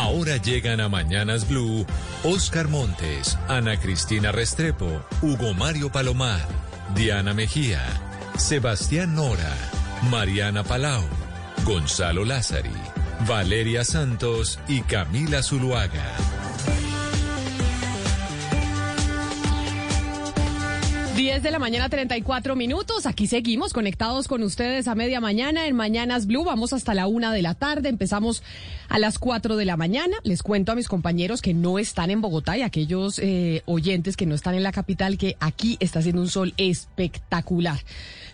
Ahora llegan a Mañanas Blue Oscar Montes, Ana Cristina Restrepo, Hugo Mario Palomar, Diana Mejía, Sebastián Nora, Mariana Palau, Gonzalo Lázari, Valeria Santos y Camila Zuluaga. 10 de la mañana, 34 minutos. Aquí seguimos conectados con ustedes a media mañana en Mañanas Blue. Vamos hasta la una de la tarde. Empezamos a las 4 de la mañana. Les cuento a mis compañeros que no están en Bogotá y a aquellos eh, oyentes que no están en la capital que aquí está haciendo un sol espectacular.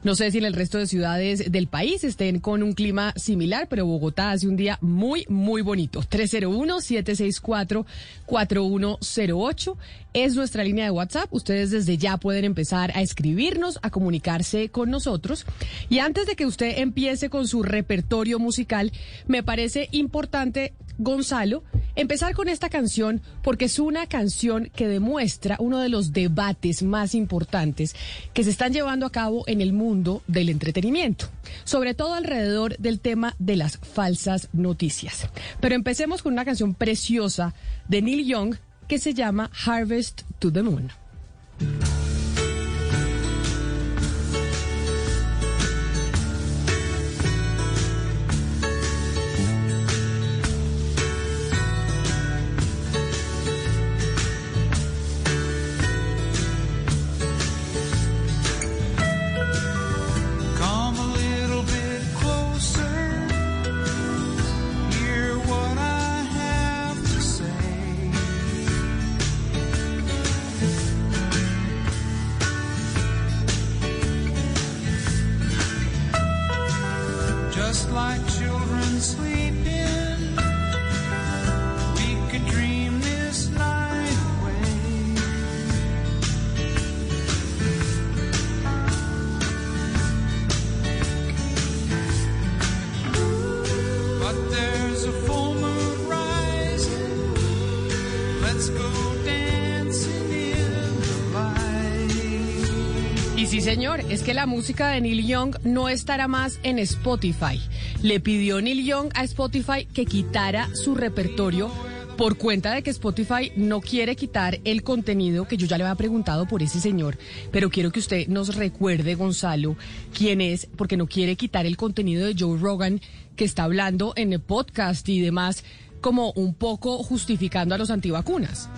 No sé si en el resto de ciudades del país estén con un clima similar, pero Bogotá hace un día muy, muy bonito. 301-764-4108 es nuestra línea de WhatsApp. Ustedes desde ya pueden empezar a escribirnos, a comunicarse con nosotros. Y antes de que usted empiece con su repertorio musical, me parece importante Gonzalo, empezar con esta canción porque es una canción que demuestra uno de los debates más importantes que se están llevando a cabo en el mundo del entretenimiento, sobre todo alrededor del tema de las falsas noticias. Pero empecemos con una canción preciosa de Neil Young que se llama Harvest to the Moon. Música de Neil Young no estará más en Spotify. Le pidió Neil Young a Spotify que quitara su repertorio por cuenta de que Spotify no quiere quitar el contenido que yo ya le había preguntado por ese señor, pero quiero que usted nos recuerde, Gonzalo, quién es, porque no quiere quitar el contenido de Joe Rogan que está hablando en el podcast y demás, como un poco justificando a los antivacunas.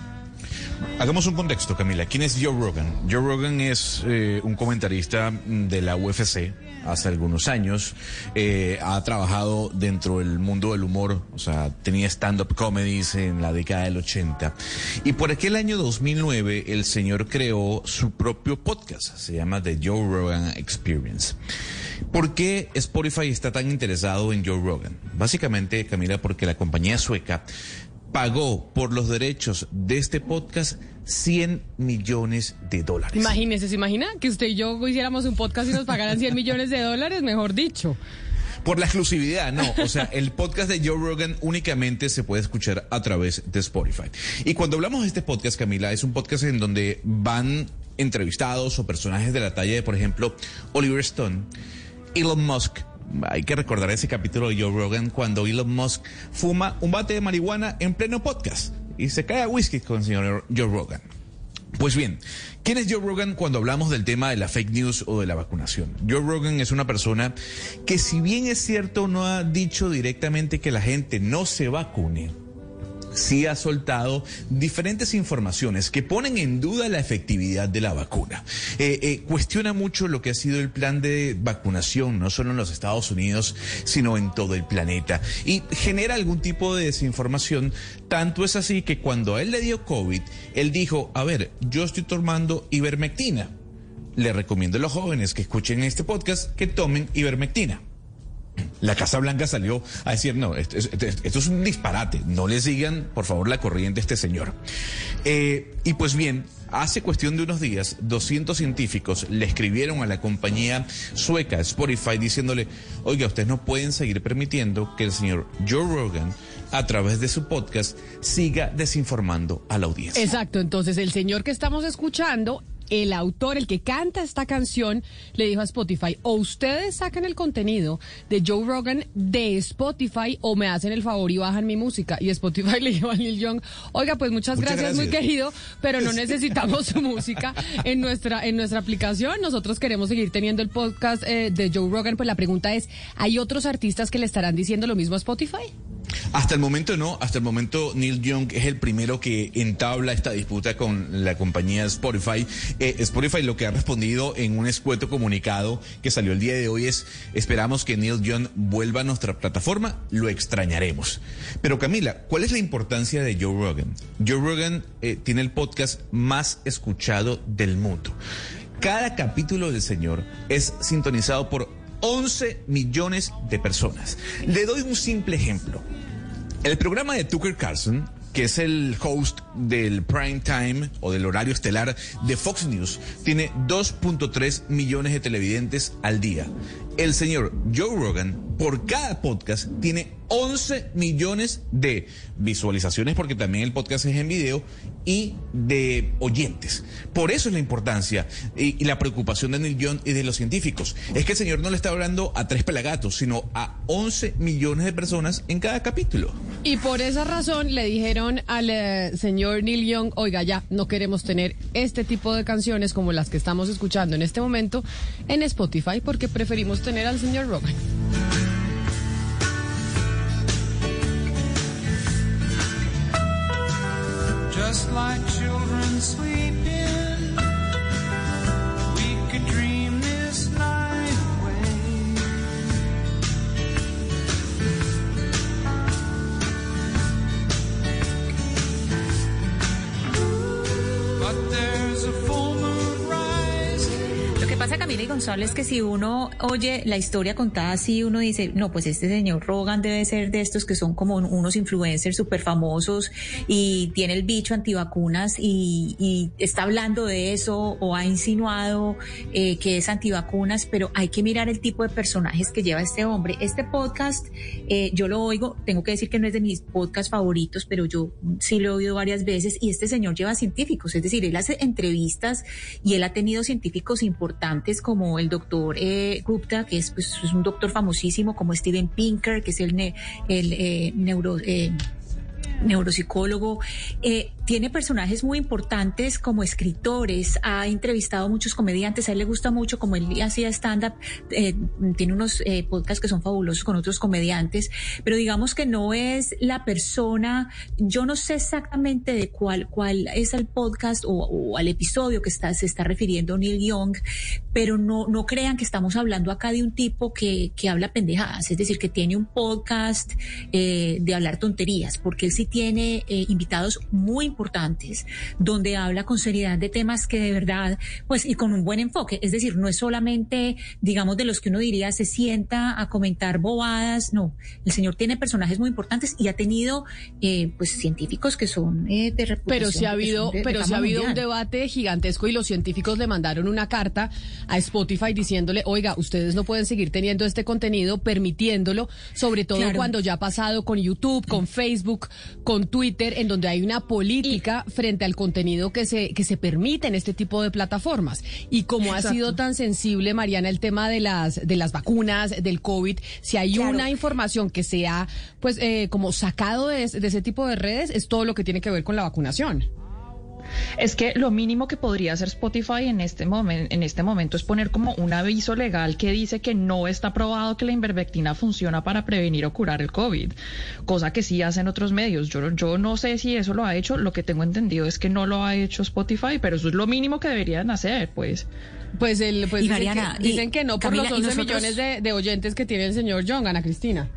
Hagamos un contexto, Camila. ¿Quién es Joe Rogan? Joe Rogan es eh, un comentarista de la UFC hace algunos años. Eh, ha trabajado dentro del mundo del humor, o sea, tenía stand-up comedies en la década del 80. Y por aquel año 2009, el señor creó su propio podcast. Se llama The Joe Rogan Experience. ¿Por qué Spotify está tan interesado en Joe Rogan? Básicamente, Camila, porque la compañía sueca pagó por los derechos de este podcast 100 millones de dólares. Imagínese, ¿se imagina que usted y yo hiciéramos un podcast y nos pagaran 100 millones de dólares? Mejor dicho. Por la exclusividad, no. O sea, el podcast de Joe Rogan únicamente se puede escuchar a través de Spotify. Y cuando hablamos de este podcast, Camila, es un podcast en donde van entrevistados o personajes de la talla de, por ejemplo, Oliver Stone, Elon Musk. Hay que recordar ese capítulo de Joe Rogan cuando Elon Musk fuma un bate de marihuana en pleno podcast y se cae a whisky con el señor Joe Rogan. Pues bien, ¿quién es Joe Rogan cuando hablamos del tema de la fake news o de la vacunación? Joe Rogan es una persona que si bien es cierto no ha dicho directamente que la gente no se vacune, sí ha soltado diferentes informaciones que ponen en duda la efectividad de la vacuna. Eh, eh, cuestiona mucho lo que ha sido el plan de vacunación, no solo en los Estados Unidos, sino en todo el planeta. Y genera algún tipo de desinformación. Tanto es así que cuando a él le dio COVID, él dijo, a ver, yo estoy tomando ivermectina. Le recomiendo a los jóvenes que escuchen este podcast que tomen ivermectina. La Casa Blanca salió a decir, no, esto, es un disparate, no le sigan, por favor, la corriente a este señor. Eh, y pues bien, hace cuestión de unos días, 200 científicos le escribieron a la compañía sueca Spotify diciéndole, oiga, ustedes no pueden seguir permitiendo que el señor Joe Rogan, a través de su podcast, siga desinformando a la audiencia. Exacto, entonces el señor que estamos escuchando, el autor, el que canta esta canción, le dijo a Spotify, o ustedes sacan el contenido de Joe Rogan de Spotify o me hacen el favor y bajan mi música. Y Spotify le dijo a Neil Young, oiga, pues muchas, Muchas gracias, muy gracias. querido, pero no necesitamos su música en nuestra, en nuestra aplicación. Nosotros queremos seguir teniendo el podcast eh, de Joe Rogan. Pues la pregunta es, ¿hay otros artistas que le estarán diciendo lo mismo a Spotify? Hasta el momento no, hasta el momento Neil Young es el primero que entabla esta disputa con la compañía Spotify. Eh, Spotify lo que ha respondido en un escueto comunicado que salió el día de hoy es, esperamos que Neil Young vuelva a nuestra plataforma, lo extrañaremos. Pero Camila, ¿cuál es la importancia de Joe Rogan? Joe Rogan eh, tiene el podcast más escuchado del mundo. Cada capítulo del señor es sintonizado por 11 millones de personas. Le doy un simple ejemplo. El programa de Tucker Carlson, que es el host del prime time o del horario estelar de Fox News, tiene 2.3 millones de televidentes al día. El señor Joe Rogan, por cada podcast, tiene 11 millones de visualizaciones, porque también el podcast es en video, y de oyentes. Por eso es la importancia y, la preocupación de Neil Young y de los científicos. Es que el señor no le está hablando a tres pelagatos, sino a 11 millones de personas en cada capítulo. Y por esa razón le dijeron al eh, señor Neil Young, oiga, ya no queremos tener este tipo de canciones como las que estamos escuchando en este momento en Spotify porque preferimos tener al señor Rogan. Just like children sleeping, we could dream this night away. But there's y González, que si uno oye la historia contada así, uno dice, no, pues este señor Rogan debe ser de estos que son como unos influencers súper famosos y tiene el bicho antivacunas y, y está hablando de eso o ha insinuado eh, que es antivacunas, pero hay que mirar el tipo de personajes que lleva este hombre. Este podcast, eh, yo lo oigo, tengo que decir que no es de mis podcasts favoritos, pero yo sí lo he oído varias veces y este señor lleva científicos, es decir, él hace entrevistas y él ha tenido científicos importantes como el doctor eh, Gupta, que es, pues, es un doctor famosísimo, como Steven Pinker, que es el, el eh, neuro... eh, neuropsicólogo, eh, tiene personajes muy importantes como escritores, ha entrevistado a muchos comediantes, a él le gusta mucho, como él hacía stand-up, eh, tiene unos eh, podcasts que son fabulosos con otros comediantes, pero digamos que no es la persona, yo no sé exactamente de cuál, cuál es el podcast o, o al episodio que está, se está refiriendo Neil Young, pero no, no crean que estamos hablando acá de un tipo que, que habla pendejadas, es decir, que tiene un podcast eh, de hablar tonterías, porque él sí tiene eh, invitados muy importantes donde habla con seriedad de temas que de verdad, pues, y con un buen enfoque, es decir, no es solamente, digamos, de los que uno diría se sienta a comentar bobadas, no, el señor tiene personajes muy importantes y ha tenido, eh, pues, científicos que son eh, de reputación, Pero sí ha habido, de- de pero sí fama ha habido un debate gigantesco y los científicos le mandaron una carta a Spotify diciéndole, oiga, ustedes no pueden seguir teniendo este contenido, permitiéndolo, sobre todo Claro. cuando ya ha pasado con YouTube, con Facebook, con Twitter, en donde hay una política frente al contenido que se, que se permite en este tipo de plataformas. Y como ha sido tan sensible, Mariana, el tema de las, de las vacunas, del COVID, si hay Claro. una información que sea, pues, eh, como sacado de, de ese tipo de redes, es todo lo que tiene que ver con la vacunación. Es que lo mínimo que podría hacer Spotify en este, momento, en este momento es poner como un aviso legal que dice que no está probado que la invermectina funciona para prevenir o curar el COVID, cosa que sí hacen otros medios. Yo, yo no sé si eso lo ha hecho, lo que tengo entendido es que no lo ha hecho Spotify, pero eso es lo mínimo que deberían hacer, pues. Pues, el, pues Y dicen, Mariana, que, dicen que no por Camila, los y 11 nosotros- millones de, de oyentes que tiene el señor John, Ana Cristina.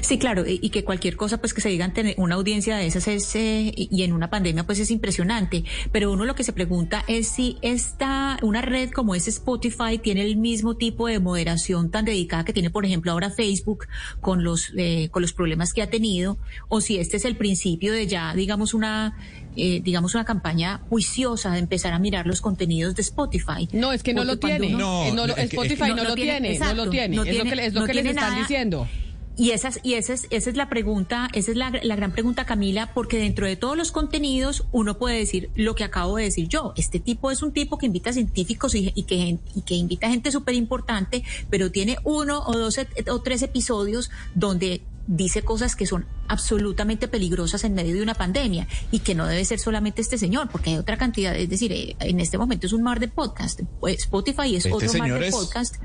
Sí, claro, y, y que cualquier cosa pues que se diga ante una audiencia de esas es, eh, y en una pandemia pues es impresionante, pero uno lo que se pregunta es si esta, una red como es Spotify tiene el mismo tipo de moderación tan dedicada que tiene por ejemplo ahora Facebook con los, eh, con los problemas que ha tenido, o si este es el principio de ya digamos una, eh, digamos una campaña juiciosa de empezar a mirar los contenidos de Spotify. No, es que no Porque lo tiene. uno- Eh, no que- Spotify no- lo tiene- no lo tiene. es lo que, le- es lo no que les están nada. diciendo. Y esas, y esa es, esa es la pregunta, esa es la, la gran pregunta, Camila, porque dentro de todos los contenidos uno puede decir lo que acabo de decir yo. Este tipo es un tipo que invita científicos y, y que, y que invita gente súper importante, pero tiene uno o dos o tres episodios donde dice cosas que son absolutamente peligrosas en medio de una pandemia y que no debe ser solamente este señor, porque hay otra cantidad, es decir, eh, en este momento es un mar de podcast. Pues Spotify es Este otro mar de podcast.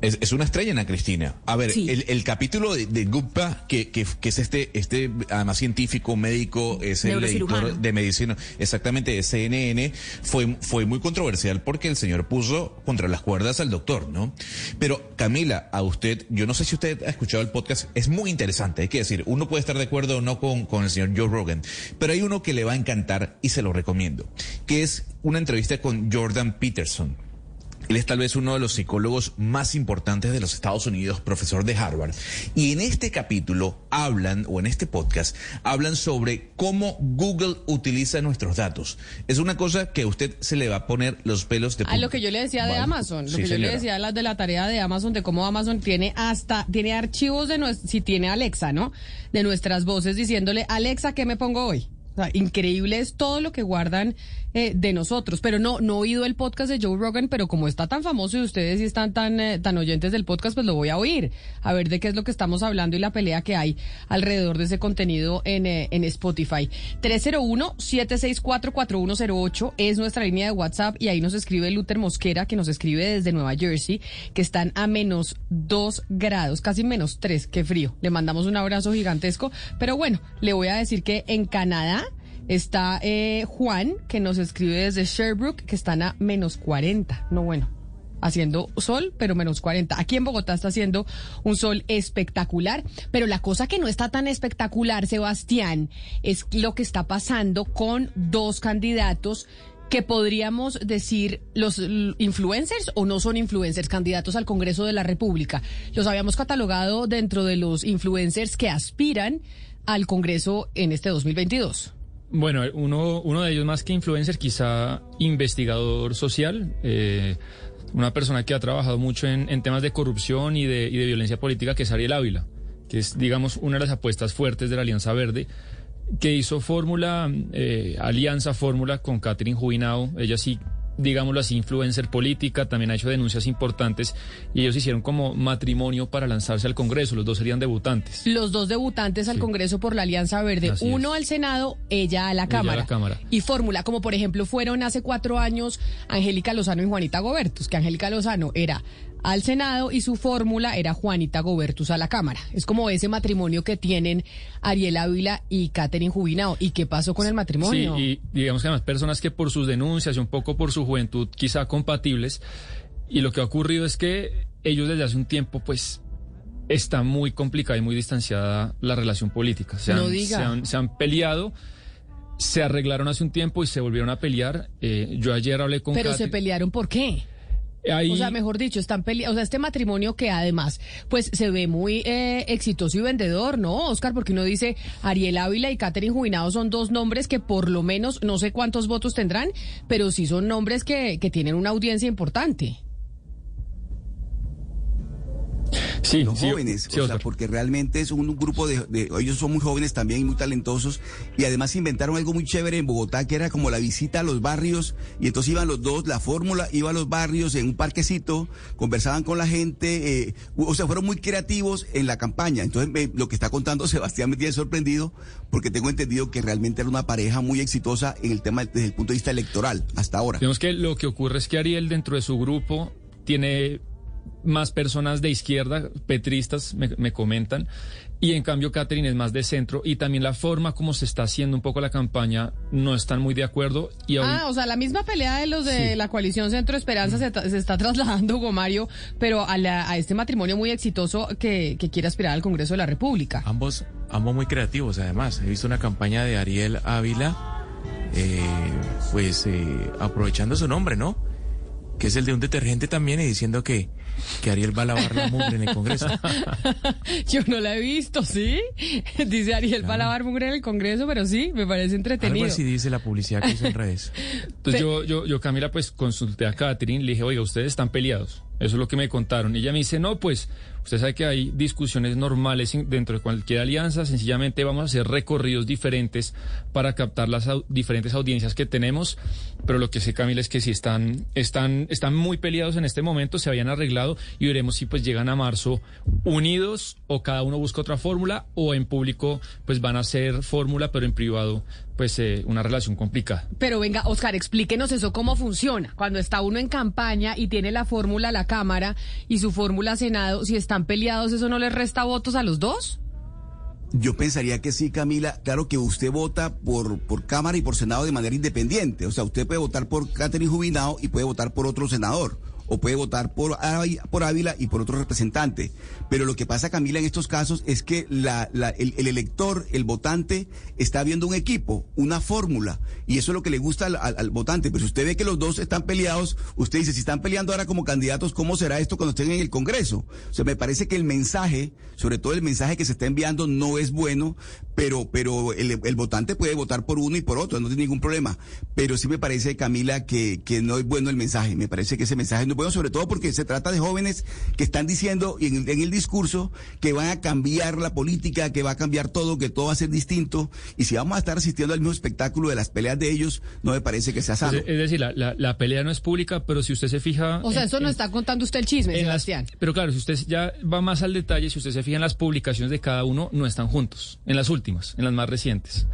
Es, es una estrella, Ana Cristina. A ver, Sí. el, el capítulo de, de Gupta, que, que, que es este, este, además científico, médico, es el editor de medicina, exactamente, de CNN, fue, fue muy controversial porque el señor puso contra las cuerdas al doctor, ¿no? Pero, Camila, a usted, yo no sé si usted ha escuchado el podcast, es muy interesante, hay que decir, uno puede estar de acuerdo o no con, con el señor Joe Rogan, pero hay uno que le va a encantar y se lo recomiendo, que es una entrevista con Jordan Peterson. Él es tal vez uno de los psicólogos más importantes de los Estados Unidos, profesor de Harvard. Y en este capítulo hablan, o en este podcast, hablan sobre cómo Google utiliza nuestros datos. Es una cosa que a usted se le va a poner los pelos de A punta. Ah, lo que yo le decía de Vale. Amazon, lo Sí, que yo le decía las de la tarea de Amazon, de cómo Amazon tiene hasta, tiene archivos de nues- si tiene Alexa, ¿no? De nuestras voces diciéndole, Alexa, ¿qué me pongo hoy? O sea, increíble es todo lo que guardan eh, de nosotros. Pero no, no he oído el podcast de Joe Rogan, pero como está tan famoso y ustedes sí están tan, eh, tan oyentes del podcast, pues lo voy a oír. A ver de qué es lo que estamos hablando y la pelea que hay alrededor de ese contenido en, eh, en Spotify. 301-764-4108 es nuestra línea de WhatsApp y ahí nos escribe Luther Mosquera, que nos escribe desde Nueva Jersey, que están a menos 2 grados, casi menos 3, qué frío. Le mandamos un abrazo gigantesco, pero bueno, le voy a decir que en Canadá está eh, Juan, que nos escribe desde Sherbrooke, que están a menos 40. No, bueno, haciendo sol, pero menos 40. Aquí en Bogotá está haciendo un sol espectacular, pero la cosa que no está tan espectacular, Sebastián, es lo que está pasando con dos candidatos que podríamos decir los influencers o no son influencers, candidatos al Congreso de la República. Los habíamos catalogado dentro de los influencers que aspiran al Congreso en este 2022. Bueno, uno, uno de ellos más que influencer, quizá investigador social, eh, una persona que ha trabajado mucho en, temas de corrupción y de, y de violencia política, que es Ariel Ávila, que es, digamos, una de las apuestas fuertes de la Alianza Verde, que hizo fórmula, eh, alianza fórmula con Catherine Jubinao, ella sí digámoslo así, influencer política, también ha hecho denuncias importantes y ellos hicieron como matrimonio para lanzarse al Congreso, los dos serían debutantes. Los dos debutantes al Sí. Congreso por la Alianza Verde, Así uno es. al Senado, ella a la Ella a Cámara. la Cámara. Y fórmula, como por ejemplo fueron hace cuatro años Angélica Lozano y Juanita Gobertus, que Angélica Lozano era al Senado y su fórmula era Juanita Gobertus a la Cámara. Es como ese matrimonio que tienen Ariel Ávila y Catherine Jubinao. ¿Y qué pasó con el matrimonio? Sí, y digamos que además personas que por sus denuncias y un poco por su juventud quizá compatibles, y lo que ha ocurrido es que ellos desde hace un tiempo pues está muy complicada y muy distanciada la relación política. Se han, No diga. Se han, se han peleado, se arreglaron hace un tiempo y se volvieron a pelear. Eh, yo ayer hablé con Pero se pelearon, ¿por qué? O sea, mejor dicho, están peleando. O sea, este matrimonio que además, pues se ve muy eh, exitoso y vendedor, ¿no, Oscar? Porque uno dice Ariel Ávila y Catherine Jubinado son dos nombres que por lo menos, no sé cuántos votos tendrán, pero sí son nombres que, que tienen una audiencia importante. Sí, los sí, jóvenes, sí, o sea, porque realmente es un, grupo de, de- ellos son muy jóvenes también y muy talentosos y además inventaron algo muy chévere en Bogotá que era como la visita a los barrios y entonces iban los dos, la fórmula iba a los barrios en un parquecito, conversaban con la gente, eh, o sea, fueron muy creativos en la campaña. Entonces me- lo que está contando Sebastián me tiene sorprendido porque tengo entendido que realmente era una pareja muy exitosa en el tema desde el punto de vista electoral hasta ahora. Digamos que lo que ocurre es que Ariel dentro de su grupo tiene más personas de izquierda, petristas, me, me comentan, y en cambio Catherine es más de centro, y también la forma como se está haciendo un poco la campaña no están muy de acuerdo. Y ahorita- Ah, o sea, la misma pelea de los de la coalición Centro Esperanza se, se está trasladando, Hugo Mario, pero a, la- a este matrimonio muy exitoso que, que quiere aspirar al Congreso de la República. Ambos, ambos muy creativos, además. He visto una campaña de Ariel Ávila, eh, pues eh, aprovechando su nombre, ¿no? Que es el de un detergente también y diciendo que, que Ariel va a lavar la mugre en el Congreso. Yo no la he visto, ¿sí? Dice Ariel va a lavar mugre en el Congreso, pero sí, me parece entretenido. Algo así dice la publicidad que hizo en redes. Entonces yo, yo, yo, Camila, pues consulté a Catherine, le dije, oiga, ustedes están peleados. Eso es lo que me contaron. Y ella me dice, no, pues usted sabe que hay discusiones normales dentro de cualquier alianza. Sencillamente vamos a hacer recorridos diferentes para captar las diferentes audiencias que tenemos. Pero lo que sé, Camila, es que si están, están, están muy peleados en este momento, se habían arreglado y veremos si pues llegan a marzo unidos o cada uno busca otra fórmula o en público pues van a hacer fórmula, pero en privado pues eh, una relación complicada. Pero venga, Oscar, explíquenos eso cómo funciona. Cuando está uno en campaña y tiene la fórmula la Cámara y su fórmula Senado, si están peleados, ¿eso no les resta votos a los dos? Yo pensaría que sí, Camila. Claro que usted vota por, por Cámara y por Senado de manera independiente. O sea, usted puede votar por Catherine Jubinao y puede votar por otro senador. O puede votar por, Ávila- y por otro representante. Pero lo que pasa, Camila, en estos casos es que el, el elector, el votante, está viendo un equipo, una fórmula. Y eso es lo que le gusta al, al- al votante. Pero si usted ve que los dos están peleados, usted dice, si están peleando ahora como candidatos, ¿cómo será esto cuando estén en el Congreso? O sea, me parece que el mensaje, sobre todo el mensaje que se está enviando, no es bueno, pero, pero el, el votante puede votar por uno y por otro, no tiene ningún problema. Pero sí me parece, Camila, que, que no es bueno el mensaje. Me parece que ese mensaje no es bueno, sobre todo porque se trata de jóvenes que están diciendo y en, el- en el discurso que van a cambiar la política, que va a cambiar todo, que todo va a ser distinto. Y si vamos a estar asistiendo al mismo espectáculo de las peleas de ellos, no me parece que sea sano. Es, es decir, la, la- la pelea no es pública, pero si usted se fija... O sea, en- eso no en- está contando usted el chisme, en las- Sebastián. pero claro, si usted ya va más al detalle, si usted se fija en las publicaciones de cada uno, no están juntos, en las últimas, en las más recientes.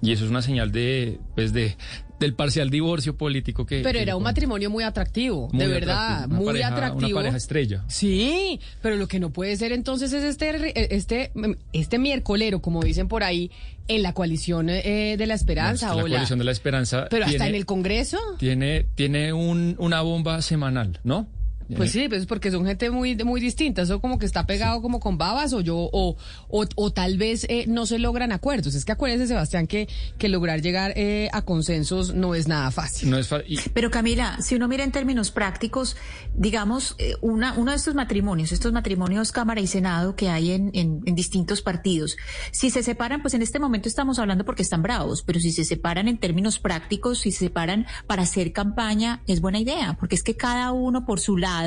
Y eso es una señal de, pues de, del parcial divorcio político que... Pero que era un matrimonio muy atractivo, muy de verdad, atractivo, muy pareja- atractivo. Una pareja estrella. Sí, pero lo que no puede ser entonces es este este este miércolero, como dicen por ahí, en la coalición eh, de la No, es esperanza que la o la- coalición de la esperanza pero hasta en el Congreso. tiene, tiene un, una bomba semanal, ¿no? Pues Eh, sí, pues porque son gente muy muy distinta, eso como que está pegado como con babas o yo o o, o tal vez eh, no se logran acuerdos. Es que acuérdese Sebastián que que lograr llegar eh, a consensos no es nada fácil. No es fa- y- Pero Camila, si uno mira en términos prácticos, digamos, eh, una, uno de estos matrimonios, estos matrimonios Cámara y Senado que hay en, en, en distintos partidos, si se separan, pues en este momento estamos hablando porque están bravos, pero si se separan en términos prácticos, si se separan para hacer campaña, es buena idea, porque es que cada uno por su lado,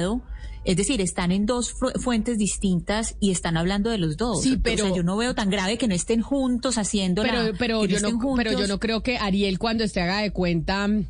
es decir, están en dos fu- fuentes distintas y están hablando de los dos. Sí, O sea, pero- yo no veo tan grave que no estén juntos haciendo Pero pero yo no pero yo no creo que Ariel cuando esté haga de cuenta mm,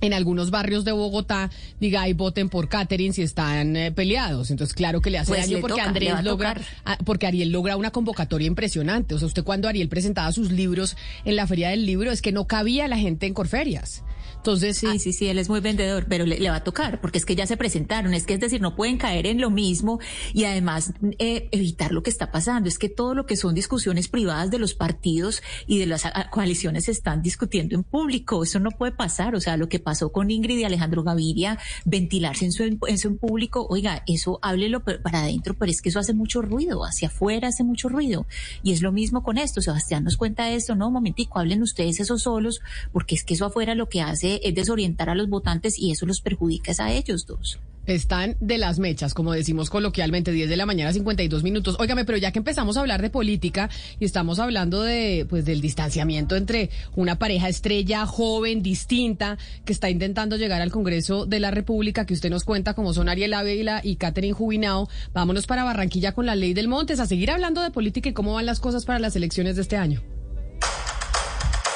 en algunos barrios de Bogotá diga ay voten por Catherine si están eh, peleados entonces claro que le hace Pues daño le porque toca, Andrés a logra porque Ariel logra una convocatoria impresionante. O sea usted cuando Ariel presentaba sus libros en la feria del libro es que no cabía la gente en Corferias entonces Sí, sí, sí, él es muy vendedor, pero le, va a tocar, porque es que ya se presentaron, es que es decir, no pueden caer en lo mismo y además eh, evitar lo que está pasando. Es que todo lo que son discusiones privadas de los partidos y de las ah, coaliciones se están discutiendo en público. Eso no puede pasar. O sea, lo que pasó con Ingrid y Alejandro Gaviria, ventilarse en su, en su público, oiga, eso háblelo para adentro, pero es que eso hace mucho ruido, hacia afuera hace mucho ruido. Y es lo mismo con esto. Sebastián nos cuenta esto, no, momentico, hablen ustedes esos solos, porque es que eso afuera lo que hace es desorientar a los votantes y eso los perjudica a ellos dos. Están de las mechas, como decimos coloquialmente, 10 de la mañana, 52 minutos. Óigame, pero ya que empezamos a hablar de política y estamos hablando de, pues, del distanciamiento entre una pareja estrella joven, distinta, que está intentando llegar al Congreso de la República, que usted nos cuenta como son Ariel Ávila y Catherine Jubinao, vámonos para Barranquilla con la ley del Montes a seguir hablando de política y cómo van las cosas para las elecciones de este año.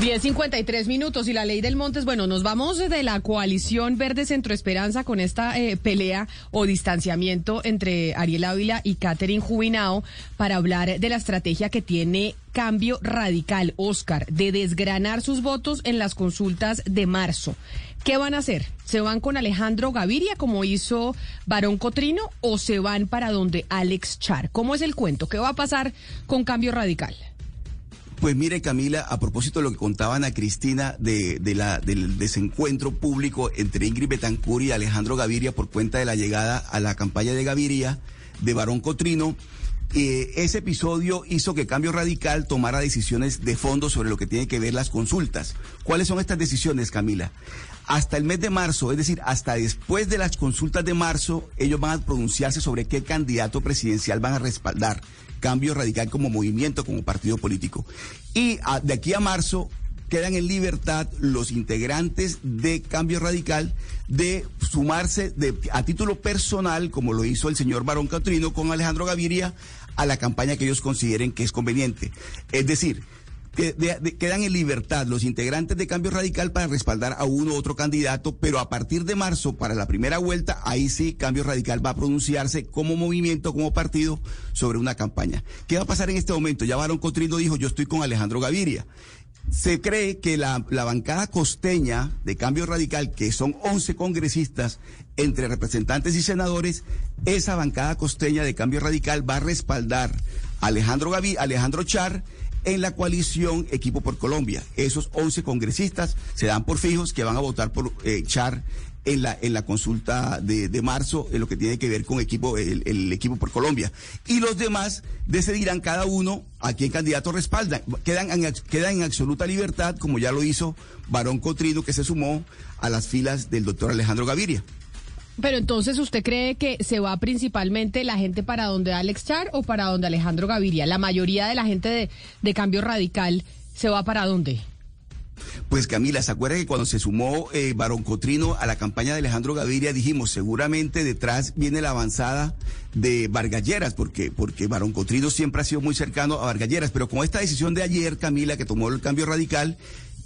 10.53 minutos y la ley del Montes. Bueno, nos vamos de la coalición Verde Centro Esperanza con esta eh, pelea o distanciamiento entre Ariel Ávila y Catherine Jubinao para hablar de la estrategia que tiene Cambio Radical, Oscar, de desgranar sus votos en las consultas de marzo. ¿Qué van a hacer? ¿Se van con Alejandro Gaviria como hizo Barón Cotrino o se van para donde Alex Char? ¿Cómo es el cuento? ¿Qué va a pasar con Cambio Radical? Pues mire, Camila, a propósito de lo que contaban a Cristina de, de la, del desencuentro público entre Ingrid Betancur y Alejandro Gaviria por cuenta de la llegada a la campaña de Gaviria de Barón Cotrino, eh, ese episodio hizo que Cambio Radical tomara decisiones de fondo sobre lo que tiene que ver las consultas. ¿Cuáles son estas decisiones, Camila? Hasta el mes de marzo, es decir, hasta después de las consultas de marzo, ellos van a pronunciarse sobre qué candidato presidencial van a respaldar. Cambio Radical como movimiento, como partido político. Y a, de aquí a marzo quedan en libertad los integrantes de Cambio Radical de sumarse de, a título personal, como lo hizo el señor Barón Catrino con Alejandro Gaviria, a la campaña que ellos consideren que es conveniente. Es decir, quedan en libertad los integrantes de Cambio Radical para respaldar a uno u otro candidato, pero a partir de marzo, para la primera vuelta, ahí sí Cambio Radical va a pronunciarse como movimiento, como partido, sobre una campaña. ¿Qué va a pasar en este momento? Ya Barón Cotrino dijo, yo estoy con Alejandro Gaviria. Se cree que la, la, bancada costeña de Cambio Radical, que son 11 congresistas entre representantes y senadores, esa bancada costeña de Cambio Radical va a respaldar a Alejandro, Gavi, Alejandro Char en la coalición Equipo por Colombia. Esos 11 congresistas se dan por fijos que van a votar por eh, Char en la, en la consulta de, de, marzo, en lo que tiene que ver con equipo, el, equipo por Colombia. Y los demás decidirán cada uno a quién candidato respalda. Quedan en, quedan en absoluta libertad, como ya lo hizo Barón Cotrino, que se sumó a las filas del doctor Alejandro Gaviria. Pero entonces, ¿usted cree que se va principalmente la gente para donde Alex Char o para donde Alejandro Gaviria? La mayoría de la gente de, Cambio Radical se va para dónde? Pues Camila, ¿se acuerda que cuando se sumó eh, Barón Cotrino a la campaña de Alejandro Gaviria dijimos seguramente detrás viene la avanzada de Vargalleras, porque, porque Barón Cotrino siempre ha sido muy cercano a Vargalleras, pero con esta decisión de ayer, Camila, que tomó el cambio radical,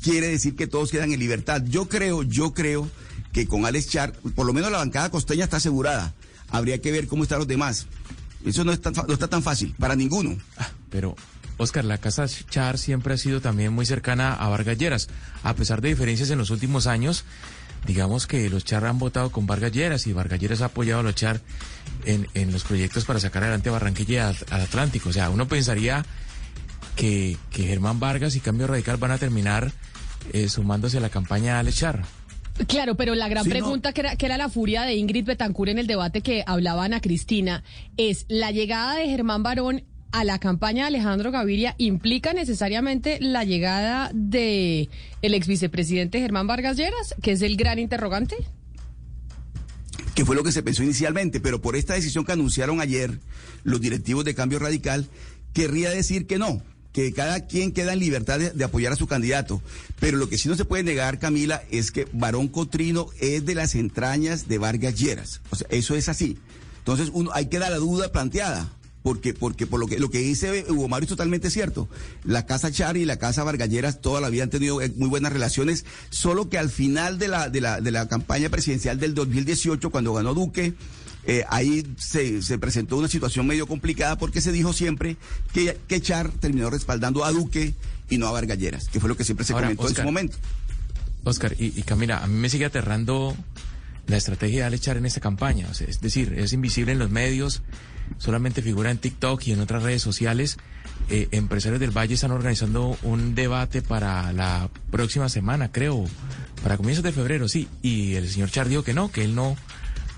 quiere decir que todos quedan en libertad. Yo creo, yo creo que con Alex Char, por lo menos la bancada costeña está asegurada. Habría que ver cómo están los demás. Eso no, está, no está tan fácil para ninguno. Ah, pero Oscar, la casa Char siempre ha sido también muy cercana a Vargalleras. A pesar de diferencias en los últimos años, digamos que los Char han votado con Vargalleras y Vargalleras ha apoyado a los Char en, en los proyectos para sacar adelante Barranquilla al Atlántico. O sea, uno pensaría que, que Germán Vargas y Cambio Radical van a terminar eh, sumándose a la campaña a Alex Char. Claro, pero la gran pregunta no. que, era, que era la furia de Ingrid Betancourt en el debate que hablaban a Cristina es la llegada de Germán Barón a la campaña de Alejandro Gaviria implica necesariamente la llegada de el ex vicepresidente Germán Vargas Lleras, que es el gran interrogante. Que fue lo que se pensó inicialmente, pero por esta decisión que anunciaron ayer los directivos de Cambio Radical, querría decir que no, que cada quien queda en libertad de, apoyar a su candidato. Pero lo que sí no se puede negar, Camila, es que Barón Cotrino es de las entrañas de Vargas Lleras. O sea, eso es así. Entonces, uno, hay que dar la duda planteada. Porque, porque por lo que, lo que dice Hugo Mario es totalmente cierto. La casa Char y la casa Vargalleras toda la han tenido muy buenas relaciones, solo que al final de la, de la, de la campaña presidencial del 2018, cuando ganó Duque, eh, ahí se, se, presentó una situación medio complicada porque se dijo siempre que, que Char terminó respaldando a Duque y no a Vargalleras, que fue lo que siempre se Ahora, comentó Oscar, en su momento. Oscar, y, y, Camila, a mí me sigue aterrando la estrategia de Alex Char en esta campaña. O sea, es decir, es invisible en los medios, solamente figura en TikTok y en otras redes sociales. Eh, empresarios del Valle están organizando un debate para la próxima semana, creo, para comienzos de febrero, sí. Y el señor Char dijo que no, que él no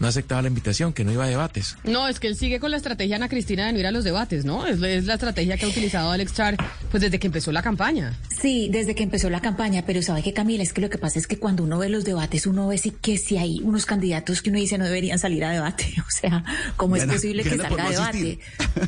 no aceptaba la invitación, que no iba a debates. No, es que él sigue con la estrategia Ana Cristina de no ir a los debates, ¿no? Es, es la estrategia que ha utilizado Alex Char pues desde que empezó la campaña. Sí, desde que empezó la campaña, pero sabe que Camila, es que lo que pasa es que cuando uno ve los debates, uno ve sí que si hay unos candidatos que uno dice no deberían salir a debate. O sea, ¿cómo es posible que salga a debate?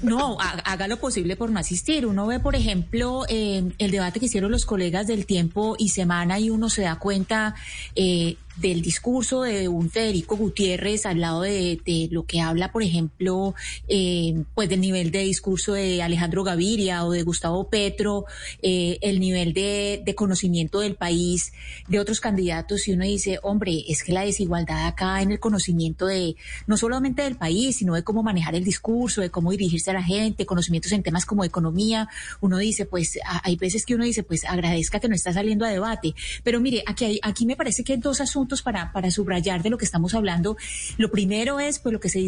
No, haga lo posible por no asistir. Uno ve, por ejemplo, eh, el debate que hicieron los colegas del tiempo y semana y uno se da cuenta eh, del discurso de un Federico Gutiérrez al lado de, lo que habla, por ejemplo, eh, pues del nivel de discurso de Alejandro Gaviria o de Gustavo Petro, eh, el nivel de, conocimiento del país de otros candidatos y uno dice, hombre, es que la desigualdad acá en el conocimiento de no solamente del país, sino de cómo manejar el discurso, de cómo dirigirse a la gente, conocimientos en temas como economía, uno dice, pues hay veces que uno dice, pues agradezca que no está saliendo a debate, pero mire, aquí hay, aquí me parece que hay dos asuntos para, para subrayar de lo que estamos hablando. Lo primero es, pues, lo que se,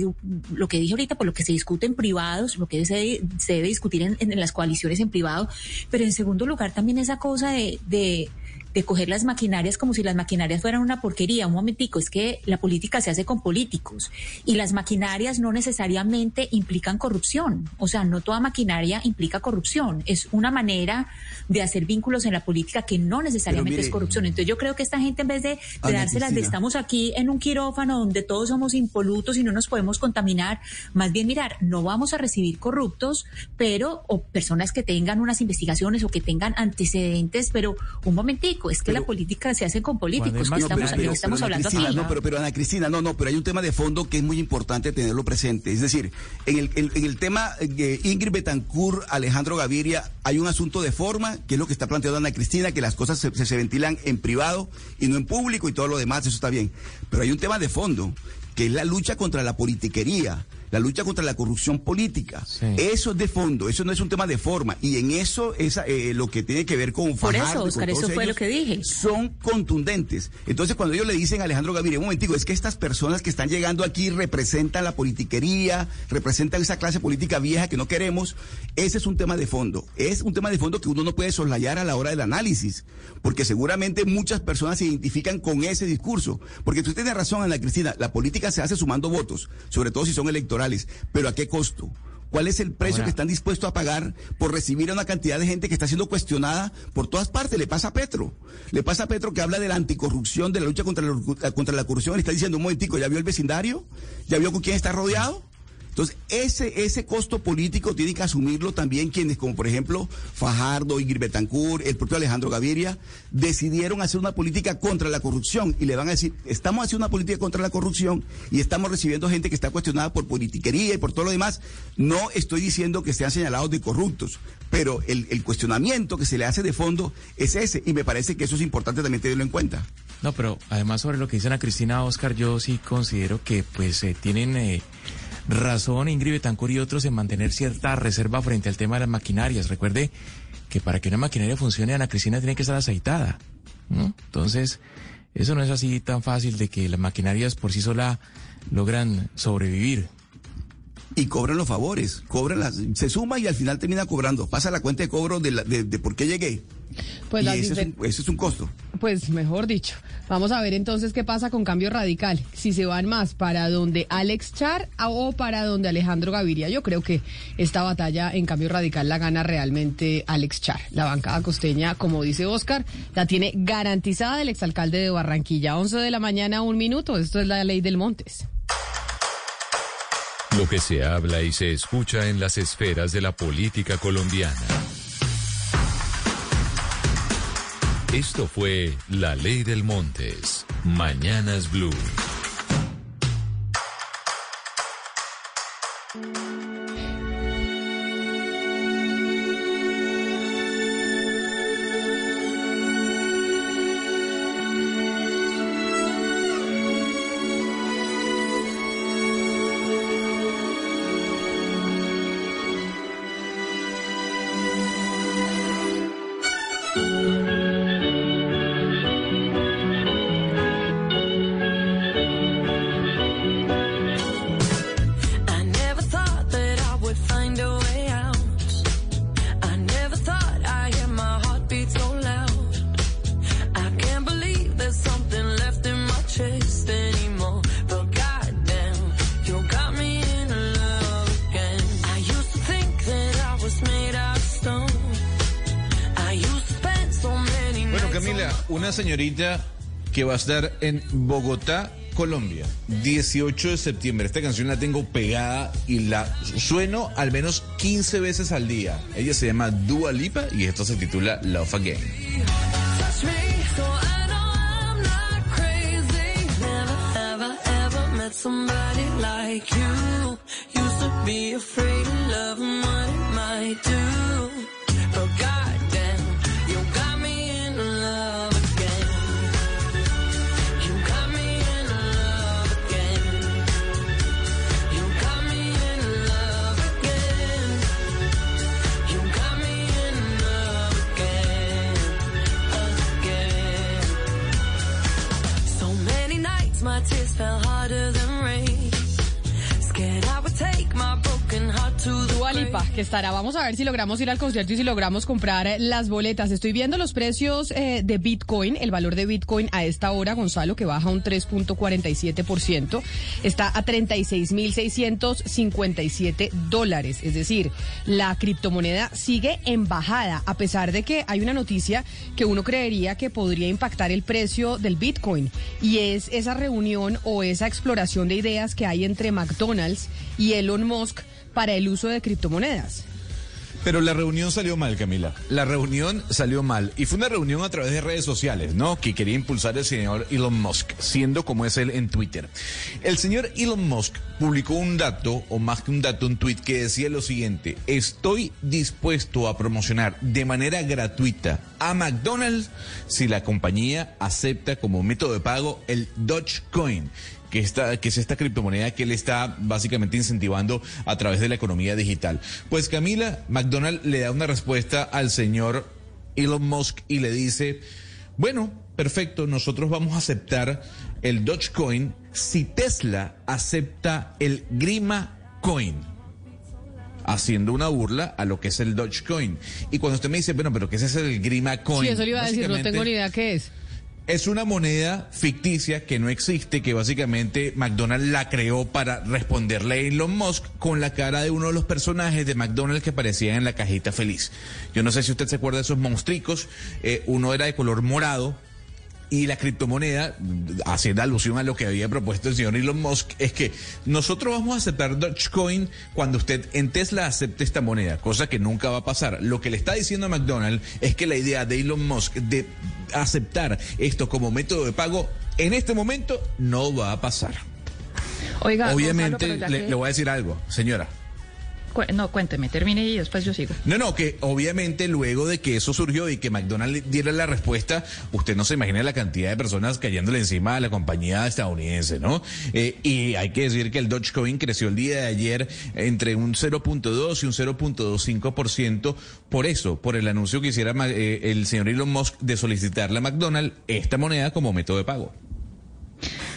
lo que dije ahorita, por lo que se discute en privados, lo que se, se debe discutir en, en, las coaliciones en privado. Pero en segundo lugar, también esa cosa de, de de coger las maquinarias como si las maquinarias fueran una porquería. Un momentico, es que la política se hace con políticos y las maquinarias no necesariamente implican corrupción. O sea, no toda maquinaria implica corrupción. Es una manera de hacer vínculos en la política que no necesariamente es corrupción. Entonces yo creo que esta gente en vez de, de dárselas de estamos aquí en un quirófano donde todos somos impolutos y no nos podemos contaminar, más bien mirar, no vamos a recibir corruptos, pero o personas que tengan unas investigaciones o que tengan antecedentes, pero un momentico es que la política se hace con políticos, que estamos, estamos hablando aquí. No, pero, pero Ana Cristina, no, no, pero hay un tema de fondo que es muy importante tenerlo presente. Es decir, en el, en, el tema de Ingrid Betancourt, Alejandro Gaviria, hay un asunto de forma, que es lo que está planteando Ana Cristina, que las cosas se, se ventilan en privado y no en público y todo lo demás, eso está bien. Pero hay un tema de fondo, que es la lucha contra la politiquería la lucha contra la corrupción política. Eso es de fondo, eso no es un tema de forma. Y en eso, esa, eh, lo que tiene que ver con Por eso, Oscar, eso fue lo que dije. Son contundentes. Entonces, cuando ellos le dicen a Alejandro Gaviria, un momentico, es que estas personas que están llegando aquí representan la politiquería, representan esa clase política vieja que no queremos, ese es un tema de fondo. Es un tema de fondo que uno no puede soslayar a la hora del análisis, porque seguramente muchas personas se identifican con ese discurso. Porque tú tienes razón, Ana Cristina, la política se hace sumando votos, sobre todo si son electorales pero ¿a qué costo? ¿Cuál es el precio que están dispuestos a pagar por recibir a una cantidad de gente que está siendo cuestionada por todas partes? Le pasa a Petro. Le pasa a Petro que habla de la anticorrupción, de la lucha contra la, contra la corrupción. Le está diciendo un momentico, ¿ya vio el vecindario? ¿Ya vio con quién está rodeado? Entonces, ese, ese costo político tiene que asumirlo también quienes, como por ejemplo Fajardo, Ingrid Betancourt, el propio Alejandro Gaviria, decidieron hacer una política contra la corrupción y le van a decir, estamos haciendo una política contra la corrupción y estamos recibiendo gente que está cuestionada por politiquería y por todo lo demás. No estoy diciendo que sean señalados de corruptos, pero el, el cuestionamiento que se le hace de fondo es ese y me parece que eso es importante también tenerlo en cuenta. No, pero además sobre lo que dicen a Cristina Oscar, yo sí considero que pues tienen... Eh, razón Ingrid Betancourt y otros en mantener cierta reserva frente al tema de las maquinarias. Recuerde que para que una maquinaria funcione, Ana Cristina tiene que estar aceitada. Entonces, eso no es así tan fácil de que las maquinarias por sí sola logran sobrevivir. Y cobran los favores, cobran las, se suma y al final termina cobrando. Pasa la cuenta de cobro de, de por qué llegué. Pues ese, es un, costo. Pues mejor dicho. Vamos a ver entonces qué pasa con cambio radical. Si se van más para donde Alex Char o para donde Alejandro Gaviria. Yo creo que esta batalla en cambio radical la gana realmente Alex Char. La bancada costeña, como dice Oscar, la tiene garantizada el exalcalde de Barranquilla. 11 de la mañana, un minuto. Esto es la ley del Montes. Lo que se habla y se escucha en las esferas de la política colombiana. Esto fue La Ley del Montes. Mañanas Blue. Que va a estar en Bogotá, Colombia, 18 de septiembre. Esta canción la tengo pegada y la sueno al menos 15 veces al día. Ella se llama Dua Lipa y esto se titula Love Again. somebody like you. Used to be afraid estará. Vamos a ver si logramos ir al concierto y si logramos comprar las boletas. Estoy viendo los precios eh, de Bitcoin, el valor de Bitcoin a esta hora, Gonzalo, que baja un 3.47%. Está a 36.657 dólares. Es decir, la criptomoneda sigue en bajada, a pesar de que hay una noticia que uno creería que podría impactar el precio del Bitcoin. Y es esa reunión o esa exploración de ideas que hay entre McDonald's y Elon Musk para el uso de criptomonedas. Pero la reunión salió mal, Camila. La reunión salió mal. Y fue una reunión a través de redes sociales, ¿no? Que quería impulsar el señor Elon Musk, siendo como es él en Twitter. El señor Elon Musk publicó un dato, o más que un dato, un tweet que decía lo siguiente. Estoy dispuesto a promocionar de manera gratuita a McDonald's si la compañía acepta como método de pago el Dogecoin que, que es esta criptomoneda que él está básicamente incentivando a través de la economía digital. Pues Camila, McDonald le da una respuesta al señor Elon Musk y le dice, bueno, perfecto, nosotros vamos a aceptar el Dogecoin si Tesla acepta el Grima Coin haciendo una burla a lo que es el Dogecoin. Y cuando usted me dice, bueno, pero ¿qué es ese del Grima Coin? Sí, eso le iba a decir, no tengo ni idea qué es. Es una moneda ficticia que no existe, que básicamente McDonald's la creó para responderle a Elon Musk con la cara de uno de los personajes de McDonald's que aparecía en la cajita feliz. Yo no sé si usted se acuerda de esos monstruicos, eh, uno era de color morado. Y la criptomoneda, haciendo alusión a lo que había propuesto el señor Elon Musk, es que nosotros vamos a aceptar Dogecoin cuando usted en Tesla acepte esta moneda, cosa que nunca va a pasar. Lo que le está diciendo a McDonald's es que la idea de Elon Musk de aceptar esto como método de pago en este momento no va a pasar. Oiga, Obviamente, Gonzalo, pero ya le, que- le voy a decir algo, señora. No, cuénteme, termine y después yo sigo. No, no, que obviamente luego de que eso surgió y que McDonald's diera la respuesta, usted no se imagina la cantidad de personas cayéndole encima a la compañía estadounidense, ¿no? Eh, y hay que decir que el Dogecoin creció el día de ayer entre un 0.2 y un 0.25% por eso, por el anuncio que hiciera eh, el señor Elon Musk de solicitarle a McDonald's esta moneda como método de pago.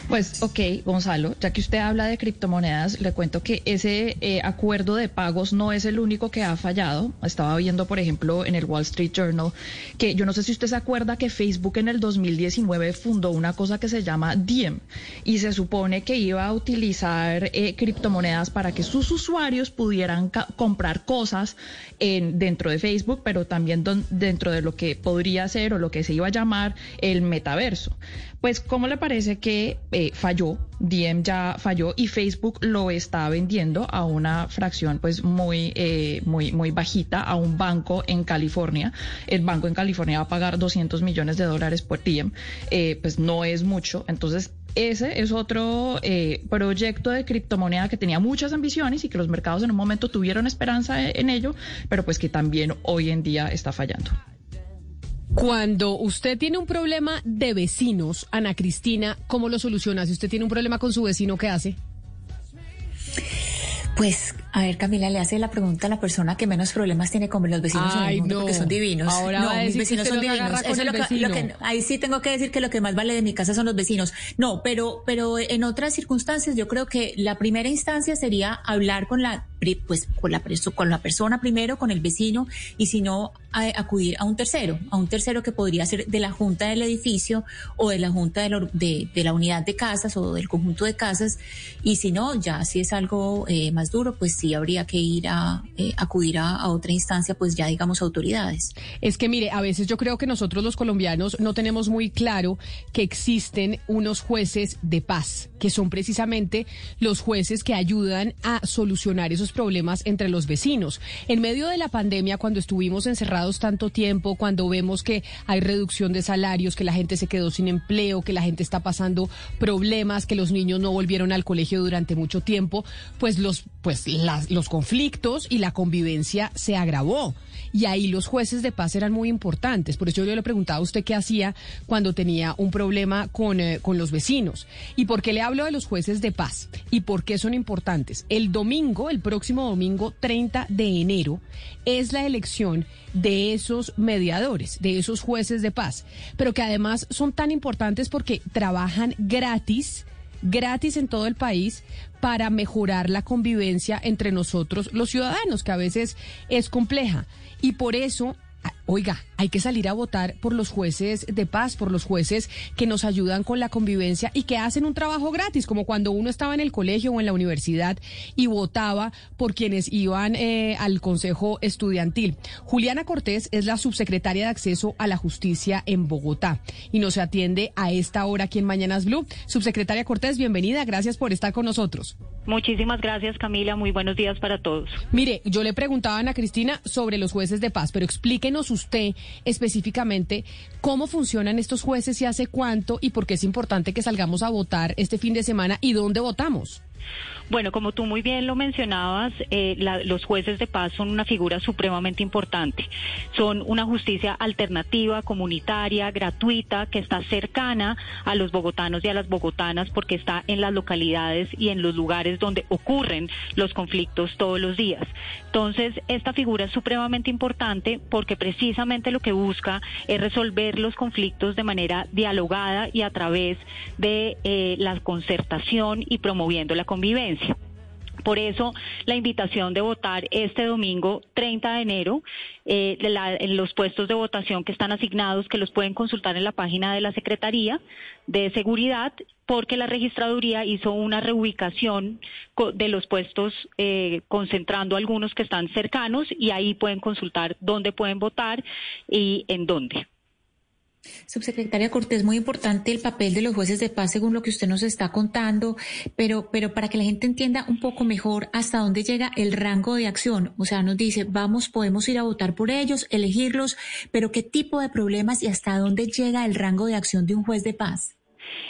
Pues ok, Gonzalo, ya que usted habla de criptomonedas, le cuento que ese eh, acuerdo de pagos no es el único que ha fallado. Estaba viendo, por ejemplo, en el Wall Street Journal, que yo no sé si usted se acuerda que Facebook en el 2019 fundó una cosa que se llama Diem y se supone que iba a utilizar eh, criptomonedas para que sus usuarios pudieran comprar cosas en, dentro de Facebook, pero también dentro de lo que podría ser o lo que se iba a llamar el metaverso. Pues, ¿cómo le parece que eh, falló? Diem ya falló y Facebook lo está vendiendo a una fracción pues muy, eh, muy, muy bajita a un banco en California. El banco en California va a pagar 200 millones de dólares por Diem. Eh, pues no es mucho. Entonces, ese es otro eh, proyecto de criptomoneda que tenía muchas ambiciones y que los mercados en un momento tuvieron esperanza en ello, pero pues que también hoy en día está fallando. Cuando usted tiene un problema de vecinos, Ana Cristina, ¿cómo lo soluciona? Si usted tiene un problema con su vecino, ¿qué hace? Pues, a ver, Camila, le hace la pregunta a la persona que menos problemas tiene con los vecinos en Ay, el mundo, no. porque son divinos. Ahora no, mis vecinos son divinos. agarra con Eso es el lo que, lo vecino. que- ahí sí tengo que decir que lo que más vale de mi casa son los vecinos. No, pero, pero en otras circunstancias yo creo que la primera instancia sería hablar con la, pues, con la, con la persona primero, con el vecino, y si no, a- acudir a un tercero, a un tercero que podría ser de la junta del edificio o de la junta de, la- de- de la unidad de casas o del conjunto de casas, y si no, ya si es algo eh, más duro, pues habría que ir a eh, acudir a, a otra instancia, pues ya digamos autoridades. Es que mire, a veces yo creo que nosotros los colombianos no tenemos muy claro que existen unos jueces de paz, que son precisamente los jueces que ayudan a solucionar esos problemas entre los vecinos. En medio de la pandemia, cuando estuvimos encerrados tanto tiempo, cuando vemos que hay reducción de salarios, que la gente se quedó sin empleo, que la gente está pasando problemas, que los niños no volvieron al colegio durante mucho tiempo, pues los pues los conflictos y la convivencia se agravó. Y ahí los jueces de paz eran muy importantes. Por eso yo le preguntaba a usted qué hacía cuando tenía un problema con, eh, con los vecinos. ¿Y por qué le hablo de los jueces de paz? ¿Y por qué son importantes? El domingo, el próximo domingo 30 de enero, es la elección de esos mediadores, de esos jueces de paz. Pero que además son tan importantes porque trabajan gratis gratis en todo el país para mejorar la convivencia entre nosotros los ciudadanos, que a veces es compleja. Y por eso, oiga, hay que salir a votar por los jueces de paz, por los jueces que nos ayudan con la convivencia y que hacen un trabajo gratis, como cuando uno estaba en el colegio o en la universidad y votaba por quienes iban eh, al Consejo Estudiantil. Juliana Cortés es la subsecretaria de Acceso a la Justicia en Bogotá y nos atiende a esta hora aquí en Mañanas Blue. Subsecretaria Cortés, bienvenida, gracias por estar con nosotros. Muchísimas gracias, Camila. Muy buenos días para todos. Mire, yo le preguntaba a Ana Cristina sobre los jueces de paz, pero explíquenos usted específicamente cómo funcionan estos jueces y hace cuánto y por qué es importante que salgamos a votar este fin de semana y dónde votamos. Bueno, como tú muy bien lo mencionabas, eh, los jueces de paz son una figura supremamente importante. Son una justicia alternativa, comunitaria, gratuita, que está cercana a los bogotanos y a las bogotanas porque está en las localidades y en los lugares donde ocurren los conflictos todos los días. Entonces, esta figura es supremamente importante porque precisamente lo que busca es resolver los conflictos de manera dialogada y a través de eh, la concertación y promoviendo la convivencia. Por eso la invitación de votar este domingo 30 de enero eh, en los puestos de votación que están asignados, que los pueden consultar en la página de la Secretaría de Seguridad, porque la registraduría hizo una reubicación de los puestos eh, concentrando algunos que están cercanos y ahí pueden consultar dónde pueden votar y en dónde. Subsecretaria Cortés, muy importante el papel de los jueces de paz según lo que usted nos está contando, pero, pero para que la gente entienda un poco mejor hasta dónde llega el rango de acción. O sea, nos dice, vamos, podemos ir a votar por ellos, elegirlos, pero qué tipo de problemas y hasta dónde llega el rango de acción de un juez de paz.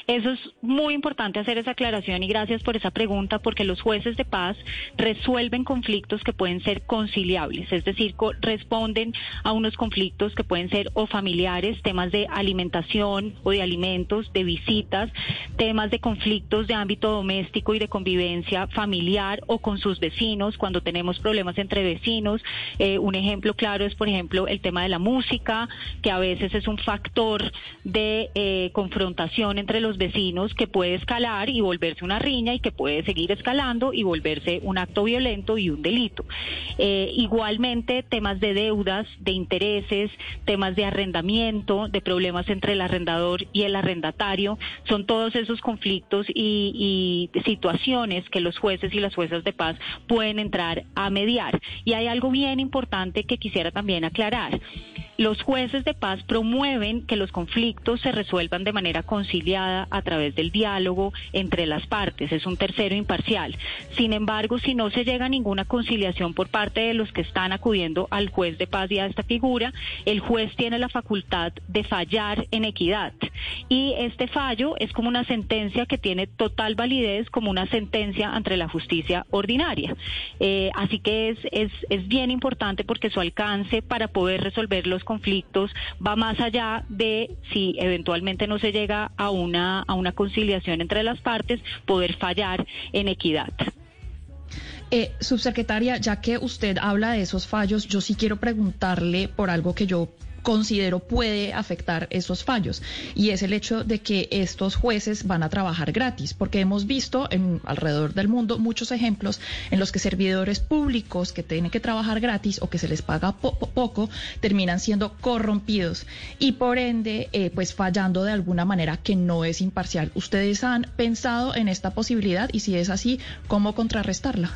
Eso es muy importante hacer esa aclaración y gracias por esa pregunta porque los jueces de paz resuelven conflictos que pueden ser conciliables, es decir, responden a unos conflictos que pueden ser o familiares, temas de alimentación o de alimentos, de visitas, temas de conflictos de ámbito doméstico y de convivencia familiar o con sus vecinos, cuando tenemos problemas entre vecinos. Eh, un ejemplo claro es, por ejemplo, el tema de la música, que a veces es un factor de eh, confrontación entre los vecinos que puede escalar y volverse una riña y que puede seguir escalando y volverse un acto violento y un delito. Eh, igualmente, temas de deudas, de intereses, temas de arrendamiento, de problemas entre el arrendador y el arrendatario, son todos esos conflictos y, y situaciones que los jueces y las juezas de paz pueden entrar a mediar. Y hay algo bien importante que quisiera también aclarar. Los jueces de paz promueven que los conflictos se resuelvan de manera conciliada a través del diálogo entre las partes. Es un tercero imparcial. Sin embargo, si no se llega a ninguna conciliación por parte de los que están acudiendo al juez de paz y a esta figura, el juez tiene la facultad de fallar en equidad. Y este fallo es como una sentencia que tiene total validez como una sentencia ante la justicia ordinaria. Eh, así que es, es, es bien importante porque su alcance para poder resolver los conflictos va más allá de si eventualmente no se llega a una, a una conciliación entre las partes, poder fallar en equidad. Eh, subsecretaria, ya que usted habla de esos fallos, yo sí quiero preguntarle por algo que yo considero puede afectar esos fallos y es el hecho de que estos jueces van a trabajar gratis porque hemos visto en alrededor del mundo muchos ejemplos en los que servidores públicos que tienen que trabajar gratis o que se les paga po- po- poco terminan siendo corrompidos y por ende eh, pues fallando de alguna manera que no es imparcial. ¿Ustedes han pensado en esta posibilidad y si es así, cómo contrarrestarla?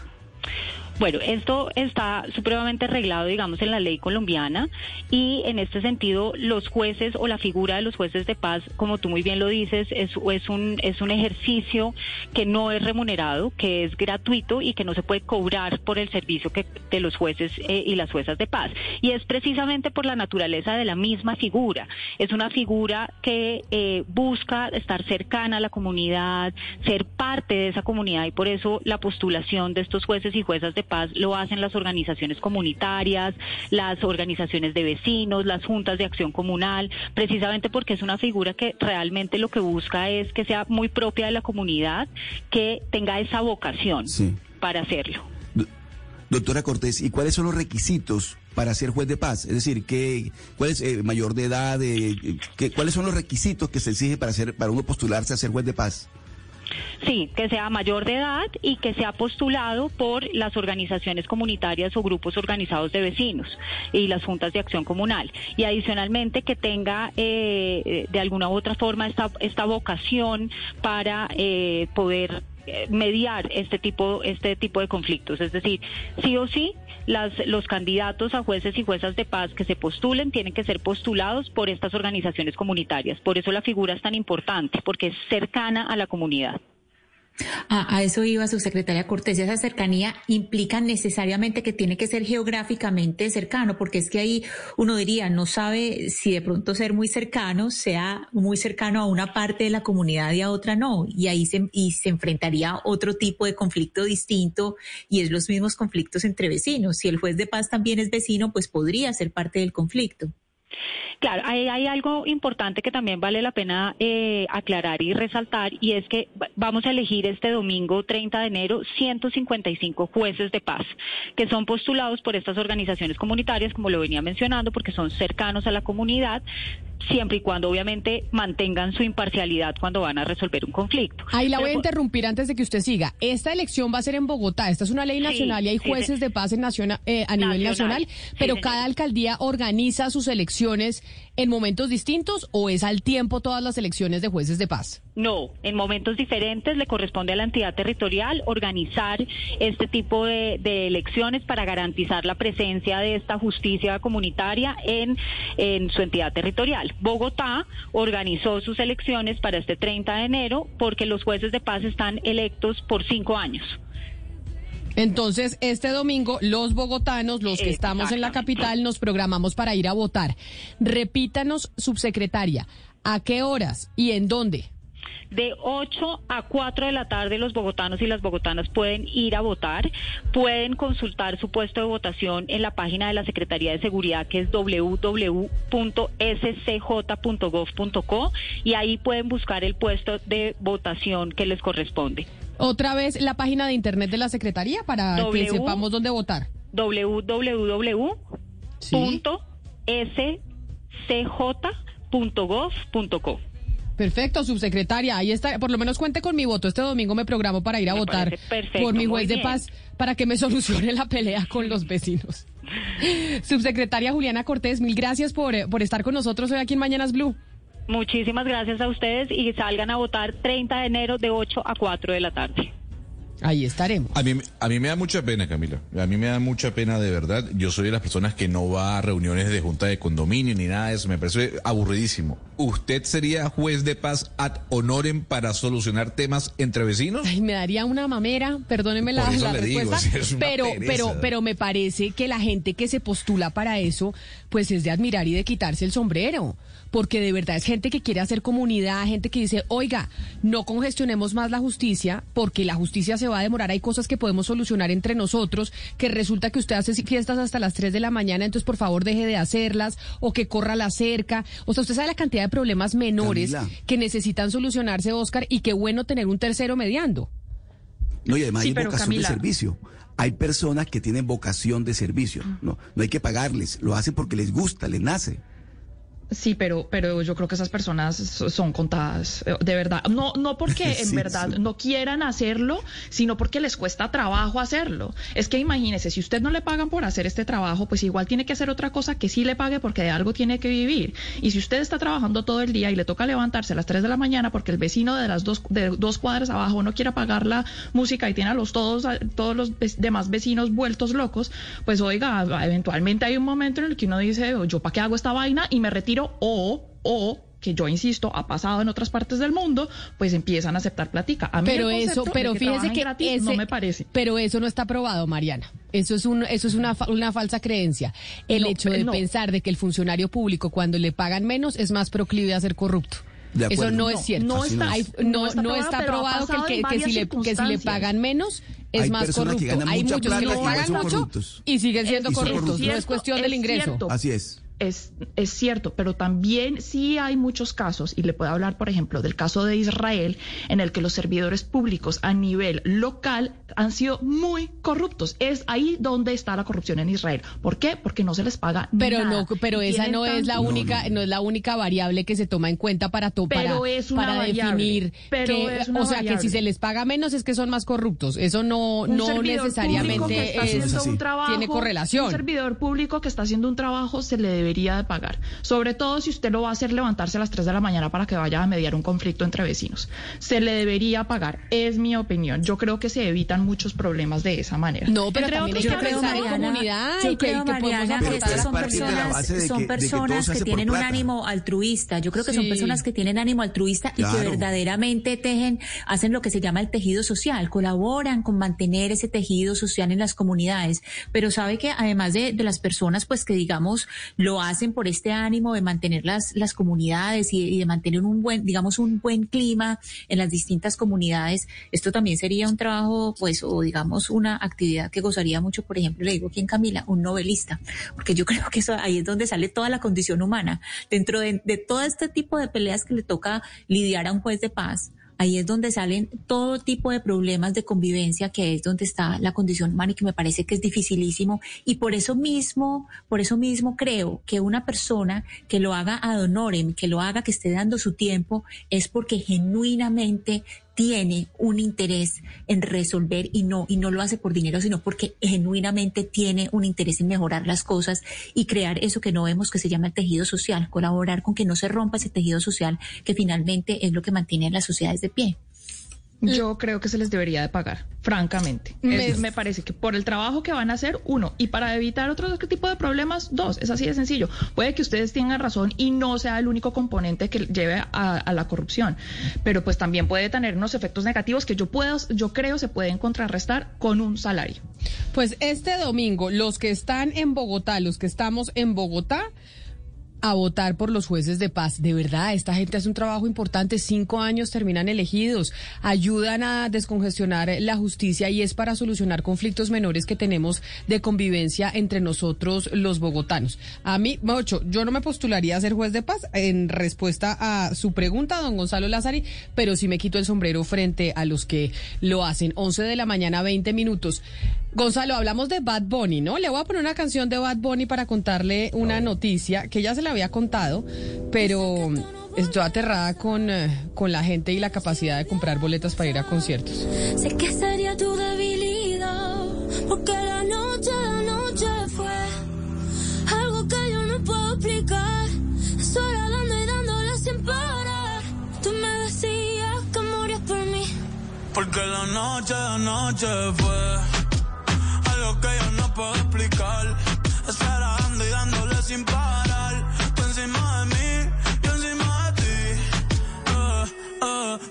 Bueno, esto está supremamente arreglado, digamos, en la ley colombiana y en este sentido los jueces o la figura de los jueces de paz, como tú muy bien lo dices, es, un, es un ejercicio que no es remunerado, que es gratuito y que no se puede cobrar por el servicio que, de los jueces eh, y las juezas de paz. Y es precisamente por la naturaleza de la misma figura. Es una figura que eh, busca estar cercana a la comunidad, ser parte de esa comunidad y por eso la postulación de estos jueces y juezas de paz lo hacen las organizaciones comunitarias, las organizaciones de vecinos, las juntas de acción comunal, precisamente porque es una figura que realmente lo que busca es que sea muy propia de la comunidad, que tenga esa vocación para hacerlo. Doctora Cortés, ¿y cuáles son los requisitos para ser juez de paz? Es decir, ¿qué, ¿cuál es eh, mayor de edad? eh, qué- ¿Cuáles son los requisitos que se exige para, ser, para uno postularse a ser juez de paz? Sí, que sea mayor de edad y que sea postulado por las organizaciones comunitarias o grupos organizados de vecinos y las juntas de acción comunal. Y adicionalmente que tenga eh, de alguna u otra forma esta, esta vocación para eh, poder eh, mediar este tipo este tipo de conflictos es decir sí o sí las, los candidatos a jueces y juezas de paz que se postulen tienen que ser postulados por estas organizaciones comunitarias. Por eso la figura es tan importante porque es cercana a la comunidad A, eso iba subsecretaria Cortés. Esa cercanía implica necesariamente que tiene que ser geográficamente cercano, porque es que ahí uno diría, no sabe si de pronto ser muy cercano sea muy cercano a una parte de la comunidad y a otra no. Y ahí se, y se enfrentaría otro tipo de conflicto distinto y es los mismos conflictos entre vecinos. Si el juez de paz también es vecino, pues podría ser parte del conflicto. Claro, hay, algo importante que también vale la pena eh, aclarar y resaltar y es que va- vamos a elegir este domingo 30 de enero 155 jueces de paz que son postulados por estas organizaciones comunitarias, como lo venía mencionando, porque son cercanos a la comunidad, siempre y cuando obviamente mantengan su imparcialidad cuando van a resolver un conflicto. Ahí la voy a Pero- interrumpir antes de que usted siga. Esta elección va a ser en Bogotá. Esta es una ley Sí, nacional y hay jueces sí. de paz en eh, a nivel Nacional, sí, pero cada alcaldía organiza sus elecciones en momentos distintos o es al tiempo todas las elecciones de jueces de paz. No, en momentos diferentes le corresponde a la entidad territorial organizar este tipo de, elecciones para garantizar la presencia de esta justicia comunitaria en su entidad territorial. Bogotá organizó sus elecciones para este 30 de enero porque los jueces de paz están electos por cinco años. Entonces, este domingo, los bogotanos, los que estamos en la capital, nos programamos para ir a votar. Repítanos, subsecretaria, ¿a qué horas y en dónde? De 8 a 4 de la tarde los bogotanos y las bogotanas pueden ir a votar, pueden consultar su puesto de votación en la página de la Secretaría de Seguridad que es www.scj.gov.co y ahí pueden buscar el puesto de votación que les corresponde. Otra vez la página de internet de la Secretaría para que sepamos dónde votar. www.scj.gov.co. Perfecto, subsecretaria. Ahí está. Por lo menos cuente con mi voto. Este domingo me programo para ir a Me votar perfecto, por mi juez de paz para que me solucione la pelea con los vecinos. Subsecretaria Juliana Cortés, mil gracias por, eh, por estar con nosotros hoy aquí en Mañanas Blue. Muchísimas gracias a ustedes y salgan a votar 30 de enero de 8 a 4 de la tarde. Ahí estaremos. A mí, a mí me da mucha pena, Camila. A mí me da mucha pena de verdad. Yo soy de las personas que no va a reuniones de junta de condominio ni nada de eso. Me parece aburridísimo. ¿Usted sería juez de paz ad honorem para solucionar temas entre vecinos? Ay, me daría una mamera, perdóneme la, digo, respuesta, pero, pereza. pero, pero me parece que la gente que se postula para eso, pues es de admirar y de quitarse el sombrero, porque de verdad es gente que quiere hacer comunidad, gente que dice, oiga, no congestionemos más la justicia, porque la justicia se va a demorar, hay cosas que podemos solucionar entre nosotros, que resulta que usted hace fiestas hasta las 3 de la mañana, entonces por favor deje de hacerlas, o que corra la cerca, o sea, usted sabe la cantidad de problemas menores Camila. que necesitan solucionarse, Oscar, y qué bueno tener un tercero mediando. No, y además Sí, hay vocación Camila- de servicio. Hay personas que tienen vocación de servicio. No, no hay que pagarles. Lo hacen porque les gusta, les nace. Sí, pero, pero yo creo que esas personas so- son contadas, eh, de verdad. No, no porque en Sí, verdad sí. no quieran hacerlo, sino porque les cuesta trabajo hacerlo. Es que imagínese, si usted no le pagan por hacer este trabajo, pues igual tiene que hacer otra cosa que sí le pague porque de algo tiene que vivir. Y si usted está trabajando todo el día y le toca levantarse a las 3 de la mañana porque el vecino de las dos, de dos cuadras abajo no quiere pagar la música y tiene a los todos, todos los demás vecinos vueltos locos, pues oiga, eventualmente hay un momento en el que uno dice, yo para qué hago esta vaina y me retiro o, o que yo insisto, ha pasado en otras partes del mundo, pues empiezan a aceptar platica. A mí Pero el eso, pero de fíjese que gratis ese- no me parece. Pero eso no está probado, Mariana. Eso es un, eso es una, fa- una falsa creencia. El No, hecho de no. pensar de que el funcionario público cuando le pagan menos es más proclive a ser corrupto. Eso no, No, es cierto. no está- Hay- no no, está no probado, está que, que, que si le, que si le pagan menos es Hay más que corrupto. Hay muchos que les pagan mucho corruptos. y siguen siendo corruptos. No es cuestión Es del ingreso. cierto. Así es. Es, es cierto, pero también sí hay muchos casos, y le puedo hablar, por ejemplo, del caso de Israel, en el que los servidores públicos a nivel local han sido muy corruptos. Es ahí donde está la corrupción en Israel. ¿Por qué? Porque no se les paga Pero nada. no, pero esa no es la única, no, es la única variable que se toma en cuenta para to- Pero para, es una para variable, definir pero que, es una o sea, que si se les paga menos es que son más corruptos. Eso no, un no necesariamente está es- un trabajo, tiene correlación. Un servidor público que está haciendo un trabajo se le debería de pagar. Sobre todo si usted lo va a hacer levantarse a las 3 de la mañana para que vaya a mediar un conflicto entre vecinos. Se le debería pagar. Es mi opinión. Yo creo que se evitan muchos problemas de esa manera. No, pero Entre otros hay que Mariana, comunidad yo y que, creo, que Mariana, que estas son personas, que- son personas que, tienen un ánimo altruista. Yo creo que son personas que tienen ánimo altruista y que verdaderamente tejen, hacen lo que se llama el tejido social, colaboran con mantener ese tejido social en las comunidades. Pero sabe que además de, de las personas, pues que digamos, lo hacen por este ánimo de mantener las, las comunidades y, de mantener un buen, digamos, un buen clima en las distintas comunidades, esto también sería un trabajo, pues, o digamos, una actividad que gozaría mucho, por ejemplo, le digo aquí en Camila, un novelista, porque yo creo que eso ahí es donde sale toda la condición humana. Dentro de, de todo este tipo de peleas que le toca lidiar a un juez de paz, ahí es donde salen todo tipo de problemas de convivencia, que es donde está la condición humana y que me parece que es dificilísimo. Y por eso mismo, por eso mismo creo que una persona que lo haga ad honorem, que lo haga, que esté dando su tiempo, es porque genuinamente tiene un interés en resolver y no y no lo hace por dinero, sino porque genuinamente tiene un interés en mejorar las cosas y crear eso que no vemos que se llama el tejido social, colaborar con que no se rompa ese tejido social que finalmente es lo que mantiene a las sociedades de pie. Yo creo que se les debería de pagar, francamente. Me- Es- me parece que por el trabajo que van a hacer, uno, y para evitar otro tipo de problemas, dos, es así de sencillo. Puede que ustedes tengan razón y no sea el único componente que lleve a, a la corrupción, pero pues también puede tener unos efectos negativos que yo puedo, yo creo se pueden contrarrestar con un salario. Pues este domingo, los que están en Bogotá, los que estamos en Bogotá, a votar por los jueces de paz. De verdad, esta gente hace un trabajo importante. Cinco años terminan elegidos, ayudan a descongestionar la justicia y es para solucionar conflictos menores que tenemos de convivencia entre nosotros los bogotanos. A mí, Mocho, yo no me postularía a ser juez de paz en respuesta a su pregunta, don Gonzalo Lázari, pero sí me quito el sombrero frente a los que lo hacen. 11 de la mañana, 20 minutos. Gonzalo, hablamos de Bad Bunny, ¿no? Le voy a poner una canción de Bad Bunny para contarle una noticia que ya se la había contado, pero estoy aterrada con, eh, con la gente y la capacidad de comprar boletas para ir a conciertos. Sé que sería tu debilidad, porque la noche, la noche fue algo que yo no puedo explicar. Sola dando y dándole sin parar. Tú me decías que morías por mí. Porque la noche, la noche fue algo que yo no puedo explicar.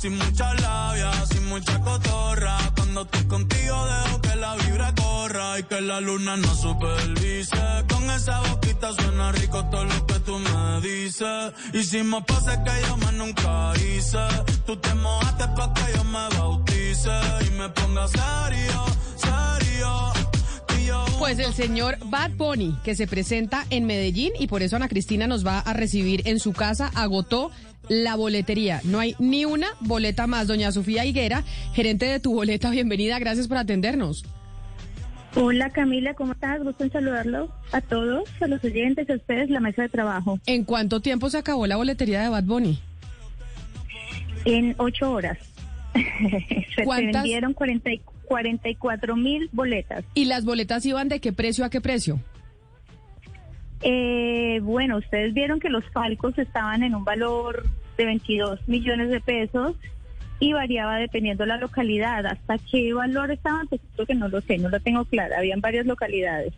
Sin mucha labia, sin mucha cotorra. Cuando estoy contigo dejo que la vibra corra y que la luna no supervise. Con esa boquita suena rico todo lo que tú me dices. Hicimos pases que yo más nunca hice. Tú te mojaste que yo me bautice y me ponga serio, serio. Pues el señor Bad Bunny, que se presenta en Medellín y por eso Ana Cristina nos va a recibir en su casa, agotó la boletería. No hay ni una boleta más. Doña Sofía Higuera, gerente de tu boleta, bienvenida, gracias por atendernos. Hola Camila, ¿cómo estás? Gusto en saludarlos a todos, a los oyentes, a ustedes, la mesa de trabajo. ¿En cuánto tiempo se acabó la boletería de Bad Bunny? En ocho horas. se ¿Cuántas? vendieron 40 y- 44 mil boletas. ¿Y las boletas iban de qué precio a qué precio? Eh, bueno, ustedes vieron que los palcos estaban en un valor de 22 millones de pesos y variaba dependiendo la localidad. ¿Hasta qué valor estaban? Pues creo que no lo sé, no lo tengo claro. Habían varias localidades.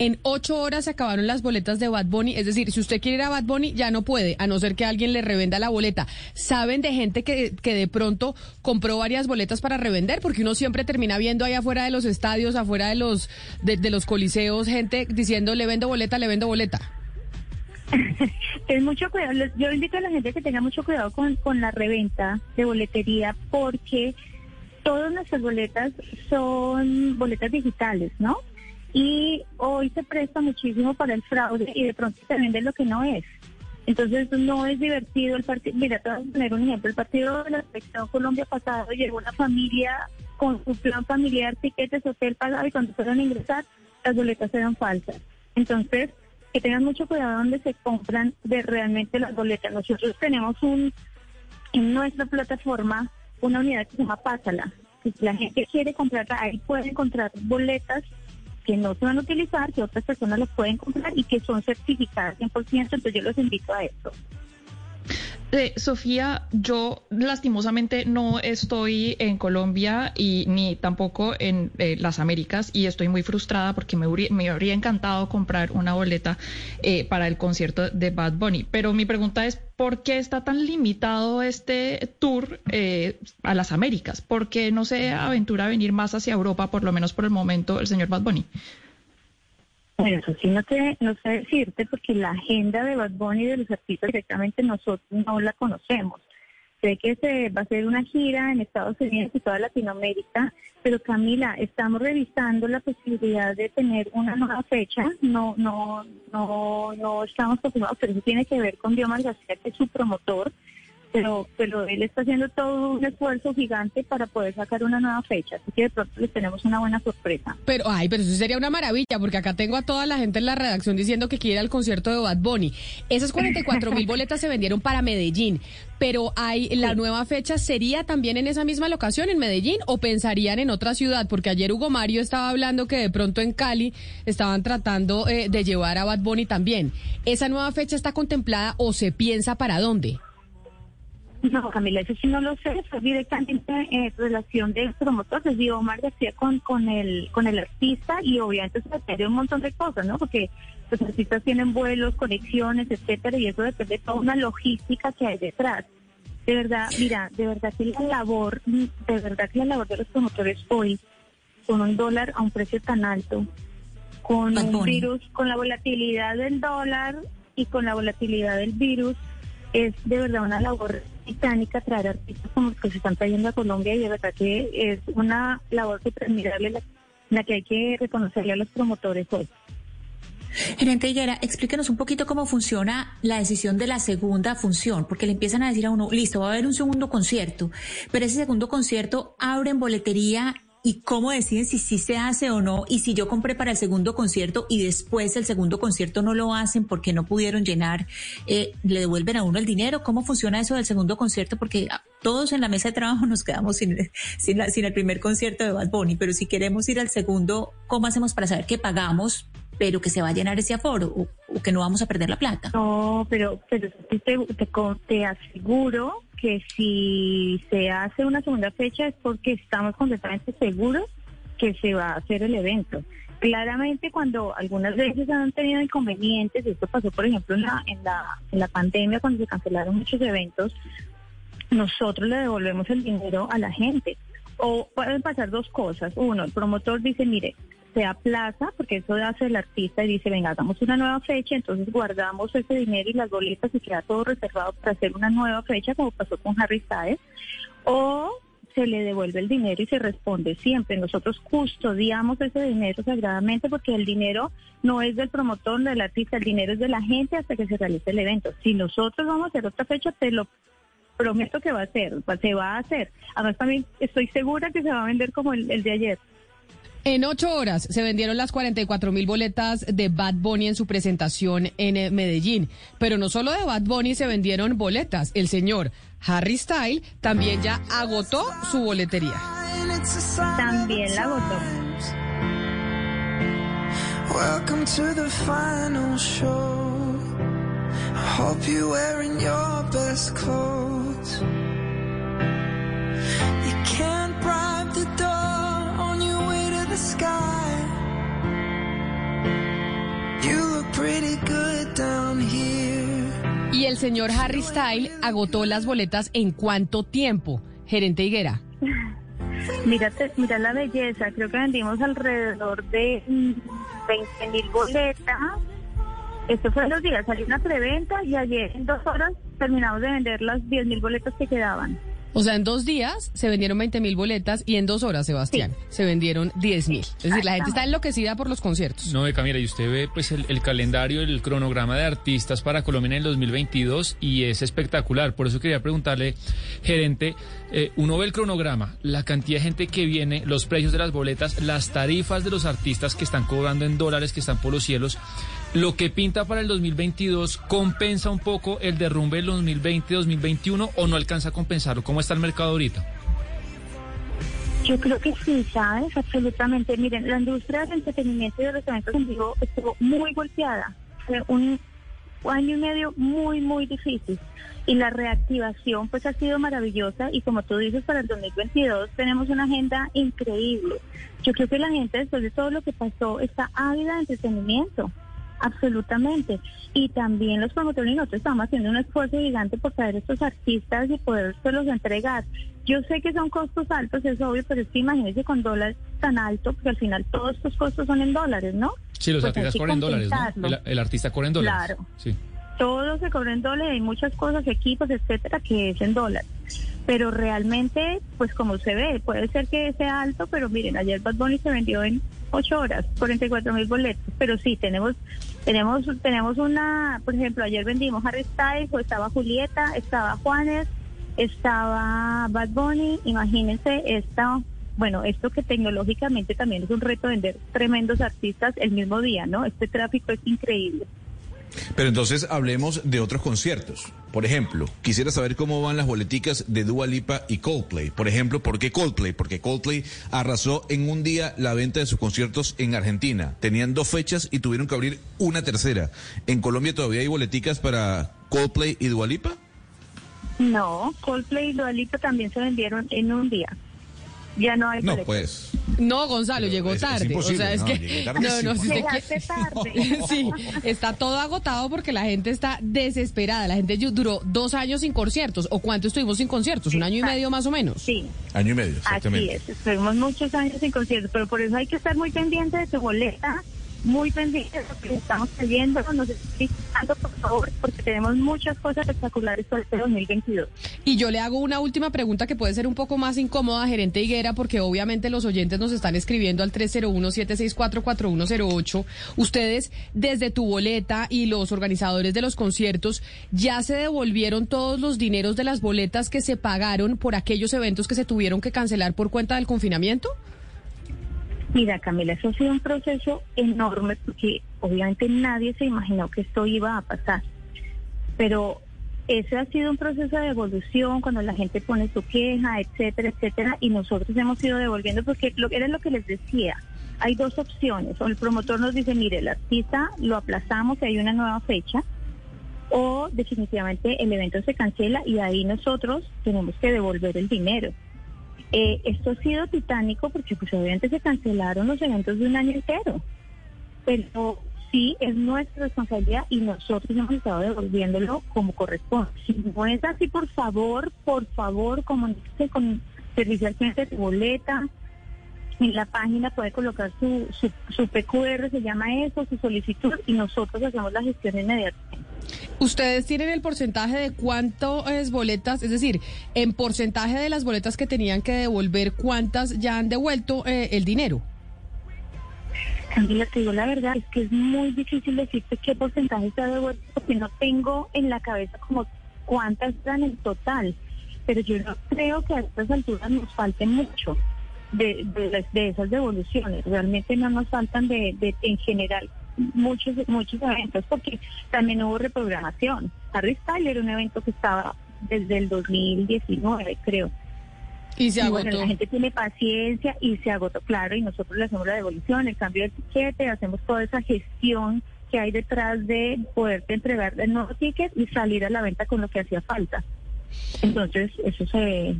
En ocho horas se acabaron las boletas de Bad Bunny. Es decir, si usted quiere ir a Bad Bunny, ya no puede, a no ser que alguien le revenda la boleta. ¿Saben de gente que, que de pronto compró varias boletas para revender? Porque uno siempre termina viendo ahí afuera de los estadios, afuera de los, de, los coliseos, gente diciendo, le vendo boleta, le vendo boleta. Es mucho cuidado. Yo invito a la gente que tenga mucho cuidado con, con la reventa de boletería porque todas nuestras boletas son boletas digitales, ¿no? Y hoy se presta muchísimo para el fraude y de pronto se vende lo que no es. Entonces no es divertido el partido. Mira, te voy a poner un ejemplo. El partido de la selección Colombia pasado llegó una familia con su plan familiar, tiquetes, hotel pagado y cuando fueron a ingresar las boletas eran falsas. Entonces, que tengan mucho cuidado donde se compran de realmente las boletas. Nosotros tenemos un en nuestra plataforma una unidad que se llama Pásala. Si la gente quiere comprarla, ahí puede encontrar boletas que no se van a utilizar, que otras personas las pueden comprar y que son certificadas 100%, entonces yo los invito a esto. Eh, Sofía, yo lastimosamente no estoy en Colombia y ni tampoco en eh, las Américas y estoy muy frustrada porque me, me habría encantado comprar una boleta eh, para el concierto de Bad Bunny. Pero mi pregunta es, ¿por qué está tan limitado este tour eh, a las Américas? ¿Por qué no se aventura a venir más hacia Europa, por lo menos por el momento, el señor Bad Bunny? Bueno, eso sí no, te, no sé decirte porque la agenda de Bad Bunny de los artistas directamente nosotros no la conocemos. Sé que se va a hacer una gira en Estados Unidos y toda Latinoamérica, pero Camila, estamos revisando la posibilidad de tener una nueva fecha. No, no, no, no estamos confirmados, pero eso tiene que ver con Diomar García, que es su promotor. Pero, pero él está haciendo todo un esfuerzo gigante para poder sacar una nueva fecha. Así que de pronto les tenemos una buena sorpresa. Pero, ay, pero eso sería una maravilla, porque acá tengo a toda la gente en la redacción diciendo que quiere ir al concierto de Bad Bunny. Esas 44 mil boletas se vendieron para Medellín, pero hay la nueva fecha sería también en esa misma locación, en Medellín, o pensarían en otra ciudad, porque ayer Hugo Mario estaba hablando que de pronto en Cali estaban tratando eh, de llevar a Bad Bunny también. ¿Esa nueva fecha está contemplada o se piensa para dónde? No, Camila, eso sí no lo sé, fue directamente en relación del promotor, les digo, Omar García con, con, el, con el artista y obviamente se de un montón de cosas, ¿no? Porque los artistas tienen vuelos, conexiones, etcétera, y eso depende de toda una logística que hay detrás. De verdad, mira, de verdad que la labor, de verdad que la labor de los promotores hoy, con un dólar a un precio tan alto, con Bad un virus, con la volatilidad del dólar y con la volatilidad del virus, es de verdad una labor titánica traer artistas como los que se están trayendo a Colombia y de verdad que es una labor súper admirable la, la que hay que reconocerle a los promotores hoy. Gerente Higuera, explíquenos un poquito cómo funciona la decisión de la segunda función, porque le empiezan a decir a uno, listo, va a haber un segundo concierto, pero ese segundo concierto abre en boletería y cómo deciden si sí se hace o no, y si yo compré para el segundo concierto y después el segundo concierto no lo hacen porque no pudieron llenar, eh, le devuelven a uno el dinero, ¿cómo funciona eso del segundo concierto? Porque ah, todos en la mesa de trabajo nos quedamos sin, sin, la- sin el primer concierto de Bad Bunny, pero si queremos ir al segundo, ¿cómo hacemos para saber que pagamos? pero que se va a llenar ese aforo o, o que no vamos a perder la plata. No, pero, pero te, te, te aseguro que si se hace una segunda fecha es porque estamos completamente seguros que se va a hacer el evento. Claramente cuando algunas veces han tenido inconvenientes, esto pasó por ejemplo en la, en la, en la pandemia cuando se cancelaron muchos eventos, nosotros le devolvemos el dinero a la gente. O pueden pasar dos cosas. Uno, el promotor dice, mire, se aplaza, porque eso hace el artista y dice, venga, hagamos una nueva fecha, entonces guardamos ese dinero y las boletas y queda todo reservado para hacer una nueva fecha, como pasó con Harry Styles. O se le devuelve el dinero y se responde siempre. Nosotros custodiamos ese dinero sagradamente porque el dinero no es del promotor, del artista, el dinero es de la gente hasta que se realice el evento. Si nosotros vamos a hacer otra fecha, te lo prometo que va a ser, se va a hacer. Además también estoy segura que se va a vender como el, el de ayer. En ocho horas se vendieron las 44 mil boletas de Bad Bunny en su presentación en eh, Medellín. Pero no solo de Bad Bunny se vendieron boletas. El señor Harry Style también ya agotó su boletería. También la agotó. The sky. You look pretty good down here. Y el señor Harry Style agotó las boletas en cuánto tiempo, gerente Higuera. Mírate, mira la belleza, creo que vendimos alrededor de mm, 20 mil boletas. Esto fue en los días, salió una preventa y ayer en dos horas terminamos de vender las 10 mil boletas que quedaban. O sea, en dos días se vendieron 20 mil boletas y en dos horas, Sebastián, se vendieron 10 mil. Es decir, la gente está enloquecida por los conciertos. No, de Camila, y usted ve pues el, el calendario, el cronograma de artistas para Colombia en el 2022 y es espectacular. Por eso quería preguntarle, gerente, eh, uno ve el cronograma, la cantidad de gente que viene, los precios de las boletas, las tarifas de los artistas que están cobrando en dólares, que están por los cielos. Lo que pinta para el 2022 compensa un poco el derrumbe del 2020-2021 o no alcanza a compensarlo. ¿Cómo está el mercado ahorita? Yo creo que sí, ¿sabes? Absolutamente. Miren, la industria del entretenimiento y de los eventos en vivo estuvo muy golpeada. Fue un año y medio muy, muy difícil. Y la reactivación pues ha sido maravillosa y como tú dices, para el 2022 tenemos una agenda increíble. Yo creo que la gente después de todo lo que pasó está ávida de entretenimiento. Absolutamente. Y también los promotores y nosotros estamos haciendo un esfuerzo gigante por traer estos artistas y poderlos entregar. Yo sé que son costos altos, es obvio, pero es que imagínense con dólares tan alto, porque al final todos estos costos son en dólares, ¿no? Sí, los Pues artistas cobran en dólares. El, el artista cobra en dólares. Claro. Sí. todo se cobra en dólares, hay muchas cosas, equipos, etcétera, que es en dólares. Pero realmente, pues como se ve, puede ser que sea alto, pero miren, ayer Bad Bunny se vendió en ocho horas, 44 mil boletos. Pero sí, tenemos, tenemos, tenemos una, por ejemplo, ayer vendimos Harry Styles, o estaba Julieta, estaba Juanes, estaba Bad Bunny, imagínense esta, bueno, esto que tecnológicamente también es un reto vender tremendos artistas el mismo día, ¿no? Este tráfico es increíble. Pero entonces hablemos de otros conciertos. Por ejemplo, quisiera saber cómo van las boleticas de Dua Lipa y Coldplay. Por ejemplo, ¿por qué Coldplay? Porque Coldplay arrasó en un día la venta de sus conciertos en Argentina. Tenían dos fechas y tuvieron que abrir una tercera. ¿En Colombia todavía hay boleticas para Coldplay y Dua Lipa? No, Coldplay y Dua Lipa también se vendieron en un día. Ya no hay No, pues. No, Gonzalo, llegó es- tarde. o sea, es no, que no, no, si usted tarde. sí, está todo agotado porque la gente está desesperada. La gente duró dos años sin conciertos. ¿O cuánto estuvimos sin conciertos? Un año y medio más o menos. Sí, Año y medio, así exactamente. es. Estuvimos muchos años sin conciertos, pero por eso hay que estar muy pendiente de su boleta, muy pendiente de lo que estamos trayendo. Nos visitando, por favor, porque tenemos muchas cosas espectaculares para este 2022. Y yo le hago una última pregunta que puede ser un poco más incómoda, gerente Higuera, porque obviamente los oyentes nos están escribiendo al 301-764-4108. Ustedes, desde tu boleta y los organizadores de los conciertos, ¿ya se devolvieron todos los dineros de las boletas que se pagaron por aquellos eventos que se tuvieron que cancelar por cuenta del confinamiento? Mira, Camila, eso ha sido un proceso enorme porque obviamente nadie se imaginó que esto iba a pasar. Pero ese ha sido un proceso de evolución cuando la gente pone su queja, etcétera, etcétera, y nosotros hemos ido devolviendo porque lo, era lo que les decía. Hay dos opciones. O el promotor nos dice, mire, el artista lo aplazamos y hay una nueva fecha, o definitivamente el evento se cancela y ahí nosotros tenemos que devolver el dinero. Eh, esto ha sido titánico porque pues obviamente se cancelaron los eventos de un año entero, pero sí es nuestra responsabilidad y nosotros hemos estado devolviéndolo como corresponde. Si no es así, por favor, por favor, comuníquese con servicio al cliente de boleta. En la página puede colocar su, su, su PQR, se llama eso, su solicitud y nosotros hacemos la gestión inmediata. ¿Ustedes tienen el porcentaje de cuántas boletas, es decir, en porcentaje de las boletas que tenían que devolver, cuántas ya han devuelto eh, el dinero? Camila, te digo la verdad, es que es muy difícil decirte qué porcentaje se ha devuelto porque no tengo en la cabeza como cuántas dan en total. Pero yo no creo que a estas alturas nos falte mucho de, de, de esas devoluciones. Realmente no nos faltan de, de en general muchos muchos eventos porque también hubo reprogramación. Harry Styles era un evento que estaba desde el 2019, creo. Y se Y bueno, agotó. la gente tiene paciencia y se agotó, claro, y nosotros le hacemos la devolución, el cambio de tiquete, hacemos toda esa gestión que hay detrás de poderte entregar el nuevo ticket y salir a la venta con lo que hacía falta. Entonces, eso se,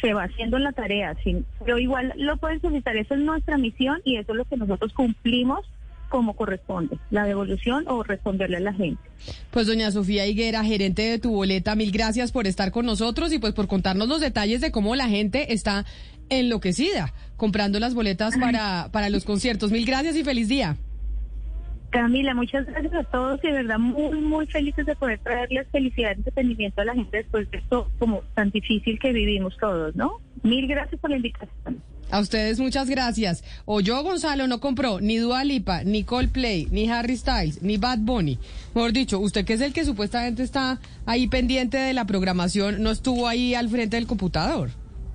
se va haciendo en la tarea, sí. pero igual lo pueden solicitar, esa es nuestra misión y eso es lo que nosotros cumplimos como corresponde, la devolución o responderle a la gente. Pues doña Sofía Higuera, gerente de tu boleta, mil gracias por estar con nosotros y pues por contarnos los detalles de cómo la gente está enloquecida comprando las boletas para, para los conciertos. Mil gracias y feliz día. Camila, muchas gracias a todos y de verdad muy, muy felices de poder traerles felicidad y entretenimiento a la gente después de esto como tan difícil que vivimos todos, ¿no? Mil gracias por la invitación. A ustedes muchas gracias. O yo, Gonzalo, no compró ni Dua Lipa, ni Coldplay, ni Harry Styles, ni Bad Bunny. Mejor dicho, usted que es el que supuestamente está ahí pendiente de la programación, no estuvo ahí al frente del computador.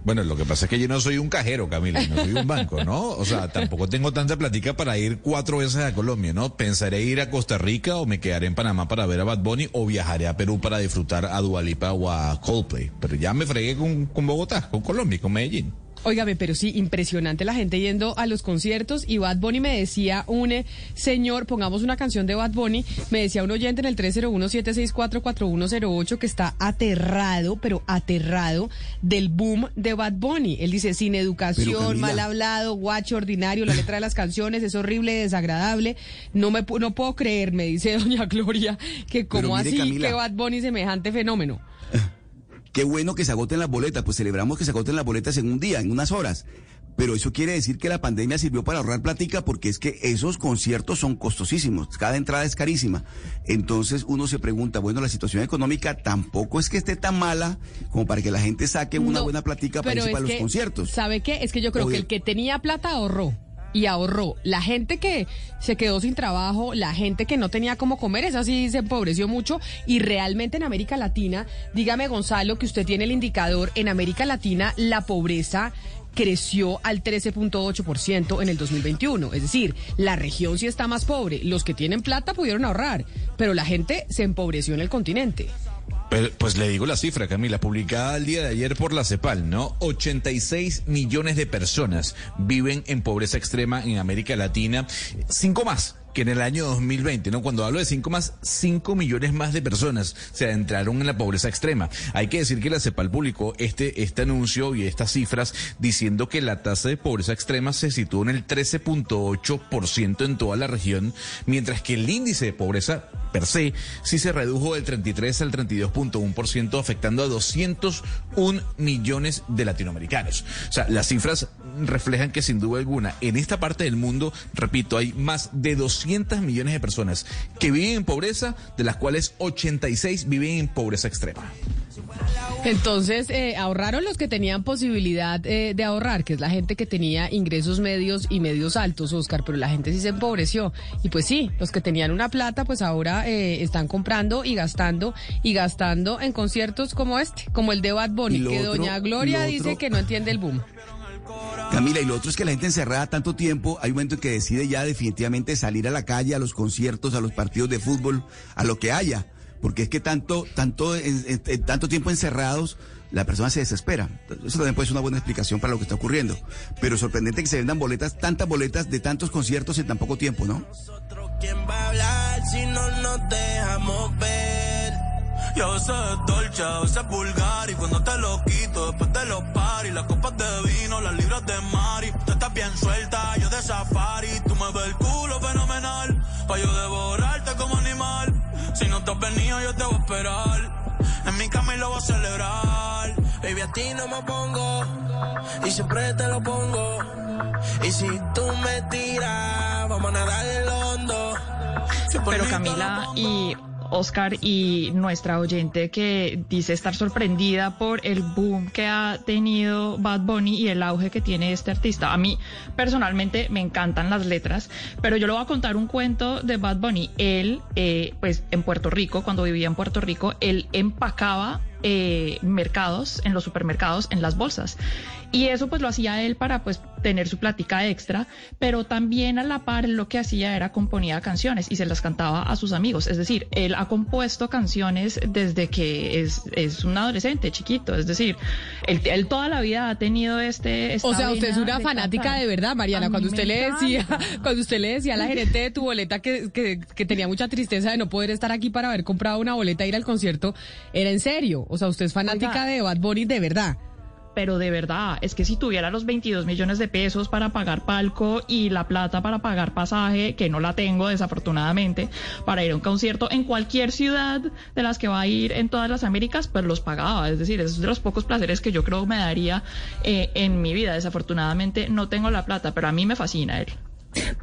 Bueno, lo que pasa es que yo no soy un cajero, Camila, no soy un banco, ¿no? O sea, tampoco tengo tanta platica para ir cuatro veces a Colombia, ¿no? Pensaré ir a Costa Rica o me quedaré en Panamá para ver a Bad Bunny o viajaré a Perú para disfrutar a Dualipa o a Coldplay. Pero ya me fregué con, con Bogotá, con Colombia, con Medellín. Óigame, pero sí, impresionante la gente yendo a los conciertos y Bad Bunny me decía un eh, señor, pongamos una canción de Bad Bunny, me decía un oyente en el 301-764-4108 que está aterrado, pero aterrado del boom de Bad Bunny. Él dice, sin educación, mal hablado, guacho, ordinario, la letra de las canciones es horrible, desagradable. No me no puedo creer, me dice doña Gloria, que como así Camila. que Bad Bunny semejante fenómeno. Qué bueno que se agoten las boletas, pues celebramos que se agoten las boletas en un día, en unas horas. Pero eso quiere decir que la pandemia sirvió para ahorrar platica porque es que esos conciertos son costosísimos, cada entrada es carísima. Entonces uno se pregunta, bueno, la situación económica tampoco es que esté tan mala como para que la gente saque una No, buena platica para para los conciertos. ¿Sabe qué? Es que yo creo Oye. que el que tenía plata ahorró. Y ahorró. La gente que se quedó sin trabajo, la gente que no tenía cómo comer, esa sí se empobreció mucho. Y realmente en América Latina, dígame Gonzalo, que usted tiene el indicador, en América Latina la pobreza creció al 13.8% en el 2021. Es decir, la región sí está más pobre. Los que tienen plata pudieron ahorrar, pero la gente se empobreció en el continente. Pues le digo la cifra, Camila, publicada el día de ayer por la CEPAL, ¿no? 86 millones de personas viven en pobreza extrema en América Latina, cinco más que en el año 2020, ¿no? Cuando hablo de cinco más, cinco millones más de personas se adentraron en la pobreza extrema. Hay que decir que la CEPAL publicó este, este anuncio y estas cifras diciendo que la tasa de pobreza extrema se situó en el 13.8% en toda la región, mientras que el índice de pobreza per se sí se redujo del 33 al 32.1%, afectando a 201 millones de latinoamericanos. O sea, las cifras reflejan que sin duda alguna en esta parte del mundo, repito, hay más de 200 millones de personas que viven en pobreza, de las cuales 86 viven en pobreza extrema. Entonces, eh, ahorraron los que tenían posibilidad eh, de ahorrar, que es la gente que tenía ingresos medios y medios altos, Oscar, pero la gente sí se empobreció. Y pues sí, los que tenían una plata, pues ahora eh, están comprando y gastando y gastando en conciertos como este, como el de Bad Bunny, que otro- doña Gloria lo dice que no entiende el boom. Camila, y lo otro es que la gente encerrada tanto tiempo, hay un momento en que decide ya definitivamente salir a la calle, a los conciertos, a los partidos de fútbol, a lo que haya. Porque es que tanto, tanto, tanto tiempo encerrados, la persona se desespera. Eso también puede ser una buena explicación para lo que está ocurriendo. Pero sorprendente que se vendan boletas, tantas boletas de tantos conciertos en tan poco tiempo, ¿no? ¿Quién va a hablar si no nos dejamos ver? Y a veces es dolce, a veces es vulgar Y cuando te lo quito, después de los paris Las copas de vino, las libras de mari Tú estás bien suelta, yo de safari Tú me ves el culo fenomenal Pa' yo devorarte como animal Si no te has venido, yo te voy a esperar En mi cama y lo voy a celebrar Baby, a ti no me pongo Y siempre te lo pongo Y si tú me tiras Vamos a nadar el hondo Pero te lo Camila, y Oscar y nuestra oyente que dice estar sorprendida por el boom que ha tenido Bad Bunny y el auge que tiene este artista. A mí personalmente me encantan las letras, pero yo le voy a contar un cuento de Bad Bunny. Él, eh, pues en Puerto Rico, cuando vivía en Puerto Rico, él empacaba eh, mercados, en los supermercados, en las bolsas. Y eso pues lo hacía él para pues tener su plática extra, pero también a la par lo que hacía era componía canciones y se las cantaba a sus amigos. Es decir, él ha compuesto canciones desde que es, es un adolescente chiquito. Es decir, él, él toda la vida ha tenido este... esta O sea, usted es una de fanática cantar. de verdad, Mariana. A Cuando usted le decía, cuando usted le decía a la gerente de tu boleta que, que, que tenía mucha tristeza de no poder estar aquí para haber comprado una boleta e ir al concierto, era en serio. O sea, usted es fanática Oiga. de Bad Bunny de verdad. Pero de verdad, es que si tuviera los 22 millones de pesos para pagar palco y la plata para pagar pasaje, que no la tengo desafortunadamente, para ir a un concierto en cualquier ciudad de las que va a ir en todas las Américas, pues los pagaba. Es decir, es de los pocos placeres que yo creo me daría eh, en mi vida. Desafortunadamente no tengo la plata, pero a mí me fascina él.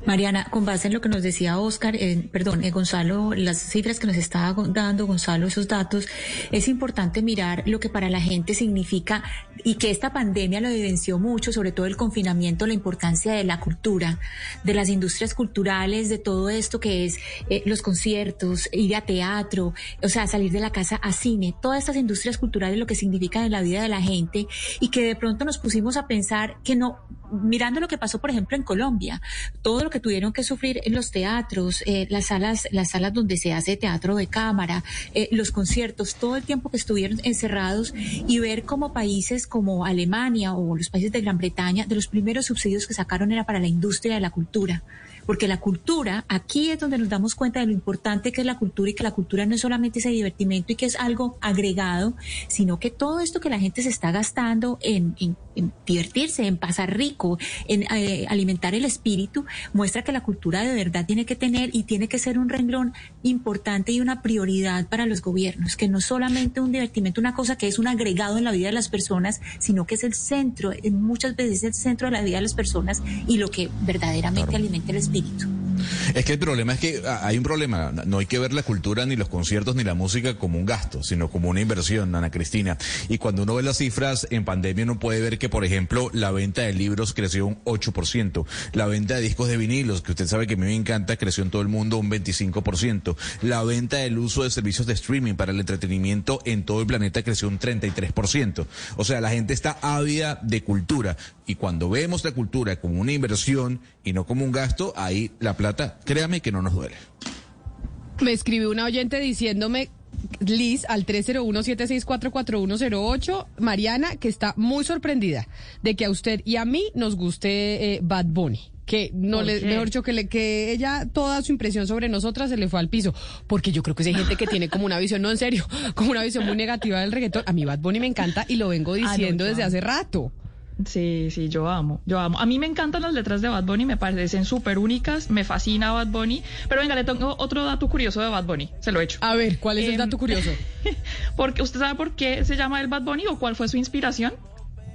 Mariana, con base en lo que nos decía Oscar, eh, perdón, eh, Gonzalo, las cifras que nos go- dando Gonzalo, esos datos, es importante mirar lo que para la gente significa y que esta pandemia lo evidenció mucho, sobre todo el confinamiento, la importancia de la cultura, de las industrias culturales, de todo esto que es eh, los conciertos, ir a teatro, o sea, salir de la casa a cine, todas estas industrias culturales, lo que significan en la vida de la gente y que de pronto nos pusimos a pensar que no, mirando lo que pasó, por ejemplo, en Colombia, todo lo que tuvieron que sufrir en los teatros, eh, las salas, las salas donde se hace teatro de cámara, eh, los conciertos, todo el tiempo que estuvieron encerrados y ver como países como Alemania o los países de Gran Bretaña, de los primeros subsidios que sacaron era para la industria de la cultura. Porque la cultura, aquí es donde nos damos cuenta de lo importante que es la cultura y que la cultura no es solamente ese divertimento y que es algo agregado, sino que todo esto que la gente se está gastando en, en- en divertirse, en pasar rico, en eh, alimentar el espíritu, muestra que la cultura de verdad tiene que tener y tiene que ser un renglón importante y una prioridad para los gobiernos, que no solamente un divertimento, una cosa que es un agregado en la vida de las personas, sino que es el centro, muchas veces el centro de la vida de las personas y lo que verdaderamente alimenta el espíritu. Es que el problema es que ah, hay un problema. No hay que ver la cultura, ni los conciertos, ni la música como un gasto, sino como una inversión, Ana Cristina. Y cuando uno ve las cifras en pandemia, uno puede ver que, por ejemplo, la venta de libros creció un 8%. La venta de discos de vinilos, que usted sabe que a mí me encanta, creció en todo el mundo un 25%. La venta del uso de servicios de streaming para el entretenimiento en todo el planeta creció un 33%. O sea, la gente está ávida de cultura. Y cuando vemos la cultura como una inversión y no como un gasto, ahí la plata, créame que no nos duele. Me escribió una oyente diciéndome, Liz, al 301-764-4108, Mariana, que está muy sorprendida de que a usted y a mí nos guste eh, Bad Bunny. Que no ¿Por le, qué? mejor dicho, que, le, que ella, toda su impresión sobre nosotras se le fue al piso. Porque yo creo que hay gente que tiene como una visión, no en serio, como una visión muy negativa del reggaetón. A mí Bad Bunny me encanta y lo vengo Ah, no, diciendo desde hace rato. Sí, sí, yo amo, yo amo. A mí me encantan las letras de Bad Bunny, me parecen súper únicas, me fascina Bad Bunny. Pero venga, le tengo otro dato curioso de Bad Bunny, se lo he hecho. A ver, ¿cuál es el Em, dato curioso? Porque, ¿Usted sabe por qué se llama el Bad Bunny o cuál fue su inspiración?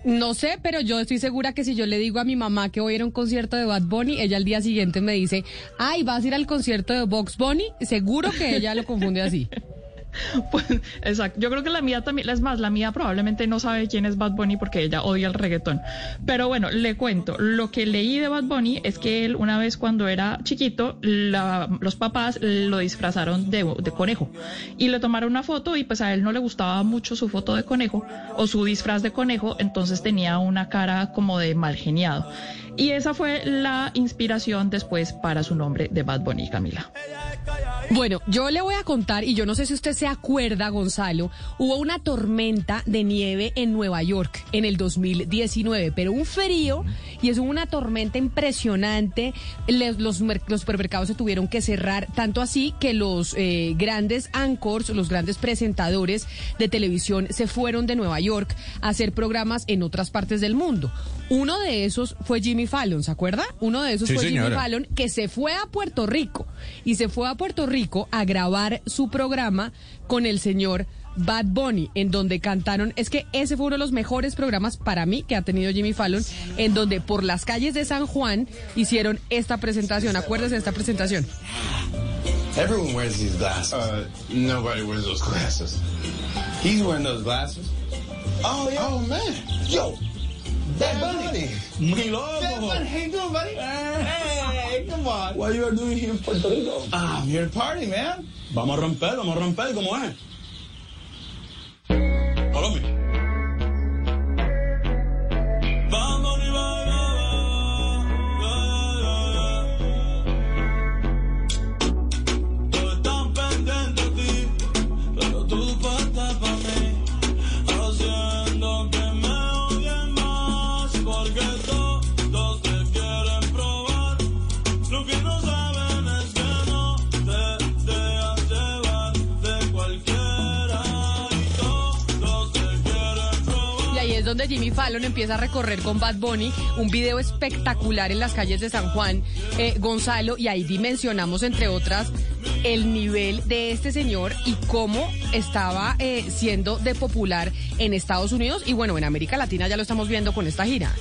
No sé, pero yo estoy segura que si yo le digo a mi mamá que voy a ir a un concierto de Bad Bunny, ella al día siguiente me dice, ay, vas a ir al concierto de Box Bunny, seguro que ella lo confunde así. Pues, exacto. Yo creo que la mía también, es más, la mía probablemente no sabe quién es Bad Bunny porque ella odia el reggaetón. Pero bueno, le cuento. Lo que leí de Bad Bunny es que él una vez cuando era chiquito, los papás lo disfrazaron de, de conejo y le tomaron una foto y pues a él no le gustaba mucho su foto de conejo o su disfraz de conejo, entonces tenía una cara como de mal geniado. Y esa fue la inspiración después para su nombre de Bad Bunny, Camila. Bueno, yo le voy a contar, y yo no sé si usted se acuerda, Gonzalo, hubo una tormenta de nieve en Nueva York en el 2019, pero un frío, y es una tormenta impresionante. Los supermercados se tuvieron que cerrar, tanto así que los eh, grandes anchors, los grandes presentadores de televisión se fueron de Nueva York a hacer programas en otras partes del mundo. Uno de esos fue Jimmy Fallon, ¿se acuerda? Uno de esos Sí, fue Jimmy. Fallon que se fue a Puerto Rico y se fue a Puerto Rico a grabar su programa con el señor Bad Bunny, en donde cantaron, es que ese fue uno de los mejores programas para mí que ha tenido Jimmy Fallon, en donde por las calles de San Juan hicieron esta presentación, acuérdese de esta presentación. Everyone wears these glasses. Uh, nobody wears those glasses. He's wearing those glasses. Oh, yeah. Oh, man. Yo. Bad Bunny. Bunny. How you doing, buddy? Hey, come on. What you are doing here in Puerto Rico? Ah, I'm here to party, man. Vamos a romper, vamos a romper, ¿cómo es? Colombia. Vamos, donde Jimmy Fallon empieza a recorrer con Bad Bunny un video espectacular en las calles de San Juan, eh, Gonzalo, y ahí dimensionamos, entre otras, el nivel de este señor y cómo estaba eh, siendo de popular en Estados Unidos y bueno, en América Latina ya lo estamos viendo con esta gira.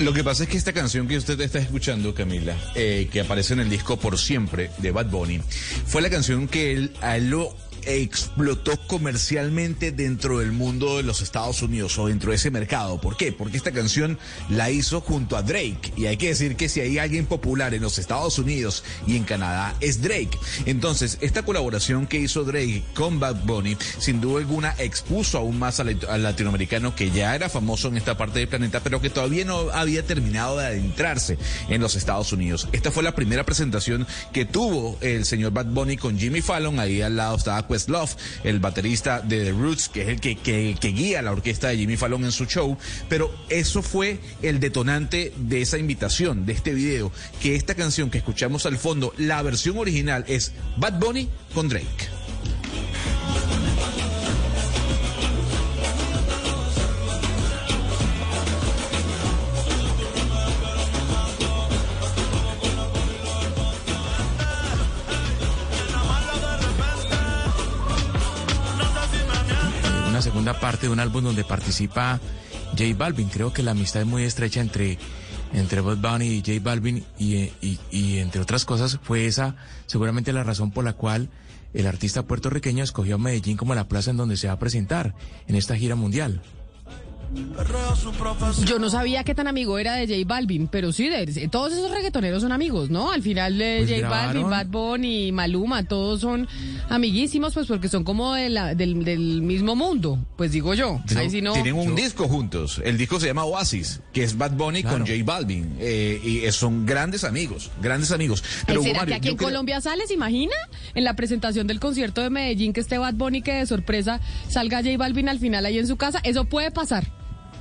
Lo que pasa es que esta canción que usted está escuchando, Camila, eh, que aparece en el disco Por Siempre de Bad Bunny, fue la canción que él, él lo explotó comercialmente dentro del mundo de los Estados Unidos o dentro de ese mercado. ¿Por qué? Porque esta canción la hizo junto a Drake. Y hay que decir que si hay alguien popular en los Estados Unidos y en Canadá es Drake. Entonces, esta colaboración que hizo Drake con Bad Bunny, sin duda alguna, expuso aún más al, al latinoamericano que ya era famoso en esta parte del planeta, pero que todavía no había terminado de adentrarse en los Estados Unidos. Esta fue la primera presentación que tuvo el señor Bad Bunny con Jimmy Fallon. Ahí al lado estaba Questlove, el baterista de The Roots, que es el que, guía la orquesta de Jimmy Fallon en su show. Pero eso fue el detonante de esa invitación, de este video, que esta canción que escuchamos al fondo, la versión original es Bad Bunny con Drake. Parte de un álbum donde participa J Balvin. Creo que la amistad es muy estrecha entre, entre Bad Bunny y J Balvin y- y entre otras cosas fue esa seguramente la razón por la cual el artista puertorriqueño escogió a Medellín como la plaza en donde se va a presentar en esta gira mundial. Yo no sabía qué tan amigo era de J Balvin, pero sí, de, de- todos esos reggaetoneros son amigos, ¿no? Al final de Pues J Balvin. Bad Bunny, Maluma, todos son amiguísimos, pues porque son como de la- del, del mismo mundo, pues digo yo. Ahí sí no. Tienen un disco juntos. El disco se llama Oasis, que es Bad Bunny con J Balvin. Eh, y eh, son grandes amigos, grandes amigos. Pero ¿Será Mario, que aquí en creo- Colombia sale? ¿Se imagina? En la presentación del concierto de Medellín que esté Bad Bunny que de sorpresa salga J Balvin al final ahí en su casa. Eso puede pasar.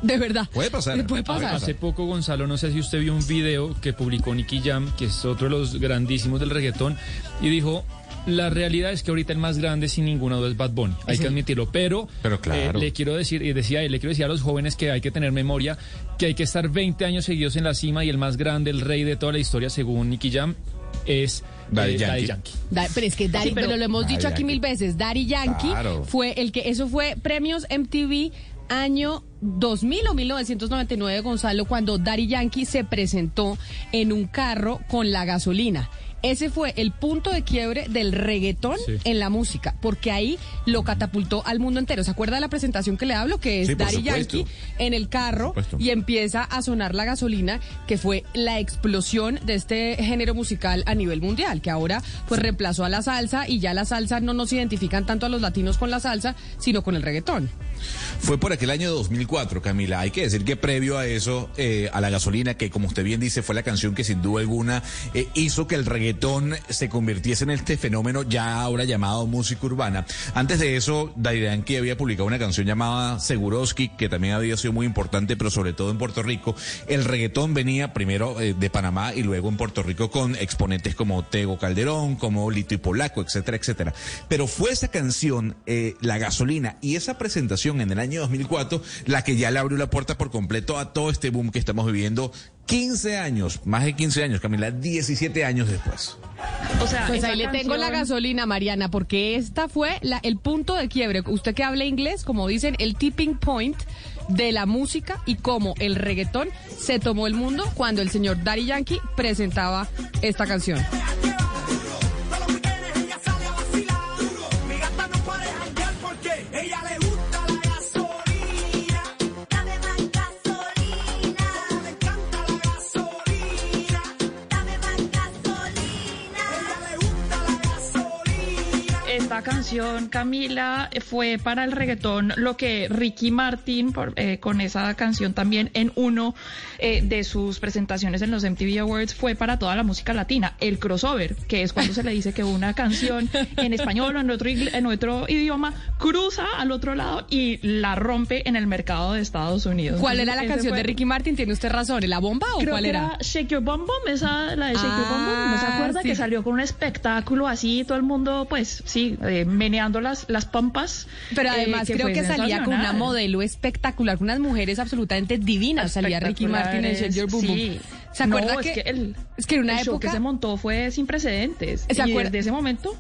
De verdad. Puede pasar. Puede pasar. Hace poco, Gonzalo, no sé si usted vio un video que publicó Nicky Jam, que es otro de los grandísimos del reggaetón, y dijo, la realidad es que ahorita el más grande sin ninguna duda es Bad Bunny, hay Sí. que admitirlo, pero, Pero claro. eh, le quiero decir, y decía él, le quiero decir a los jóvenes que hay que tener memoria, que hay que estar 20 años seguidos en la cima y el más grande, el rey de toda la historia, según Nicky Jam, es Daddy eh, Yankee. Yankee. Da- pero es que Daddy, Sí, pero- pero lo hemos Daddy dicho aquí Yankee. mil veces, Daddy Yankee Claro. fue el que, eso fue premios MTV año 2000 o 1999, Gonzalo, cuando Daddy Yankee se presentó en un carro con la gasolina. Ese fue el punto de quiebre del reggaetón Sí. en la música, porque ahí lo catapultó al mundo entero. ¿Se acuerda de la presentación que le hablo? Que es Sí, Daddy. Yankee en el carro y empieza a sonar la gasolina, que fue la explosión de este género musical a nivel mundial, que ahora pues reemplazó a la salsa y ya la salsa no nos identifican tanto a los latinos con la salsa, sino con el reggaetón. Fue por aquel año 2004, Camila. Hay que decir que previo a eso, eh, a la gasolina, que como usted bien dice, fue la canción que sin duda alguna eh, hizo que el reggaetón se convirtiese en este fenómeno ya ahora llamado música urbana. Antes de eso, Yankee había publicado una canción llamada Seguroski, que también había sido muy importante, pero sobre todo en Puerto Rico. El reggaetón venía primero eh, de Panamá y luego en Puerto Rico con exponentes como Tego Calderón, como Lito y Polaco, etcétera, etcétera. Pero fue esa canción, eh, La Gasolina, y esa presentación en el año 2004 la que ya le abrió la puerta por completo a todo este boom que estamos viviendo 15 años, más de 15 años, Camila, 17 años después. O sea, Pues ahí le tengo la gasolina, Mariana, porque esta fue la- el punto de quiebre. Usted que habla inglés, como dicen, el tipping point de la música y cómo el reggaetón se tomó el mundo cuando el señor Daddy Yankee presentaba esta canción. Esta canción, Camila, fue para el reggaetón lo que Ricky Martin por- eh, con esa canción también en uno eh, de sus presentaciones en los MTV Awards fue para toda la música latina, el crossover, que es cuando se le dice que una canción en español o en otro, en otro idioma cruza al otro lado y la rompe en el mercado de Estados Unidos. ¿Cuál era la ese canción fue- de Ricky Martin? ¿Tiene usted razón? ¿La bomba o Creo cuál que era? Shake Your Bum Bum, esa, la de Shake Your Bum, ¿no se Ah, acuerda? sí. Que salió con un espectáculo así, todo el mundo, pues, sí, eh, meneando las, las pompas. Pero eh, además creo fue que salía con una modelo espectacular, con unas mujeres absolutamente divinas. Salía Ricky Martin en Shake Your Boom. Sí. ¿Se acuerda No, que, es que el, es que en una el show que época se montó fue sin precedentes. ¿Se y acuerda? desde ese momento,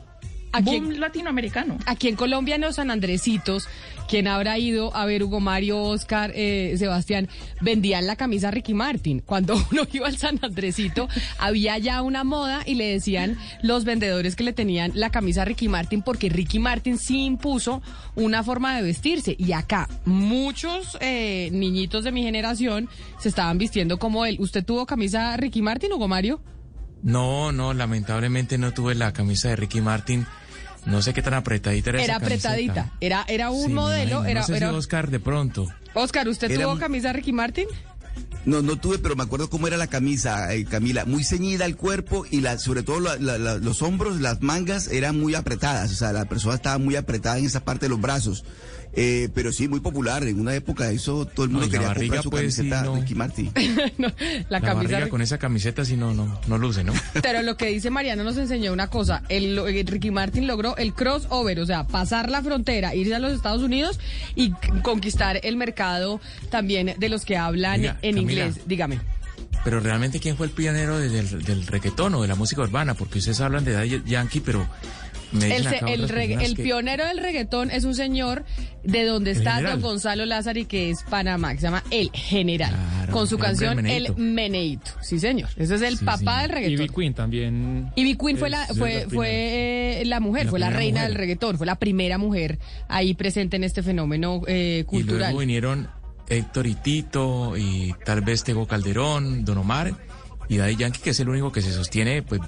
Aquí- boom latinoamericano. Aquí en Colombia, en los San Andresitos, quien habrá ido a ver Hugo Mario, Oscar, eh, Sebastián, vendían la camisa Ricky Martin. Cuando uno iba al San Andresito, había ya una moda y le decían los vendedores que le tenían la camisa Ricky Martin porque Ricky Martin sí impuso una forma de vestirse. Y acá, muchos eh, niñitos de mi generación se estaban vistiendo como él. ¿Usted tuvo camisa Ricky Martin, Hugo Mario? No, no, lamentablemente no tuve la camisa de Ricky Martin. No sé qué tan apretadita era Era esa apretadita. Era, era un Sí, modelo. Era, no sé si era... Oscar de pronto. Oscar, ¿usted Era tuvo camisa Ricky Martin? No, no tuve, pero me acuerdo cómo era la camisa, eh, Camila. Muy ceñida al cuerpo y la, sobre todo la- la- la- los hombros, las mangas eran muy apretadas. O sea, la persona estaba muy apretada en esa parte de los brazos. Eh, pero sí, muy popular. En una época eso todo el No, mundo la quería comprar barriga, su pues, sí, camiseta no. Ricky Martin. la, La, camisa barriga con esa camiseta sí no, no, no luce, ¿no? Pero lo que dice Mariana nos enseñó una cosa. El, lo- eh, Ricky Martin logró el crossover, o sea, pasar la frontera, irse a los Estados Unidos y conquistar el mercado también de los que hablan en Camila. inglés. Dígame. Pero realmente, ¿quién fue el pionero de- del, del reggaetón o de la música urbana? Porque ustedes hablan de Daddy Yankee, pero El, regga- que- pionero del reggaetón es un señor de donde está general. don Gonzalo Lázari, que es Panamá, que se llama El General, Claro, con su el canción El. Meneito. Sí, señor. Ese es el Sí, papá sí. del reggaetón. Ivy Queen también. Ivy Queen fue la fue fue la mujer, La fue la reina mujer. del reggaetón, fue la primera mujer ahí presente en este fenómeno eh, Y cultural. luego vinieron Héctor y Tito y tal vez Tego Calderón, Don Omar y Daddy Yankee, que es el único que se sostiene pues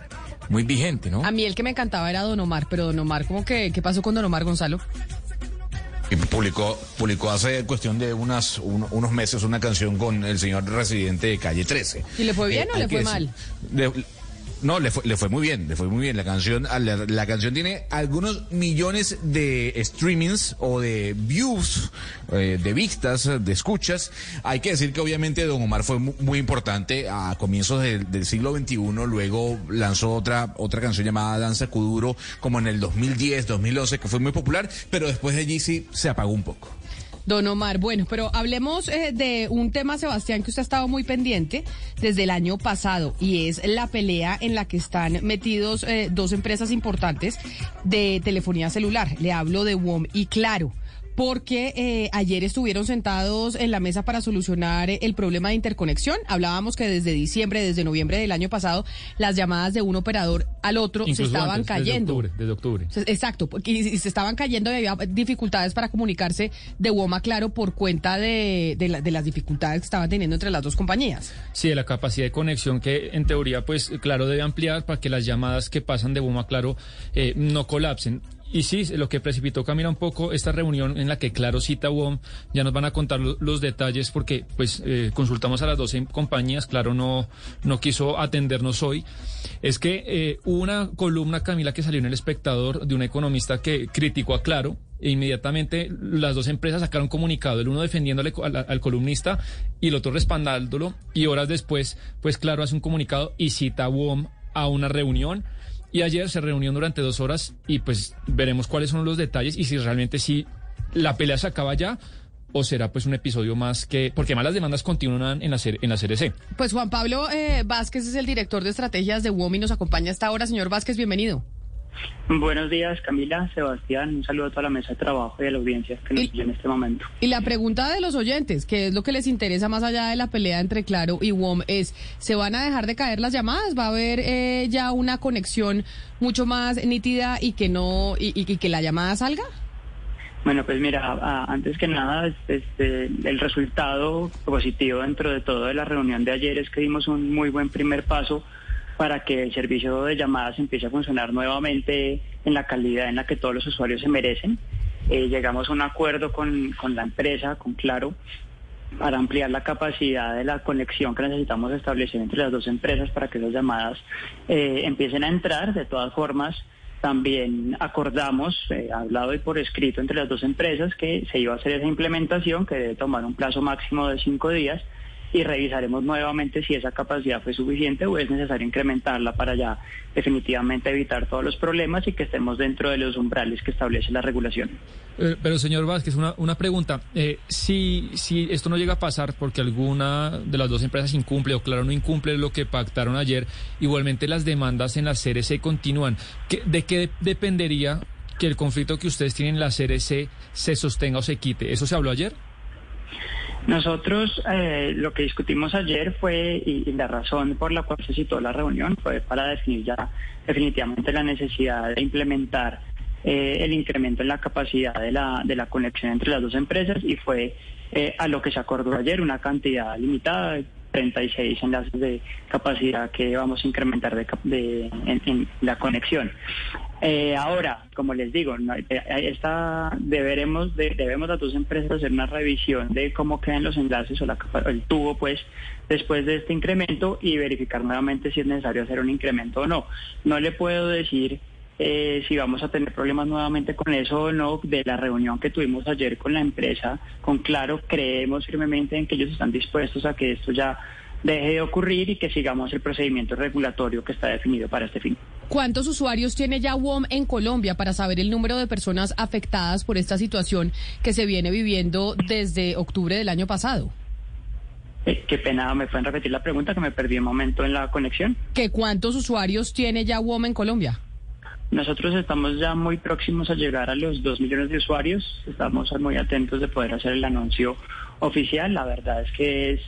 muy vigente, ¿no? A mí el que me encantaba era Don Omar, pero Don Omar, ¿cómo que qué pasó con Don Omar Gonzalo? Y publicó, publicó hace cuestión de unas, un- unos meses una canción con el señor residente de Calle 13. ¿Y le fue bien o hay le fue decir- mal? Le- no, le fue, le fue muy bien, le fue muy bien. La canción, la, la canción tiene algunos millones de streamings o de views, eh, de vistas, de escuchas. Hay que decir que obviamente Don Omar fue mu- muy, importante a comienzos del, siglo XXI. Luego lanzó otra, otra canción llamada Danza Kuduro como en el 2010, 2011, que fue muy popular, pero después de allí sí se apagó un poco. Don Omar, bueno, pero hablemos eh, de un tema, Sebastián, que usted ha estado muy pendiente desde el año pasado y es la pelea en la que están metidos eh, dos empresas importantes de telefonía celular. Le hablo de WOM y Claro. Porque eh, ayer estuvieron sentados en la mesa para solucionar eh, el problema de interconexión. Hablábamos que desde diciembre, desde noviembre del año pasado, las llamadas de un operador al otro se estaban antes, cayendo. Desde octubre, desde octubre. Exacto, porque y- se estaban cayendo y había dificultades para comunicarse de WOMA Claro por cuenta de, de la- de las dificultades que estaban teniendo entre las dos compañías. Sí, de la capacidad de conexión que en teoría, pues claro, debe ampliar para que las llamadas que pasan de Boom a Claro eh, no colapsen. Y sí, lo que precipitó Camila un poco esta reunión en la que Claro cita a WOM, ya nos van a contar lo- los detalles porque pues eh, consultamos a las 12 compañías, Claro no, no quiso atendernos hoy. Es que eh, hubo una columna, Camila, que salió en El Espectador de un economista que criticó a Claro e inmediatamente las dos empresas sacaron comunicado, el uno defendiéndole al, al columnista y el otro respaldándolo y horas después, pues Claro hace un comunicado y cita a WOM a una reunión y ayer se reunieron durante dos horas y pues veremos cuáles son los detalles y si realmente sí la pelea se acaba ya o será pues un episodio más que porque más las demandas continúan en la en la CRC. Pues Juan Pablo eh, Vázquez es el director de estrategias de WOM y nos acompaña hasta ahora. Señor Vázquez, bienvenido. Buenos días, Camila, Sebastián. Un saludo a toda la mesa de trabajo y a la audiencia que nos sigue en este momento. Y la pregunta de los oyentes, que es lo que les interesa más allá de la pelea entre Claro y WOM, es, ¿se van a dejar de caer las llamadas? ¿Va a haber eh, ya una conexión mucho más nítida y que no y, y- y que la llamada salga? Bueno, pues mira, a- antes que nada, este, el resultado positivo dentro de todo de la reunión de ayer es que dimos un muy buen primer paso para que el servicio de llamadas empiece a funcionar nuevamente en la calidad en la que todos los usuarios se merecen. Eh, llegamos a un acuerdo con, con la empresa, con Claro, para ampliar la capacidad de la conexión que necesitamos establecer entre las dos empresas para que esas llamadas eh, empiecen a entrar. De todas formas, también acordamos, eh, hablado y por escrito entre las dos empresas, que se iba a hacer esa implementación, que debe tomar un plazo máximo de cinco días, y revisaremos nuevamente si esa capacidad fue suficiente o es necesario incrementarla para ya definitivamente evitar todos los problemas y que estemos dentro de los umbrales que establece la regulación. Eh, Pero señor Vázquez, una, una pregunta. Eh, si, si esto no llega a pasar porque alguna de las dos empresas incumple o claro no incumple lo que pactaron ayer, igualmente las demandas en la CRC continúan. ¿Qué- ¿De qué dependería que el conflicto que ustedes tienen en la CRC se sostenga o se quite? ¿Eso se habló ayer? Nosotros eh, lo que discutimos ayer fue, y, la razón por la cual se citó la reunión fue para definir ya definitivamente la necesidad de implementar eh, el incremento en la capacidad de la, de la conexión entre las dos empresas y fue eh, a lo que se acordó ayer una cantidad limitada. 36 enlaces de capacidad que vamos a incrementar de, de- en la conexión. Eh, ahora, como les digo, eh, esta, deberemos, de- debemos las dos empresas hacer una revisión de cómo quedan los enlaces o la el tubo, pues, después de este incremento y verificar nuevamente si es necesario hacer un incremento o no. No le puedo decir eh, si vamos a tener problemas nuevamente con eso o no. De la reunión que tuvimos ayer con la empresa, con Claro, creemos firmemente en que ellos están dispuestos a que esto ya deje de ocurrir y que sigamos el procedimiento regulatorio que está definido para este fin. ¿Cuántos usuarios tiene ya WOM en Colombia para saber el número de personas afectadas por esta situación que se viene viviendo desde octubre del año pasado? Eh, qué pena, ¿me pueden repetir la pregunta que me perdí un momento en la conexión? ¿Que cuántos usuarios tiene ya WOM en Colombia? Nosotros estamos ya muy próximos a llegar a los 2 millones de usuarios. Estamos muy atentos de poder hacer el anuncio oficial. La verdad es que es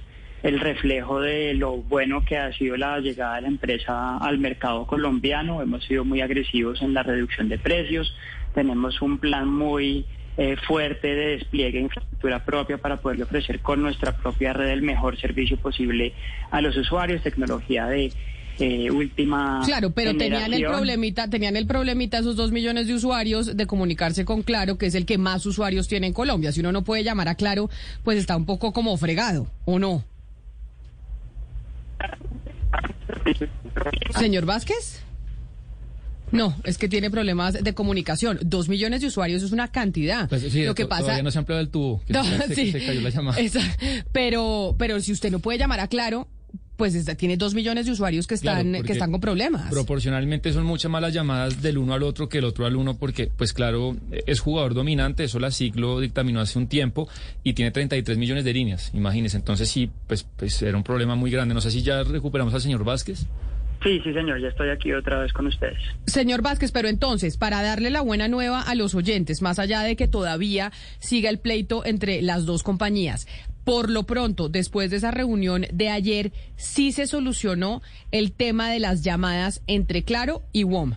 el reflejo de lo bueno que ha sido la llegada de la empresa al mercado colombiano. Hemos sido muy agresivos en la reducción de precios. Tenemos un plan muy eh, fuerte de despliegue de infraestructura propia para poderle ofrecer con nuestra propia red el mejor servicio posible a los usuarios, tecnología de eh, última Claro, pero tenían el problemita, tenían el problemita esos dos millones de usuarios de comunicarse con Claro, que es el que más usuarios tiene en Colombia. Si uno no puede llamar a Claro, pues está un poco como fregado, ¿o no? Señor Vázquez. No, es que tiene problemas de comunicación. Dos millones de usuarios es una cantidad. Pues sí, Lo que pasa. Todavía no se el tubo. que No, se, sí. se cayó la llamada. Esa- pero, pero si usted no puede llamar a Claro, pues está- tiene dos millones de usuarios que están, que están con problemas. Proporcionalmente son muchas más las llamadas del uno al otro que el otro al uno, porque, pues claro, es jugador dominante, eso la ciclo dictaminó hace un tiempo y tiene 33 millones de líneas, imagínense. Entonces sí, pues, pues era un problema muy grande. No sé si ya recuperamos al señor Vázquez. Sí, sí, señor, ya estoy aquí otra vez con ustedes. Señor Vázquez, pero entonces, para darle la buena nueva a los oyentes, más allá de que todavía siga el pleito entre las dos compañías, por lo pronto, después de esa reunión de ayer, sí se solucionó el tema de las llamadas entre Claro y WOM.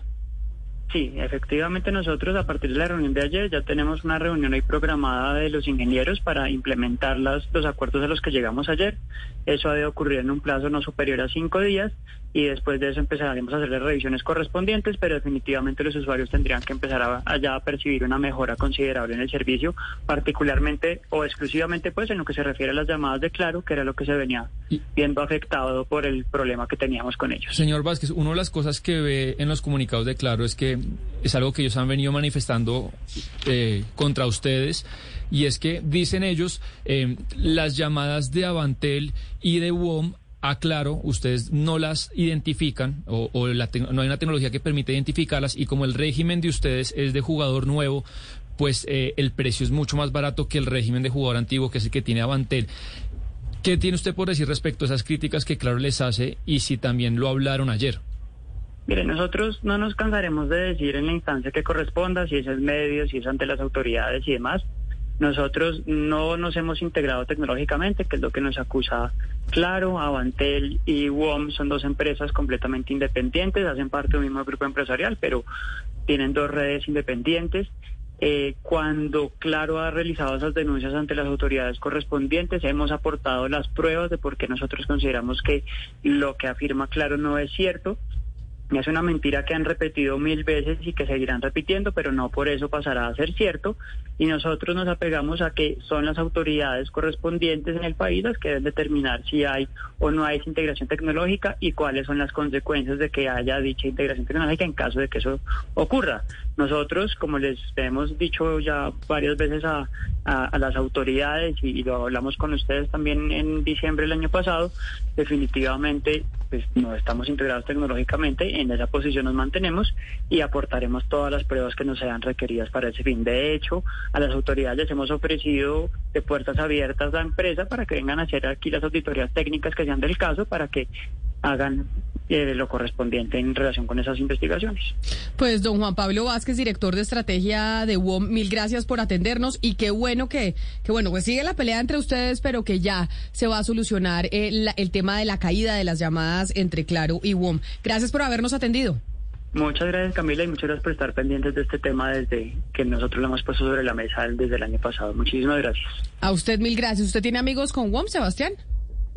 Sí, efectivamente nosotros a partir de la reunión de ayer ya tenemos una reunión hoy programada de los ingenieros para implementar las, los acuerdos a los que llegamos ayer. Eso ha de ocurrir en un plazo no superior a cinco días y después de eso empezaremos a hacer las revisiones correspondientes, pero definitivamente los usuarios tendrían que empezar a, a ya a percibir una mejora considerable en el servicio, particularmente o exclusivamente pues en lo que se refiere a las llamadas de Claro, que era lo que se venía viendo afectado por el problema que teníamos con ellos. Señor Vázquez, una de las cosas que ve en los comunicados de Claro es que es algo que ellos han venido manifestando eh, contra ustedes y es que dicen ellos eh, las llamadas de Avantel y de WOM a Claro, ustedes no las identifican o, no hay una tecnología que permite identificarlas y como el régimen de ustedes es de jugador nuevo, pues eh, el precio es mucho más barato que el régimen de jugador antiguo que es el que tiene Avantel. ¿Qué tiene usted por decir respecto a esas críticas que Claro les hace y si también lo hablaron ayer? Mire, nosotros no nos cansaremos de decir en la instancia que corresponda, si es en medios, si es ante las autoridades y demás. Nosotros no nos hemos integrado tecnológicamente, que es lo que nos acusa Claro, Avantel y WOM son dos empresas completamente independientes, hacen parte de mismo grupo empresarial, pero tienen dos redes independientes Eh, cuando Claro ha realizado esas denuncias ante las autoridades correspondientes, hemos aportado las pruebas de por qué nosotros consideramos que lo que afirma Claro no es cierto. Es una mentira que han repetido mil veces y que seguirán repitiendo, pero no por eso pasará a ser cierto. Y nosotros nos apegamos a que son las autoridades correspondientes en el país las que deben determinar si hay o no hay integración tecnológica y cuáles son las consecuencias de que haya dicha integración tecnológica en caso de que eso ocurra. Nosotros, como les hemos dicho ya varias veces a, a- las autoridades y, y lo hablamos con ustedes también en diciembre del año pasado, definitivamente pues no estamos integrados tecnológicamente, en esa posición nos mantenemos y aportaremos todas las pruebas que nos sean requeridas para ese fin. De hecho, a las autoridades les hemos ofrecido de puertas abiertas la empresa para que vengan a hacer aquí las auditorías técnicas que sean del caso para que hagan eh, lo correspondiente en relación con esas investigaciones. Pues don Juan Pablo Vázquez, director de estrategia de WOM, mil gracias por atendernos y qué bueno que, que bueno, pues sigue la pelea entre ustedes, pero que ya se va a solucionar eh, el tema de la caída de las llamadas entre Claro y WOM. Gracias por habernos atendido. Muchas gracias Camila y muchas gracias por estar pendientes de este tema desde que nosotros lo hemos puesto sobre la mesa desde el año pasado. Muchísimas gracias. A usted mil gracias. ¿Usted tiene amigos con WOM, Sebastián?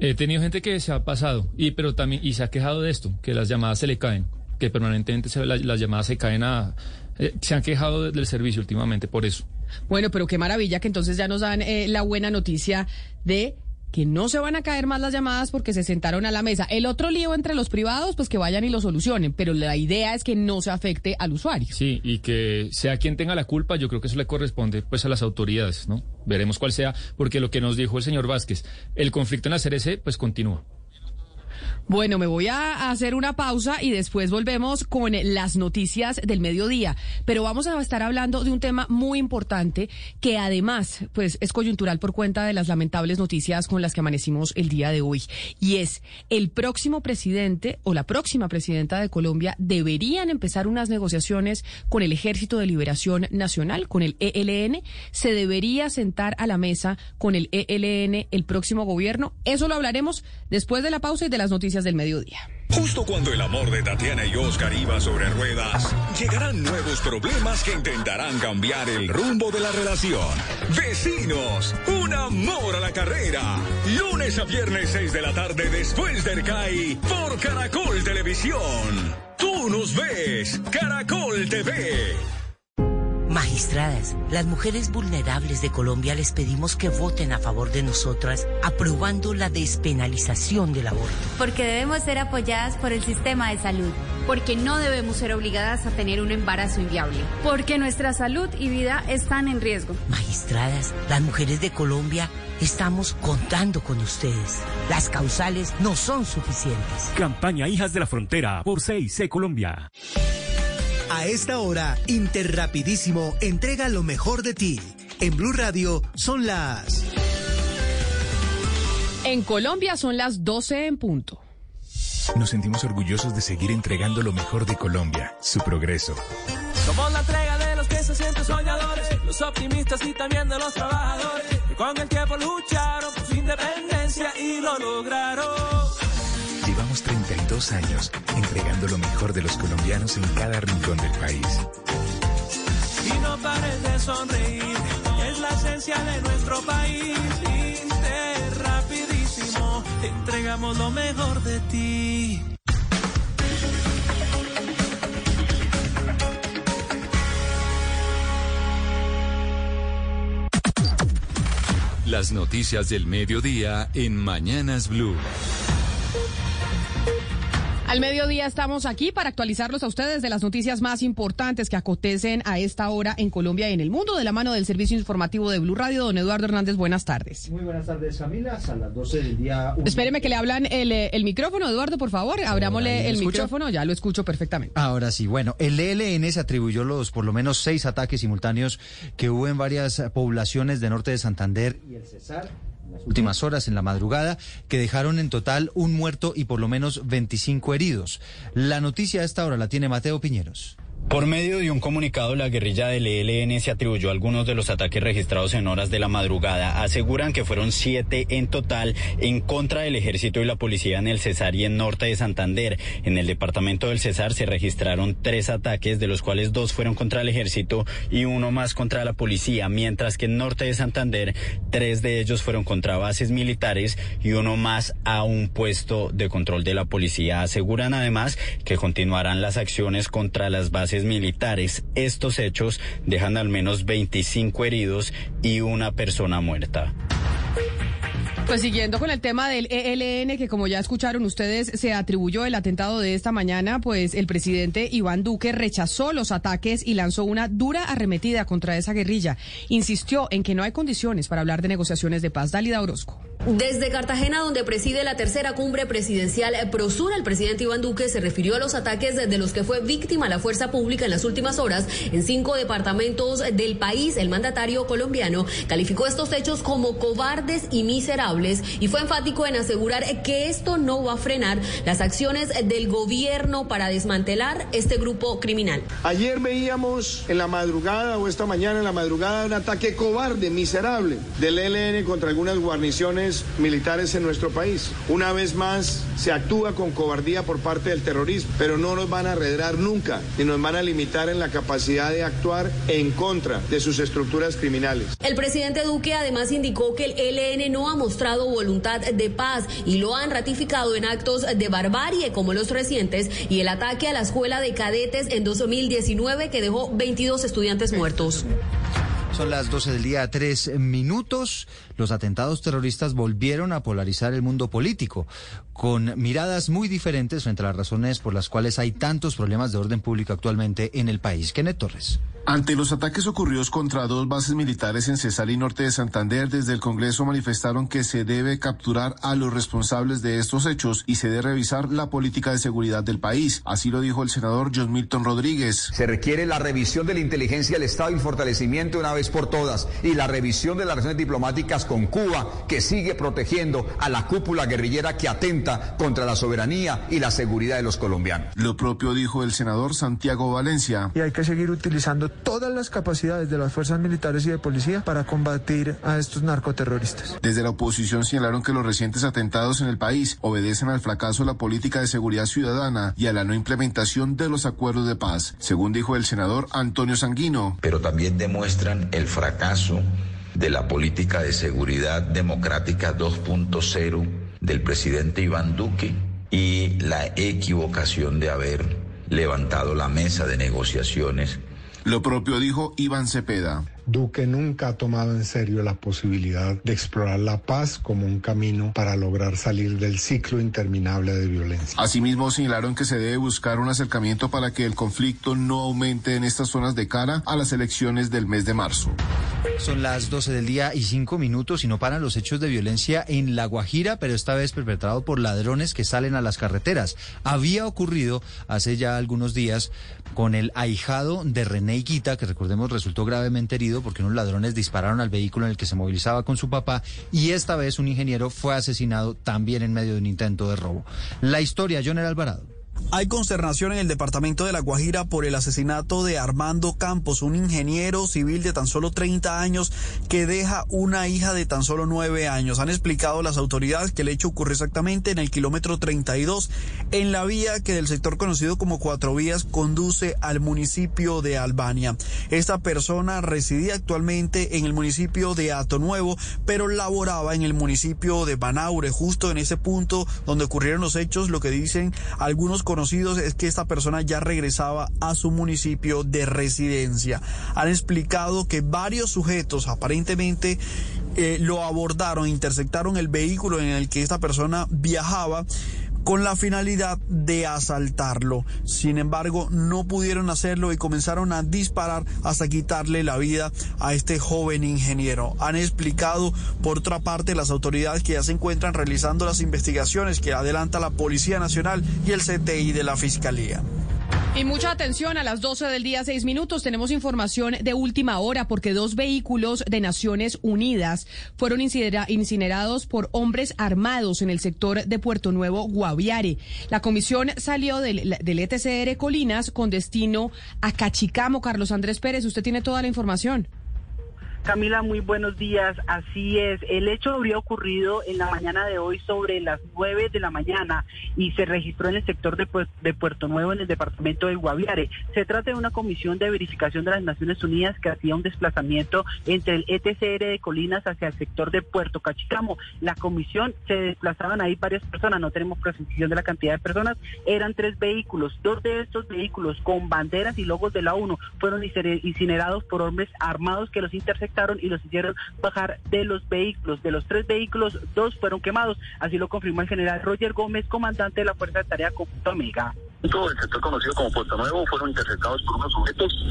He tenido gente que se ha pasado y pero también y se ha quejado de esto, que las llamadas se le caen, que permanentemente se- la- las llamadas se caen a eh, se han quejado de- del servicio últimamente por eso. Bueno, pero qué maravilla que entonces ya nos dan eh, la buena noticia de que no se van a caer más las llamadas porque se sentaron a la mesa. El otro lío entre los privados, pues que vayan y lo solucionen, pero la idea es que no se afecte al usuario. Sí, y que sea quien tenga la culpa, yo creo que eso le corresponde pues a las autoridades, ¿no? Veremos cuál sea, porque lo que nos dijo el señor Vázquez, el conflicto en la CRC pues continúa. Bueno, me voy a hacer una pausa y después volvemos con las noticias del mediodía. Pero vamos a estar hablando de un tema muy importante que además, pues, es coyuntural por cuenta de las lamentables noticias con las que amanecimos el día de hoy. Y es el próximo presidente o la próxima presidenta de Colombia deberían empezar unas negociaciones con el Ejército de Liberación Nacional, con el ELN. Se debería sentar a la mesa con el ELN el próximo gobierno. Eso lo hablaremos después de la pausa y de las noticias del mediodía. Justo cuando el amor de Tatiana y Oscar iba sobre ruedas, llegarán nuevos problemas que intentarán cambiar el rumbo de la relación. Vecinos, un amor a la carrera. Lunes a viernes 6 de la tarde después del CAI por Caracol Televisión. Tú nos ves, Caracol TV. Magistradas, las mujeres vulnerables de Colombia les pedimos que voten a favor de nosotras, aprobando la despenalización del aborto. Porque debemos ser apoyadas por el sistema de salud. Porque no debemos ser obligadas a tener un embarazo inviable. Porque nuestra salud y vida están en riesgo. Magistradas, las mujeres de Colombia estamos contando con ustedes. Las causales no son suficientes. Campaña Hijas de la Frontera por 6C Colombia. A esta hora, Interrapidísimo entrega lo mejor de ti. En Blue Radio son las... En Colombia son las 12 en punto. Nos sentimos orgullosos de seguir entregando lo mejor de Colombia, su progreso. Somos la entrega de los que se sienten soñadores, los optimistas y también de los trabajadores, que con el tiempo lucharon por su independencia y lo lograron. Llevamos 32 años entregando lo mejor de los colombianos en cada rincón del país. Y no pares de sonreír, es la esencia de nuestro país. Inter rapidísimo, te entregamos lo mejor de ti. Las noticias del mediodía en Mañanas Blue. Al mediodía estamos aquí para actualizarlos a ustedes de las noticias más importantes que acontecen a esta hora en Colombia y en el mundo de la mano del servicio informativo de Blue Radio. Don Eduardo Hernández, buenas tardes. Muy buenas tardes, Camila. A las 12 del día. un- Espéreme que le hablan el, eh, el micrófono, Eduardo, por favor. Abrámosle ¿me el micrófono, ya lo escucho perfectamente. Ahora sí, bueno, el ELN se atribuyó los por lo menos seis ataques simultáneos que hubo en varias poblaciones de norte de Santander Y el Cesar. Las últimas horas en la madrugada que dejaron en total un muerto y por lo menos 25 heridos. La noticia a esta hora la tiene Mateo Piñeros. Por medio de un comunicado, la guerrilla del ELN se atribuyó algunos de los ataques registrados en horas de la madrugada. Aseguran que fueron siete en total en contra del ejército y la policía en el Cesar y en norte de Santander. En el departamento del Cesar se registraron tres ataques, de los cuales dos fueron contra el ejército y uno más contra la policía, mientras que en norte de Santander tres de ellos fueron contra bases militares y uno más a un puesto de control de la policía. Aseguran además que continuarán las acciones contra las bases militares. Estos hechos dejan al menos 25 heridos y una persona muerta. Pues siguiendo con el tema del ELN, que como ya escucharon ustedes, se atribuyó el atentado de esta mañana, pues el presidente Iván Duque rechazó los ataques y lanzó una dura arremetida contra esa guerrilla. Insistió en que no hay condiciones para hablar de negociaciones de paz. Dalida Orozco. Desde Cartagena, donde preside la tercera cumbre presidencial Prosura, el presidente Iván Duque se refirió a los ataques de los que fue víctima la fuerza pública en las últimas horas en cinco departamentos del país. El mandatario colombiano calificó estos hechos como cobardes y miserables y fue enfático en asegurar que esto no va a frenar las acciones del gobierno para desmantelar este grupo criminal. Ayer veíamos en la madrugada o esta mañana en la madrugada un ataque cobarde, miserable del ELN contra algunas guarniciones militares en nuestro país. Una vez más se actúa con cobardía por parte del terrorismo, pero no nos van a arredrar nunca y nos van a limitar en la capacidad de actuar en contra de sus estructuras criminales. El presidente Duque además indicó que el ELN no ha mostrado voluntad de paz y lo han ratificado en actos de barbarie como los recientes y el ataque a la escuela de cadetes en 2019 que dejó 22 estudiantes muertos. Son las 12 del día, tres minutos. Los atentados terroristas volvieron a polarizar el mundo político, con miradas muy diferentes frente a las razones por las cuales hay tantos problemas de orden público actualmente en el país. Kenneth Torres. Ante los ataques ocurridos contra dos bases militares en Cesar y Norte de Santander, desde el Congreso manifestaron que se debe capturar a los responsables de estos hechos y se debe revisar la política de seguridad del país. Así lo dijo el senador John Milton Rodríguez. Se requiere la revisión de la inteligencia del Estado y el fortalecimiento una vez por todas y la revisión de las relaciones diplomáticas con Cuba, que sigue protegiendo a la cúpula guerrillera que atenta contra la soberanía y la seguridad de los colombianos. Lo propio dijo el senador Santiago Valencia. Y hay que seguir utilizando todas las capacidades de las fuerzas militares y de policía para combatir a estos narcoterroristas. Desde la oposición señalaron que los recientes atentados en el país obedecen al fracaso de la política de seguridad ciudadana y a la no implementación de los acuerdos de paz, según dijo el senador Antonio Sanguino. Pero también demuestran el fracaso de la política de seguridad democrática 2.0 del presidente Iván Duque y la equivocación de haber levantado la mesa de negociaciones lo propio dijo Iván Cepeda. Duque nunca ha tomado en serio la posibilidad de explorar la paz como un camino para lograr salir del ciclo interminable de violencia. Asimismo, señalaron que se debe buscar un acercamiento para que el conflicto no aumente en estas zonas de cara a las elecciones del mes de marzo. Son las 12 del día y 5 minutos y no paran los hechos de violencia en La Guajira, pero esta vez perpetrado por ladrones que salen a las carreteras. Había ocurrido hace ya algunos días con el ahijado de René Iquita, que recordemos resultó gravemente herido porque unos ladrones dispararon al vehículo en el que se movilizaba con su papá y esta vez un ingeniero fue asesinado también en medio de un intento de robo. La historia, John Alvarado. Hay consternación en el departamento de La Guajira por el asesinato de Armando Campos, un ingeniero civil de tan solo 30 años que deja una hija de tan solo 9 años. Han explicado las autoridades que el hecho ocurrió exactamente en el kilómetro 32 en la vía que del sector conocido como Cuatro Vías conduce al municipio de Albania. Esta persona residía actualmente en el municipio de Ato Nuevo, pero laboraba en el municipio de Banaure, justo en ese punto donde ocurrieron los hechos, lo que dicen algunos conocidos es que esta persona ya regresaba a su municipio de residencia. Han explicado que varios sujetos aparentemente eh, lo abordaron, interceptaron el vehículo en el que esta persona viajaba con la finalidad de asaltarlo. Sin embargo, no pudieron hacerlo y comenzaron a disparar hasta quitarle la vida a este joven ingeniero. Han explicado, por otra parte, las autoridades que ya se encuentran realizando las investigaciones que adelanta la Policía Nacional y el CTI de la Fiscalía. Y mucha atención, a las 12 del día, 6 minutos, tenemos información de última hora porque dos vehículos de Naciones Unidas fueron incinerados por hombres armados en el sector de Puerto Nuevo, Guaviare. La comisión salió del, del ETCR Colinas con destino a Cachicamo. Carlos Andrés Pérez, usted tiene toda la información. Camila, muy buenos días. Así es, el hecho habría ocurrido en la mañana de hoy sobre las 9 de la mañana y se registró en el sector de, Puerto Nuevo en el departamento de Guaviare. Se trata de una comisión de verificación de las Naciones Unidas que hacía un desplazamiento entre el ETCR de Colinas hacia el sector de Puerto Cachicamo. La comisión se desplazaban ahí varias personas, no tenemos precisión de la cantidad de personas, eran tres vehículos. Dos de estos vehículos con banderas y logos de la ONU fueron incinerados por hombres armados que los interceptaron y los hicieron bajar de los vehículos. De los tres vehículos, dos fueron quemados. Así lo confirmó el general Roger Gómez, comandante de la Fuerza de Tarea Conjunto Omega. Todo el sector conocido como Puerto Nuevo fueron interceptados por unos sujetos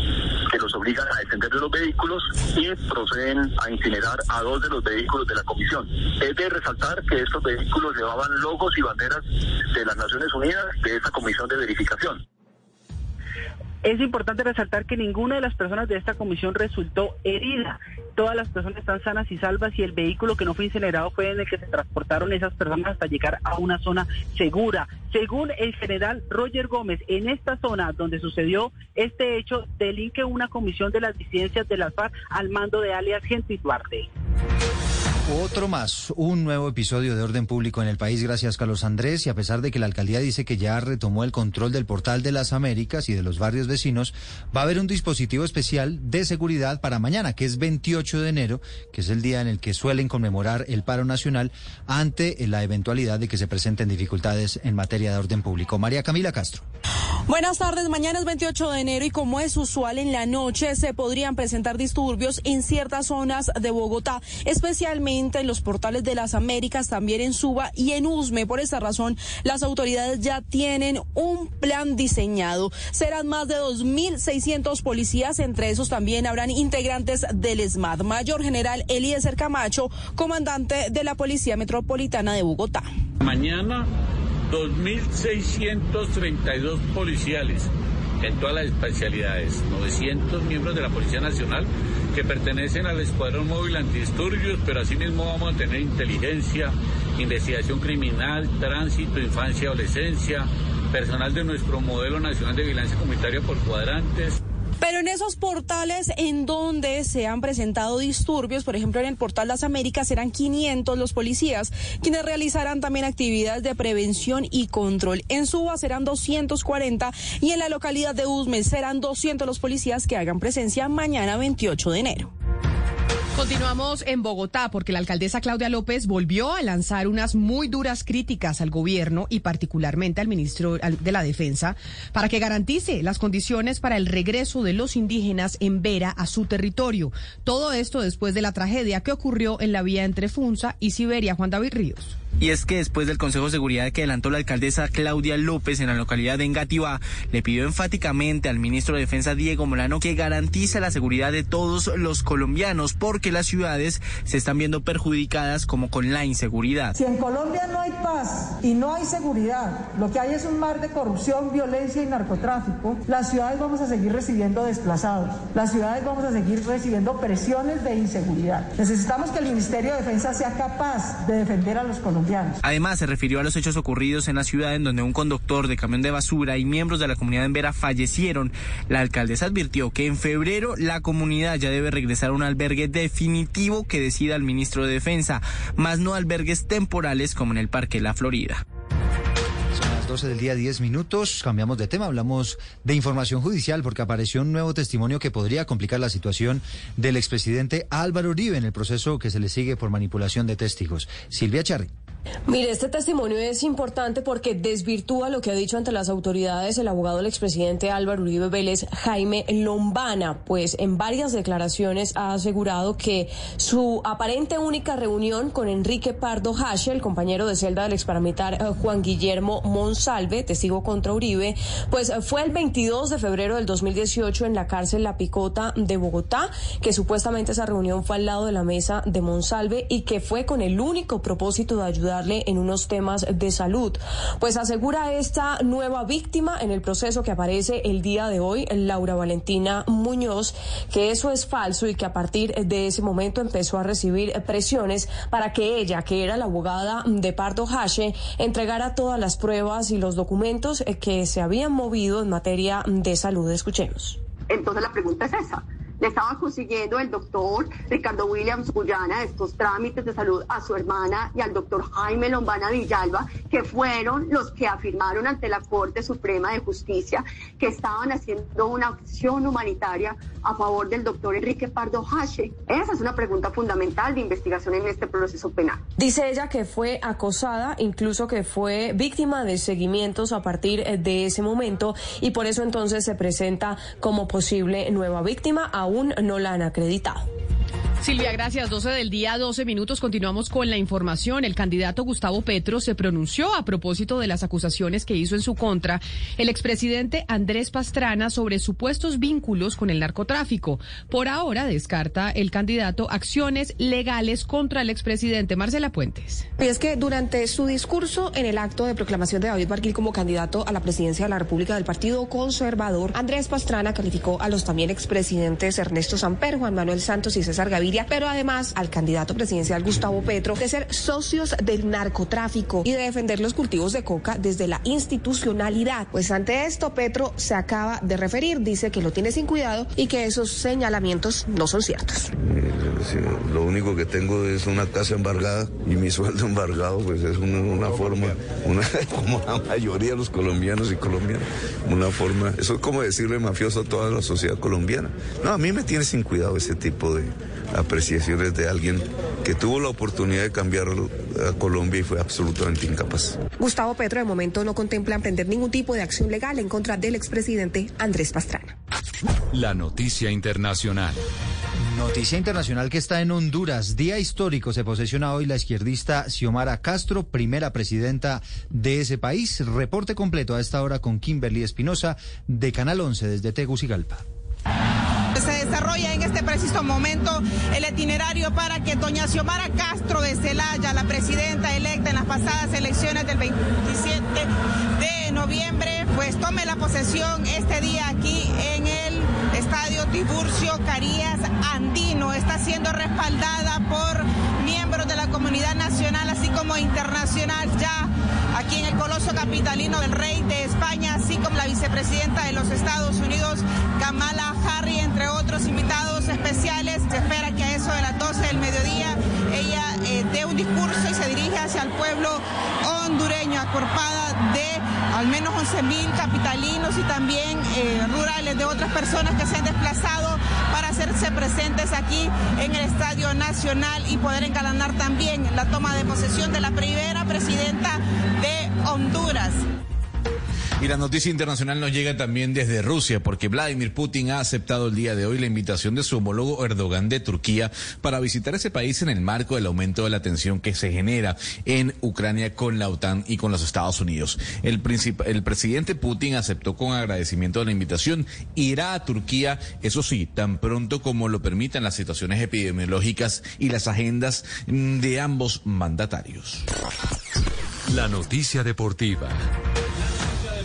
que los obligan a descender de los vehículos y proceden a incinerar a dos de los vehículos de la comisión. Es de resaltar que estos vehículos llevaban logos y banderas de las Naciones Unidas de esa comisión de verificación. Es importante resaltar que ninguna de las personas de esta comisión resultó herida. Todas las personas están sanas y salvas y el vehículo que no fue incinerado fue en el que se transportaron esas personas hasta llegar a una zona segura. Según el general Roger Gómez, en esta zona donde sucedió este hecho, delinque una comisión de las disidencias de la FARC al mando de alias Gentil Duarte. Otro más, un nuevo episodio de orden público en el país, gracias Carlos Andrés, y a pesar de que la alcaldía dice que ya retomó el control del portal de las Américas y de los barrios vecinos, va a haber un dispositivo especial de seguridad para mañana, que es 28 de enero, que es el día en el que suelen conmemorar el paro nacional ante la eventualidad de que se presenten dificultades en materia de orden público. María Camila Castro. Buenas tardes, mañana es 28 de enero y como es usual en la noche se podrían presentar disturbios en ciertas zonas de Bogotá, especialmente en los portales de las Américas, también en Suba y en Usme. Por esta razón, las autoridades ya tienen un plan diseñado. Serán más de 2.600 policías, entre esos también habrán integrantes del SMAT. Mayor General Eliezer Camacho, comandante de la Policía Metropolitana de Bogotá. Mañana, 2.632 policiales en todas las especialidades, 900 miembros de la Policía Nacional que pertenecen al Escuadrón Móvil Antidisturbios, pero asimismo vamos a tener inteligencia, investigación criminal, tránsito, infancia, adolescencia, personal de nuestro modelo nacional de vigilancia comunitaria por cuadrantes. Pero en esos portales en donde se han presentado disturbios, por ejemplo en el portal Las Américas, serán 500 los policías, quienes realizarán también actividades de prevención y control. En Suba serán 240 y en la localidad de Usme serán 200 los policías que hagan presencia mañana 28 de enero. Continuamos en Bogotá porque la alcaldesa Claudia López volvió a lanzar unas muy duras críticas al gobierno y particularmente al ministro de la Defensa para que garantice las condiciones para el regreso de los indígenas en Vera a su territorio. Todo esto después de la tragedia que ocurrió en la vía entre Funza y Siberia. Juan David Ríos. Y es que después del Consejo de Seguridad que adelantó la alcaldesa Claudia López en la localidad de Engativá, le pidió enfáticamente al ministro de Defensa Diego Molano que garantice la seguridad de todos los colombianos porque las ciudades se están viendo perjudicadas como con la inseguridad. Si en Colombia no hay paz y no hay seguridad, lo que hay es un mar de corrupción, violencia y narcotráfico, las ciudades vamos a seguir recibiendo desplazados, las ciudades vamos a seguir recibiendo presiones de inseguridad. Necesitamos que el Ministerio de Defensa sea capaz de defender a los colombianos Además, se refirió a los hechos ocurridos en la ciudad en donde un conductor de camión de basura y miembros de la comunidad en Vera fallecieron. La alcaldesa advirtió que en febrero la comunidad ya debe regresar a un albergue definitivo que decida el ministro de Defensa, más no albergues temporales como en el Parque La Florida. 12 del día, 10 minutos. Cambiamos de tema, hablamos de información judicial porque apareció un nuevo testimonio que podría complicar la situación del expresidente Álvaro Uribe en el proceso que se le sigue por manipulación de testigos. Silvia Charri. Mire, este testimonio es importante porque desvirtúa lo que ha dicho ante las autoridades el abogado del expresidente Álvaro Uribe Vélez, Jaime Lombana, pues en varias declaraciones ha asegurado que su aparente única reunión con Enrique Pardo Hache, el compañero de celda del exparamilitar eh, Juan Guillermo Monsalve, testigo contra Uribe, pues fue el 22 de febrero del 2018 en la cárcel La Picota de Bogotá, que supuestamente esa reunión fue al lado de la mesa de Monsalve y que fue con el único propósito de ayudar ayudarle en unos temas de salud. Pues asegura esta nueva víctima en el proceso que aparece el día de hoy, Laura Valentina Muñoz, que eso es falso y que a partir de ese momento empezó a recibir presiones para que ella, que era la abogada de Pardo Hashe, entregara todas las pruebas y los documentos que se habían movido en materia de salud. Escuchemos. Entonces la pregunta es esa le estaba consiguiendo el doctor Ricardo Williams Guyana estos trámites de salud a su hermana y al doctor Jaime Lombana Villalba, que fueron los que afirmaron ante la Corte Suprema de Justicia que estaban haciendo una acción humanitaria a favor del doctor Enrique Pardo Hache. Esa es una pregunta fundamental de investigación en este proceso penal. Dice ella que fue acosada, incluso que fue víctima de seguimientos a partir de ese momento y por eso entonces se presenta como posible nueva víctima aún no la han acreditado. Silvia, gracias. 12 del día, 12 minutos. Continuamos con la información. El candidato Gustavo Petro se pronunció a propósito de las acusaciones que hizo en su contra el expresidente Andrés Pastrana sobre supuestos vínculos con el narcotráfico. Por ahora descarta el candidato acciones legales contra el expresidente Marcela Puentes. Y es que durante su discurso en el acto de proclamación de David Barquil como candidato a la presidencia de la República del Partido Conservador, Andrés Pastrana calificó a los también expresidentes Ernesto Samper, Juan Manuel Santos y César Gaviria pero además al candidato presidencial Gustavo Petro de ser socios del narcotráfico y de defender los cultivos de coca desde la institucionalidad. Pues ante esto, Petro se acaba de referir, dice que lo tiene sin cuidado y que esos señalamientos no son ciertos. Eh, lo único que tengo es una casa embargada y mi sueldo embargado, pues es una, forma, una, como la mayoría de los colombianos y colombianas, una forma, eso es como decirle mafioso a toda la sociedad colombiana. No, a mí me tiene sin cuidado ese tipo de apreciaciones de alguien que tuvo la oportunidad de cambiar a Colombia y fue absolutamente incapaz. Gustavo Petro de momento no contempla emprender ningún tipo de acción legal en contra del expresidente Andrés Pastrana. La noticia internacional. Noticia internacional que está en Honduras. Día histórico se posesiona hoy la izquierdista Xiomara Castro, primera presidenta de ese país. Reporte completo a esta hora con Kimberly Espinosa de Canal 11 desde Tegucigalpa. Se desarrolla en este preciso momento el itinerario para que doña Xiomara Castro de Celaya, la presidenta electa en las pasadas elecciones del 27 de noviembre, pues tome la posesión este día aquí en el Estadio Tiburcio Carías Andino. Está siendo respaldada por miembros de la comunidad nacional así como internacional ya aquí en el Coloso Capitalino del Rey de España, así como la vicepresidenta de los Estados Unidos, Kamala Harris, entre otros invitados especiales. Se espera que a eso de las 12 del mediodía eh, dé un discurso y se dirige hacia el pueblo hondureño, acorpada de al menos 11 mil capitalinos y también eh, rurales de otras personas que se han desplazado para hacerse presentes aquí en el Estadio Nacional y poder encalanar también la toma de posesión de la primera presidenta de Honduras. Y la noticia internacional nos llega también desde Rusia, porque Vladimir Putin ha aceptado el día de hoy la invitación de su homólogo Erdogan de Turquía para visitar ese país en el marco del aumento de la tensión que se genera en Ucrania con la OTAN y con los Estados Unidos. El, presidente Putin aceptó con agradecimiento la invitación, irá a Turquía, eso sí, tan pronto como lo permitan las situaciones epidemiológicas y las agendas de ambos mandatarios. La noticia deportiva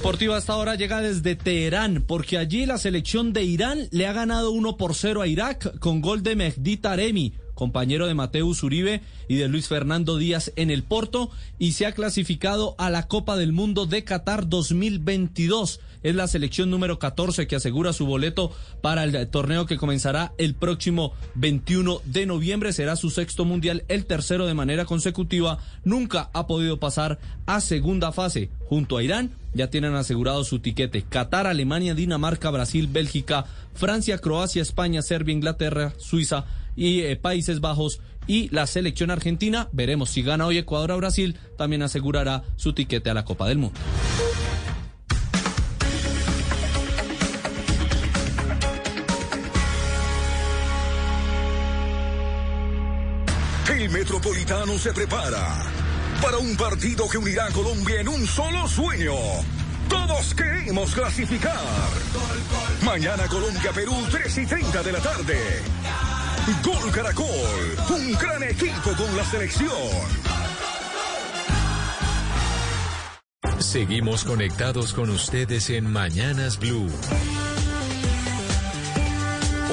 deportiva hasta ahora llega desde Teherán, porque allí la selección de Irán le ha ganado 1 por 0 a Irak con gol de Mehdi Taremi compañero de Mateus Uribe y de Luis Fernando Díaz en el Porto, y se ha clasificado a la Copa del Mundo de Qatar 2022. Es la selección número 14 que asegura su boleto para el torneo que comenzará el próximo 21 de noviembre. Será su sexto mundial, el tercero de manera consecutiva. Nunca ha podido pasar a segunda fase. Junto a Irán ya tienen asegurado su tiquete. Qatar, Alemania, Dinamarca, Brasil, Bélgica, Francia, Croacia, España, Serbia, Inglaterra, Suiza y eh, Países Bajos y la selección argentina, veremos si gana hoy Ecuador a Brasil, también asegurará su tiquete a la Copa del Mundo. Metropolitano se prepara para un partido que unirá a Colombia en un solo sueño. Todos queremos clasificar. Mañana Colombia-Perú, 3 y 30 de la tarde. Gol Caracol, un gran equipo con la selección. Seguimos conectados con ustedes en Mañanas Blue.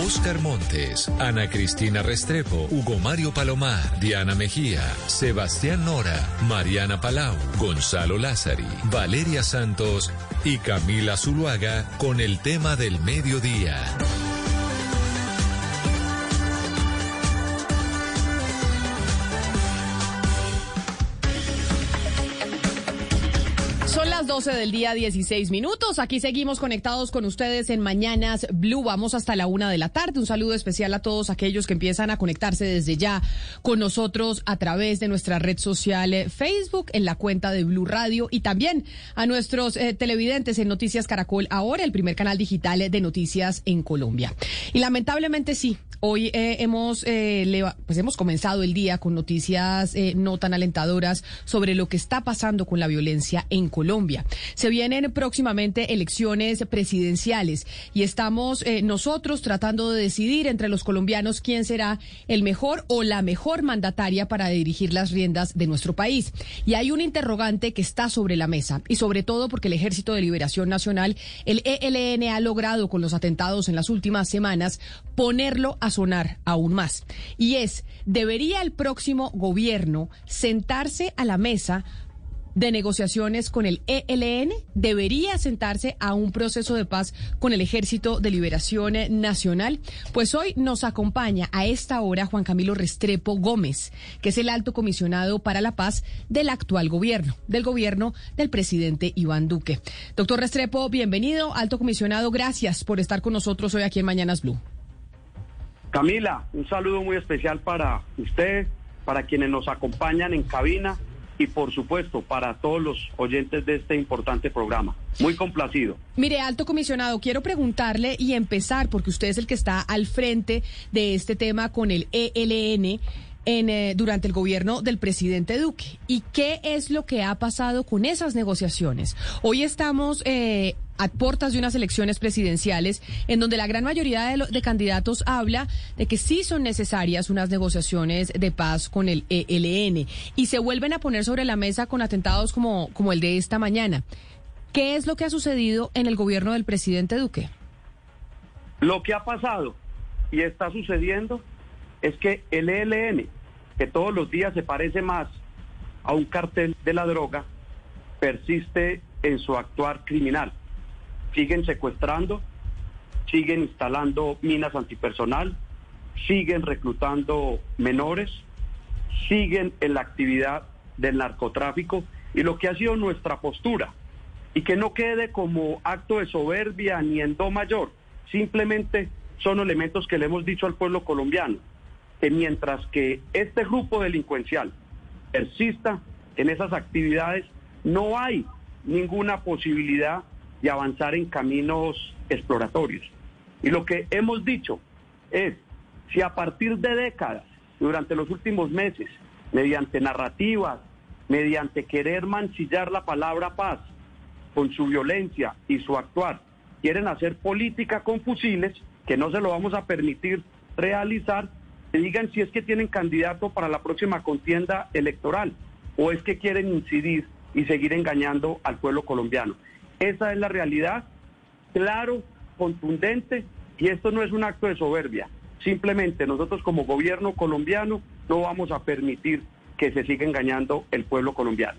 Oscar Montes, Ana Cristina Restrepo, Hugo Mario Palomar, Diana Mejía, Sebastián Nora, Mariana Palau, Gonzalo Lázari, Valeria Santos y Camila Zuluaga con el tema del mediodía. 12 del día, 16 minutos. Aquí seguimos conectados con ustedes en Mañanas Blue. Vamos hasta la una de la tarde. Un saludo especial a todos aquellos que empiezan a conectarse desde ya con nosotros a través de nuestra red social eh, Facebook, en la cuenta de Blue Radio y también a nuestros eh, televidentes en Noticias Caracol, ahora el primer canal digital de noticias en Colombia. Y lamentablemente sí, hoy eh, hemos, pues hemos comenzado el día con noticias no tan alentadoras sobre lo que está pasando con la violencia en Colombia. Se vienen próximamente elecciones presidenciales y estamos eh, nosotros tratando de decidir entre los colombianos quién será el mejor o la mejor mandataria para dirigir las riendas de nuestro país. Y hay un interrogante que está sobre la mesa y sobre todo porque el Ejército de Liberación Nacional, el ELN, ha logrado con los atentados en las últimas semanas ponerlo a sonar aún más. Y es, ¿debería el próximo gobierno sentarse a la mesa de negociaciones con el ELN debería sentarse a un proceso de paz con el Ejército de Liberación Nacional. Pues hoy nos acompaña a esta hora Juan Camilo Restrepo Gómez, que es el alto comisionado para la paz del actual gobierno, del gobierno del presidente Iván Duque. Doctor Restrepo, bienvenido, alto comisionado, gracias por estar con nosotros hoy aquí en Mañanas Blue. Camila, un saludo muy especial para usted, para quienes nos acompañan en cabina y por supuesto para todos los oyentes de este importante programa. Muy complacido. Mire, alto comisionado, quiero preguntarle y empezar, porque usted es el que está al frente de este tema con el ELN. En, eh, durante el gobierno del presidente Duque. ¿Y qué es lo que ha pasado con esas negociaciones? Hoy estamos eh, a puertas de unas elecciones presidenciales en donde la gran mayoría de, candidatos habla de que sí son necesarias unas negociaciones de paz con el ELN y se vuelven a poner sobre la mesa con atentados como, como el de esta mañana. ¿Qué es lo que ha sucedido en el gobierno del presidente Duque? Lo que ha pasado y está sucediendo es que el ELN, que todos los días se parece más a un cartel de la droga, persiste en su actuar criminal. Siguen secuestrando, siguen instalando minas antipersonal, siguen reclutando menores, siguen en la actividad del narcotráfico y lo que ha sido nuestra postura y que no quede como acto de soberbia ni en do mayor, simplemente son elementos que le hemos dicho al pueblo colombiano, que mientras que este grupo delincuencial persista en esas actividades, no hay ninguna posibilidad y avanzar en caminos exploratorios. Y lo que hemos dicho es, si a partir de décadas, durante los últimos meses, mediante narrativas, mediante querer mancillar la palabra paz con su violencia y su actuar, quieren hacer política con fusiles, que no se lo vamos a permitir realizar, que digan si es que tienen candidato para la próxima contienda electoral o es que quieren incidir y seguir engañando al pueblo colombiano. Esa es la realidad, claro, contundente, y esto no es un acto de soberbia. Simplemente nosotros como gobierno colombiano no vamos a permitir que se siga engañando el pueblo colombiano.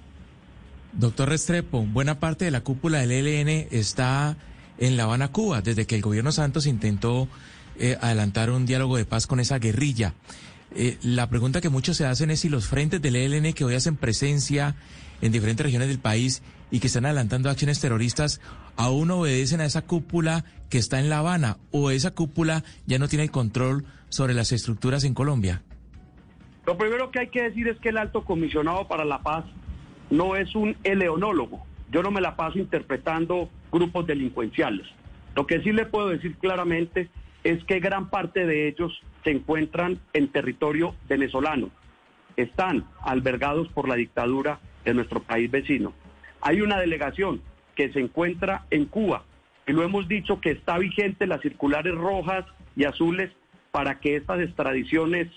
Doctor Restrepo, buena parte de la cúpula del ELN está en La Habana, Cuba, desde que el gobierno Santos intentó eh, adelantar un diálogo de paz con esa guerrilla. Eh, la pregunta que muchos se hacen es si los frentes del ELN que hoy hacen presencia en diferentes regiones del país y que están adelantando acciones terroristas aún obedecen a esa cúpula que está en La Habana o esa cúpula ya no tiene el control sobre las estructuras en Colombia? Lo primero que hay que decir es que el alto comisionado para la paz no es un eleonólogo. Yo no me la paso interpretando grupos delincuenciales. Lo que sí le puedo decir claramente es que gran parte de ellos se encuentran en territorio venezolano. Están albergados por la dictadura de nuestro país vecino. Hay una delegación que se encuentra en Cuba y lo hemos dicho que está vigente las circulares rojas y azules para que estas extradiciones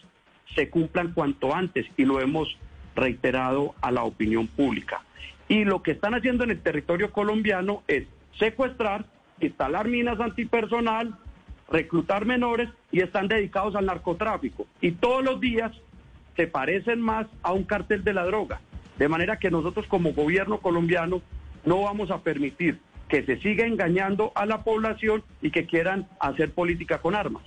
se cumplan cuanto antes y lo hemos reiterado a la opinión pública. Y lo que están haciendo en el territorio colombiano es secuestrar, instalar minas antipersonal, reclutar menores y están dedicados al narcotráfico. Y todos los días se parecen más a un cartel de la droga. De manera que nosotros como gobierno colombiano no vamos a permitir que se siga engañando a la población y que quieran hacer política con armas.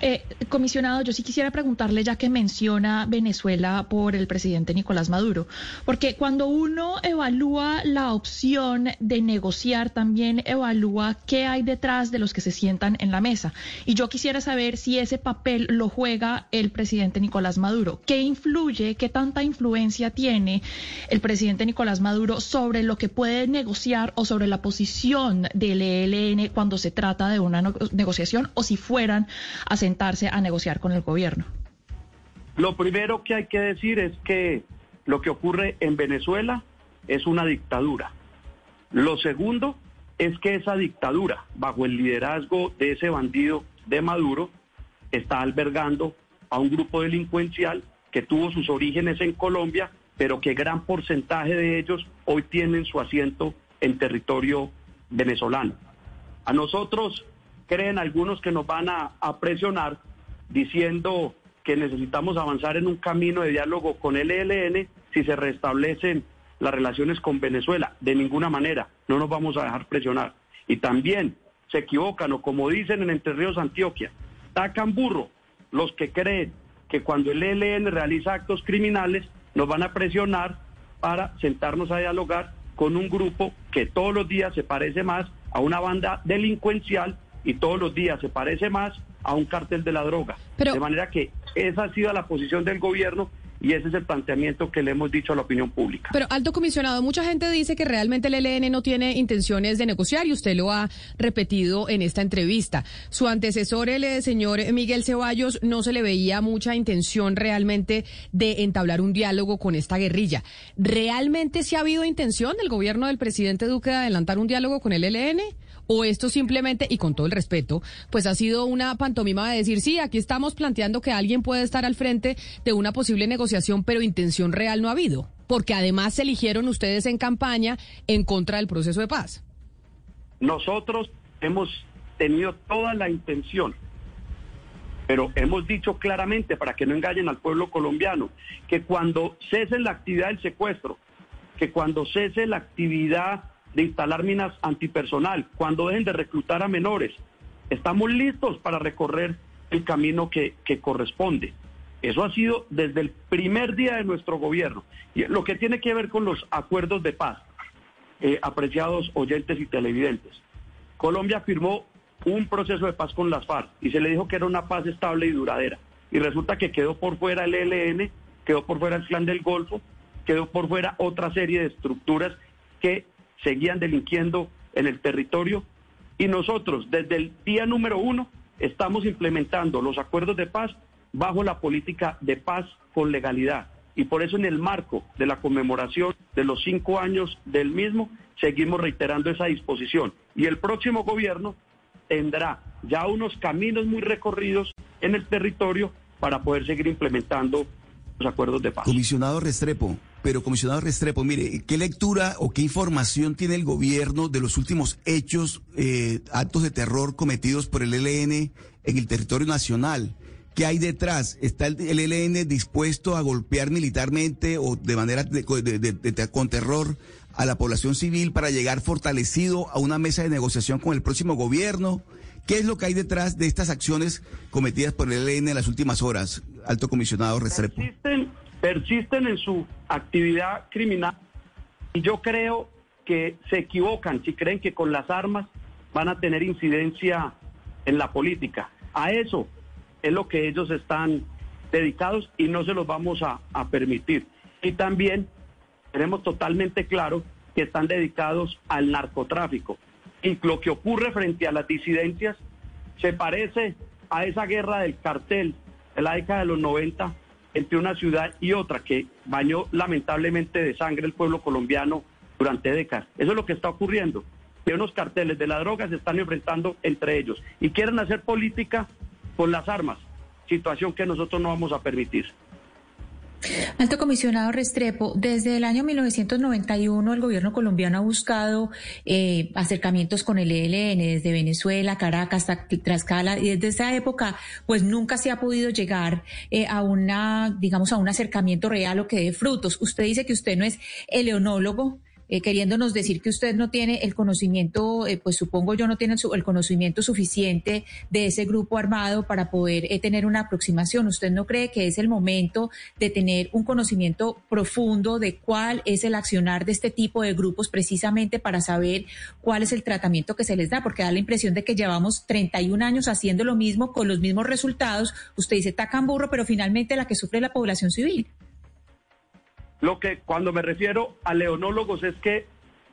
Eh, comisionado, yo sí quisiera preguntarle, ya que menciona Venezuela por el presidente Nicolás Maduro, porque cuando uno evalúa la opción de negociar, también evalúa qué hay detrás de los que se sientan en la mesa. Y yo quisiera saber si ese papel lo juega el presidente Nicolás Maduro. ¿Qué influye, qué tanta influencia tiene el presidente Nicolás Maduro sobre lo que puede negociar o sobre la posición del ELN cuando se trata de una negociación o si fueran a sentarse a negociar con el gobierno? Lo primero que hay que decir es que lo que ocurre en Venezuela es una dictadura. Lo segundo es que esa dictadura, bajo el liderazgo de ese bandido de Maduro, está albergando a un grupo delincuencial que tuvo sus orígenes en Colombia, pero que gran porcentaje de ellos hoy tienen su asiento en territorio venezolano. A nosotros creen algunos que nos van a, presionar diciendo que necesitamos avanzar en un camino de diálogo con el ELN si se restablecen las relaciones con Venezuela. De ninguna manera, no nos vamos a dejar presionar. Y también se equivocan, o como dicen en Entre Ríos, Antioquia, tacan burro los que creen que cuando el ELN realiza actos criminales nos van a presionar para sentarnos a dialogar con un grupo que todos los días se parece más a una banda delincuencial y todos los días se parece más a un cartel de la droga. de manera que esa ha sido la posición del gobierno y ese es el planteamiento que le hemos dicho a la opinión pública. Pero, alto comisionado, mucha gente dice que realmente el ELN no tiene intenciones de negociar y usted lo ha repetido en esta entrevista. Su antecesor, el señor Miguel Ceballos, no se le veía mucha intención realmente de entablar un diálogo con esta guerrilla. ¿Realmente sí ha habido intención del gobierno del presidente Duque de adelantar un diálogo con el ELN? ¿O esto simplemente, y con todo el respeto, pues ha sido una pantomima de decir, sí, aquí estamos planteando que alguien puede estar al frente de una posible negociación, pero intención real no ha habido? Porque además se eligieron ustedes en campaña en contra del proceso de paz. Nosotros hemos tenido toda la intención pero hemos dicho claramente, para que no engañen al pueblo colombiano, que cuando cese la actividad del secuestro, que cuando cese la actividad de instalar minas antipersonal, cuando dejen de reclutar a menores. Estamos listos para recorrer el camino que, corresponde. Eso ha sido desde el primer día de nuestro gobierno. Y lo que tiene que ver con los acuerdos de paz, eh, apreciados oyentes y televidentes. Colombia firmó un proceso de paz con las FARC y se le dijo que era una paz estable y duradera. Y resulta que quedó por fuera el ELN, quedó por fuera el Clan del Golfo, quedó por fuera otra serie de estructuras que seguían delinquiendo en el territorio y nosotros desde el día número uno estamos implementando los acuerdos de paz bajo la política de paz con legalidad. Y por eso en el marco de la conmemoración de los cinco años del mismo, seguimos reiterando esa disposición. Y el próximo gobierno tendrá ya unos caminos muy recorridos en el territorio para poder seguir implementando acuerdos de paz. Comisionado Restrepo, pero, comisionado Restrepo, mire, ¿qué lectura o qué información tiene el gobierno de los últimos hechos, eh, actos de terror cometidos por el ELN en el territorio nacional? ¿Qué hay detrás? ¿Está el, ELN dispuesto a golpear militarmente o de manera con terror a la población civil para llegar fortalecido a una mesa de negociación con el próximo gobierno? ¿Qué es lo que hay detrás de estas acciones cometidas por el ELN en las últimas horas, alto comisionado Restrepo? persisten en su actividad criminal y yo creo que se equivocan si creen que con las armas van a tener incidencia en la política. A eso es lo que ellos están dedicados y no se los vamos a, permitir. Y también tenemos totalmente claro que están dedicados al narcotráfico. Y lo que ocurre frente a las disidencias se parece a esa guerra del cartel de la década de los 90 entre una ciudad y otra que bañó lamentablemente de sangre el pueblo colombiano durante décadas. Eso es lo que está ocurriendo. Que unos carteles de la droga se están enfrentando entre ellos y quieren hacer política con las armas, situación que nosotros no vamos a permitir. Alto comisionado Restrepo, desde el año 1991 el gobierno colombiano ha buscado eh, acercamientos con el ELN desde Venezuela, Caracas, Tlaxcala y desde esa época pues nunca se ha podido llegar eh, a una, digamos, a un acercamiento real o que dé frutos. Usted dice que usted no es eleonólogo, eh, queriéndonos decir que usted no tiene el conocimiento, eh, pues supongo yo no tiene el conocimiento suficiente de ese grupo armado para poder eh, tener una aproximación. ¿Usted no cree que es el momento de tener un conocimiento profundo de cuál es el accionar de este tipo de grupos precisamente para saber cuál es el tratamiento que se les da? Porque da la impresión de que llevamos 31 años haciendo lo mismo con los mismos resultados. Usted dice tacan burro, pero finalmente la que sufre la población civil. Lo que cuando me refiero a leonólogos es que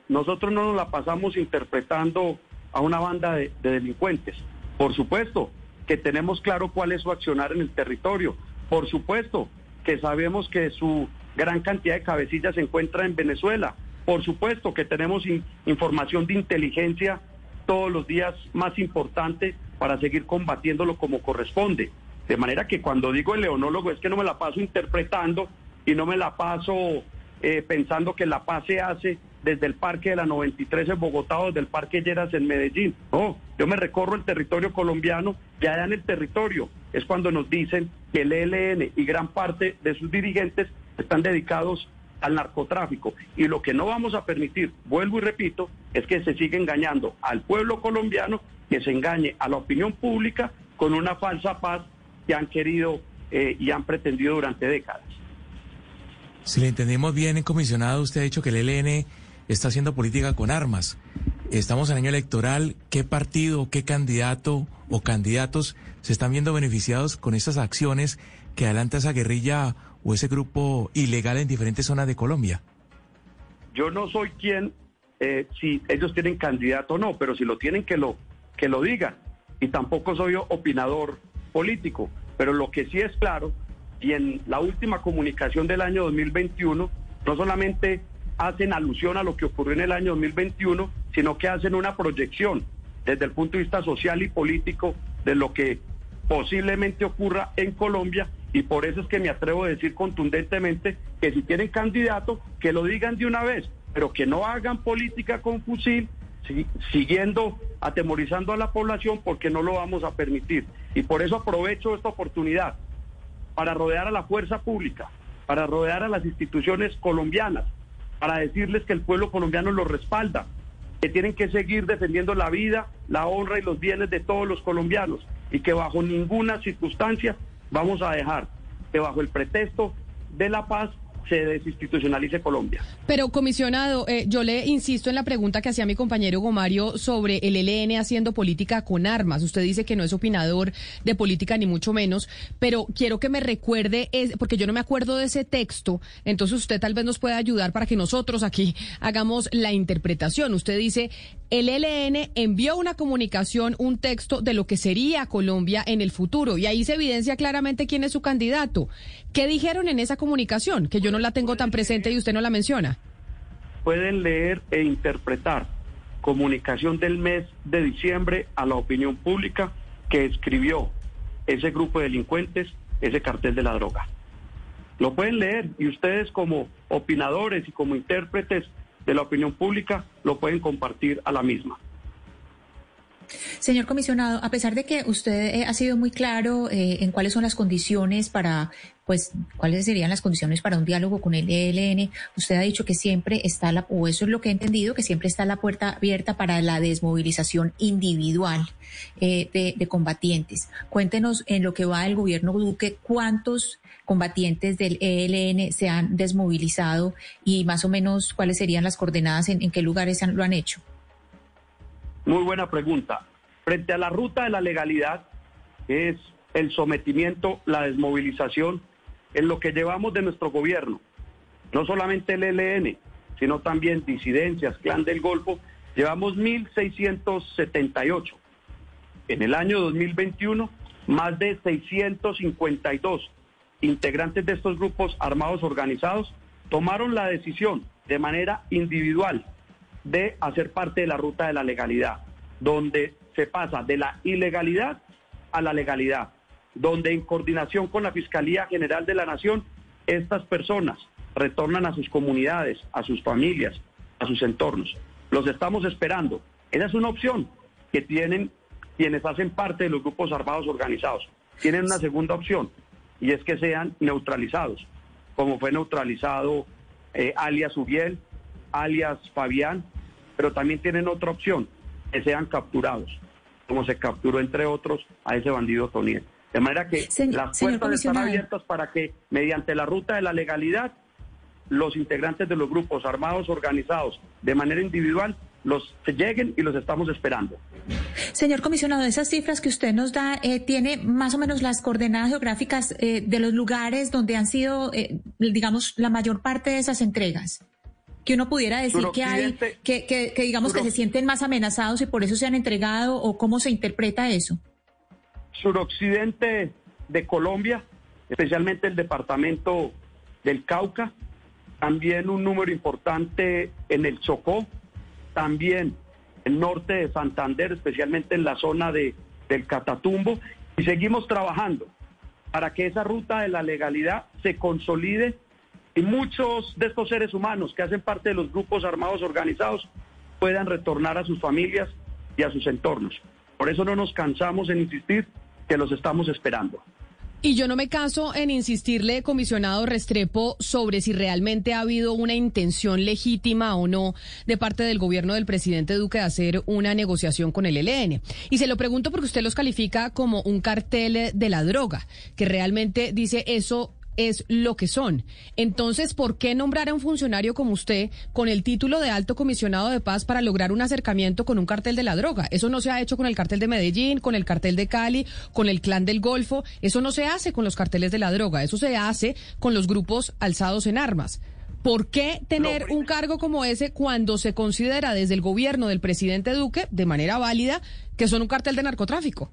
nosotros no nos la pasamos interpretando a una banda de, delincuentes. Por supuesto que tenemos claro cuál es su accionar en el territorio. Por supuesto que sabemos que su gran cantidad de cabecillas se encuentra en Venezuela. Por supuesto que tenemos información de inteligencia todos los días más importante para seguir combatiéndolo como corresponde. De manera que cuando digo el leonólogo es que no me la paso interpretando y no me la paso eh, pensando que la paz se hace desde el Parque de la 93 en Bogotá o desde el Parque Lleras en Medellín. No, yo me recorro el territorio colombiano y allá en el territorio es cuando nos dicen que el ELN y gran parte de sus dirigentes están dedicados al narcotráfico. Y lo que no vamos a permitir, vuelvo y repito, es que se siga engañando al pueblo colombiano, que se engañe a la opinión pública con una falsa paz que han querido eh, y han pretendido durante décadas. Si le entendemos bien, comisionado, usted ha dicho que el ELN está haciendo política con armas. Estamos en año electoral. ¿Qué partido, qué candidato o candidatos se están viendo beneficiados con estas acciones que adelanta esa guerrilla o ese grupo ilegal en diferentes zonas de Colombia? Yo no soy quien, eh, si ellos tienen candidato o no, pero si lo tienen, que lo, que lo digan. Y tampoco soy opinador político. Pero lo que sí es claro y en la última comunicación del año 2021 no solamente hacen alusión a lo que ocurrió en el año 2021, sino que hacen una proyección desde el punto de vista social y político de lo que posiblemente ocurra en Colombia y por eso es que me atrevo a decir contundentemente que si tienen candidato, que lo digan de una vez, pero que no hagan política con fusil, siguiendo atemorizando a la población porque no lo vamos a permitir. Y por eso aprovecho esta oportunidad para rodear a la fuerza pública, para rodear a las instituciones colombianas, para decirles que el pueblo colombiano los respalda, que tienen que seguir defendiendo la vida, la honra y los bienes de todos los colombianos y que bajo ninguna circunstancia vamos a dejar que bajo el pretexto de la paz se desinstitucionalice Colombia. Pero, comisionado, eh, yo le insisto en la pregunta que hacía mi compañero Gomario sobre el ELN haciendo política con armas. Usted dice que no es opinador de política ni mucho menos, pero quiero que me recuerde, porque yo no me acuerdo de ese texto, entonces usted tal vez nos pueda ayudar para que nosotros aquí hagamos la interpretación. Usted dice, el ELN envió una comunicación, un texto de lo que sería Colombia en el futuro, y ahí se evidencia claramente quién es su candidato. ¿Qué dijeron en esa comunicación? Que yo no la tengo tan presente y usted no la menciona. Pueden leer e interpretar comunicación del mes de diciembre a la opinión pública que escribió ese grupo de delincuentes, ese cartel de la droga. Lo pueden leer y ustedes como opinadores y como intérpretes de la opinión pública lo pueden compartir a la misma. Señor comisionado, a pesar de que usted eh, ha sido muy claro eh, en cuáles son las condiciones para, pues, cuáles serían las condiciones para un diálogo con el ELN, usted ha dicho que siempre está la, o eso es lo que he entendido, que siempre está la puerta abierta para la desmovilización individual eh, de, de combatientes. Cuéntenos en lo que va el gobierno Duque, cuántos combatientes del ELN se han desmovilizado y más o menos cuáles serían las coordenadas en, qué lugares lo han hecho. Muy buena pregunta. Frente a la ruta de la legalidad, es el sometimiento, la desmovilización, en lo que llevamos de nuestro gobierno, no solamente el ELN, sino también disidencias, clan del Golfo, llevamos 1.678. En el año 2021, más de 652 integrantes de estos grupos armados organizados tomaron la decisión de manera individual de hacer parte de la ruta de la legalidad, donde se pasa de la ilegalidad a la legalidad, donde en coordinación con la Fiscalía General de la Nación estas personas retornan a sus comunidades, a sus familias, a sus entornos. Los estamos esperando. Esa es una opción que tienen quienes hacen parte de los grupos armados organizados. Tienen una segunda opción y es que sean neutralizados, como fue neutralizado eh, alias Uriel, alias Fabián, pero también tienen otra opción, que sean capturados, como se capturó entre otros a ese bandido Toniel. De manera que las puertas están abiertas para que mediante la ruta de la legalidad los integrantes de los grupos armados organizados de manera individual los lleguen y los estamos esperando. Señor comisionado, esas cifras que usted nos da, eh, ¿tiene más o menos las coordenadas geográficas eh, de los lugares donde han sido, eh, digamos, la mayor parte de esas entregas? Que uno pudiera decir que hay, que, que, digamos que se sienten más amenazados y por eso se han entregado, o cómo se interpreta eso. Suroccidente de Colombia, especialmente el departamento del Cauca, también un número importante en el Chocó, también el norte de Santander, especialmente en la zona de, del Catatumbo, y seguimos trabajando para que esa ruta de la legalidad se consolide y muchos de estos seres humanos que hacen parte de los grupos armados organizados puedan retornar a sus familias y a sus entornos. Por eso no nos cansamos en insistir que los estamos esperando. Y yo no me canso en insistirle, comisionado Restrepo, sobre si realmente ha habido una intención legítima o no de parte del gobierno del presidente Duque de hacer una negociación con el ELN. Y se lo pregunto porque usted los califica como un cartel de la droga, que realmente dice eso es lo que son. Entonces, ¿por qué nombrar a un funcionario como usted con el título de alto comisionado de paz para lograr un acercamiento con un cartel de la droga? Eso no se ha hecho con el cartel de Medellín, con el cartel de Cali, con el clan del Golfo. Eso no se hace con los carteles de la droga. Eso se hace con los grupos alzados en armas. ¿Por qué tener un cargo como ese cuando se considera desde el gobierno del presidente Duque, de manera válida, que son un cartel de narcotráfico?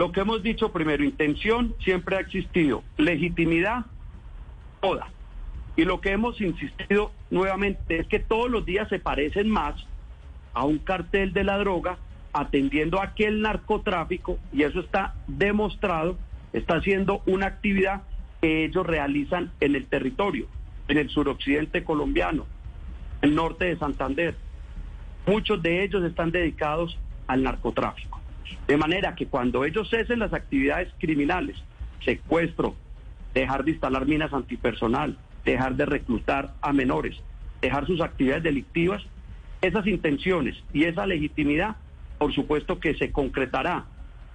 Lo que hemos dicho primero, intención siempre ha existido, legitimidad toda. Y lo que hemos insistido nuevamente es que todos los días se parecen más a un cartel de la droga atendiendo a aquel narcotráfico, y eso está demostrado, está siendo una actividad que ellos realizan en el territorio, en el suroccidente colombiano, el norte de Santander. Muchos de ellos están dedicados al narcotráfico. De manera que cuando ellos cesen las actividades criminales, secuestro, dejar de instalar minas antipersonal, dejar de reclutar a menores, dejar sus actividades delictivas, esas intenciones y esa legitimidad, por supuesto que se concretará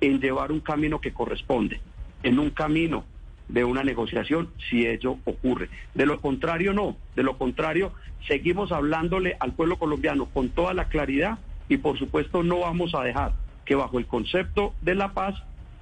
en llevar un camino que corresponde, en un camino de una negociación si ello ocurre. De lo contrario, no. De lo contrario, seguimos hablándole al pueblo colombiano con toda la claridad y por supuesto no vamos a dejar que bajo el concepto de la paz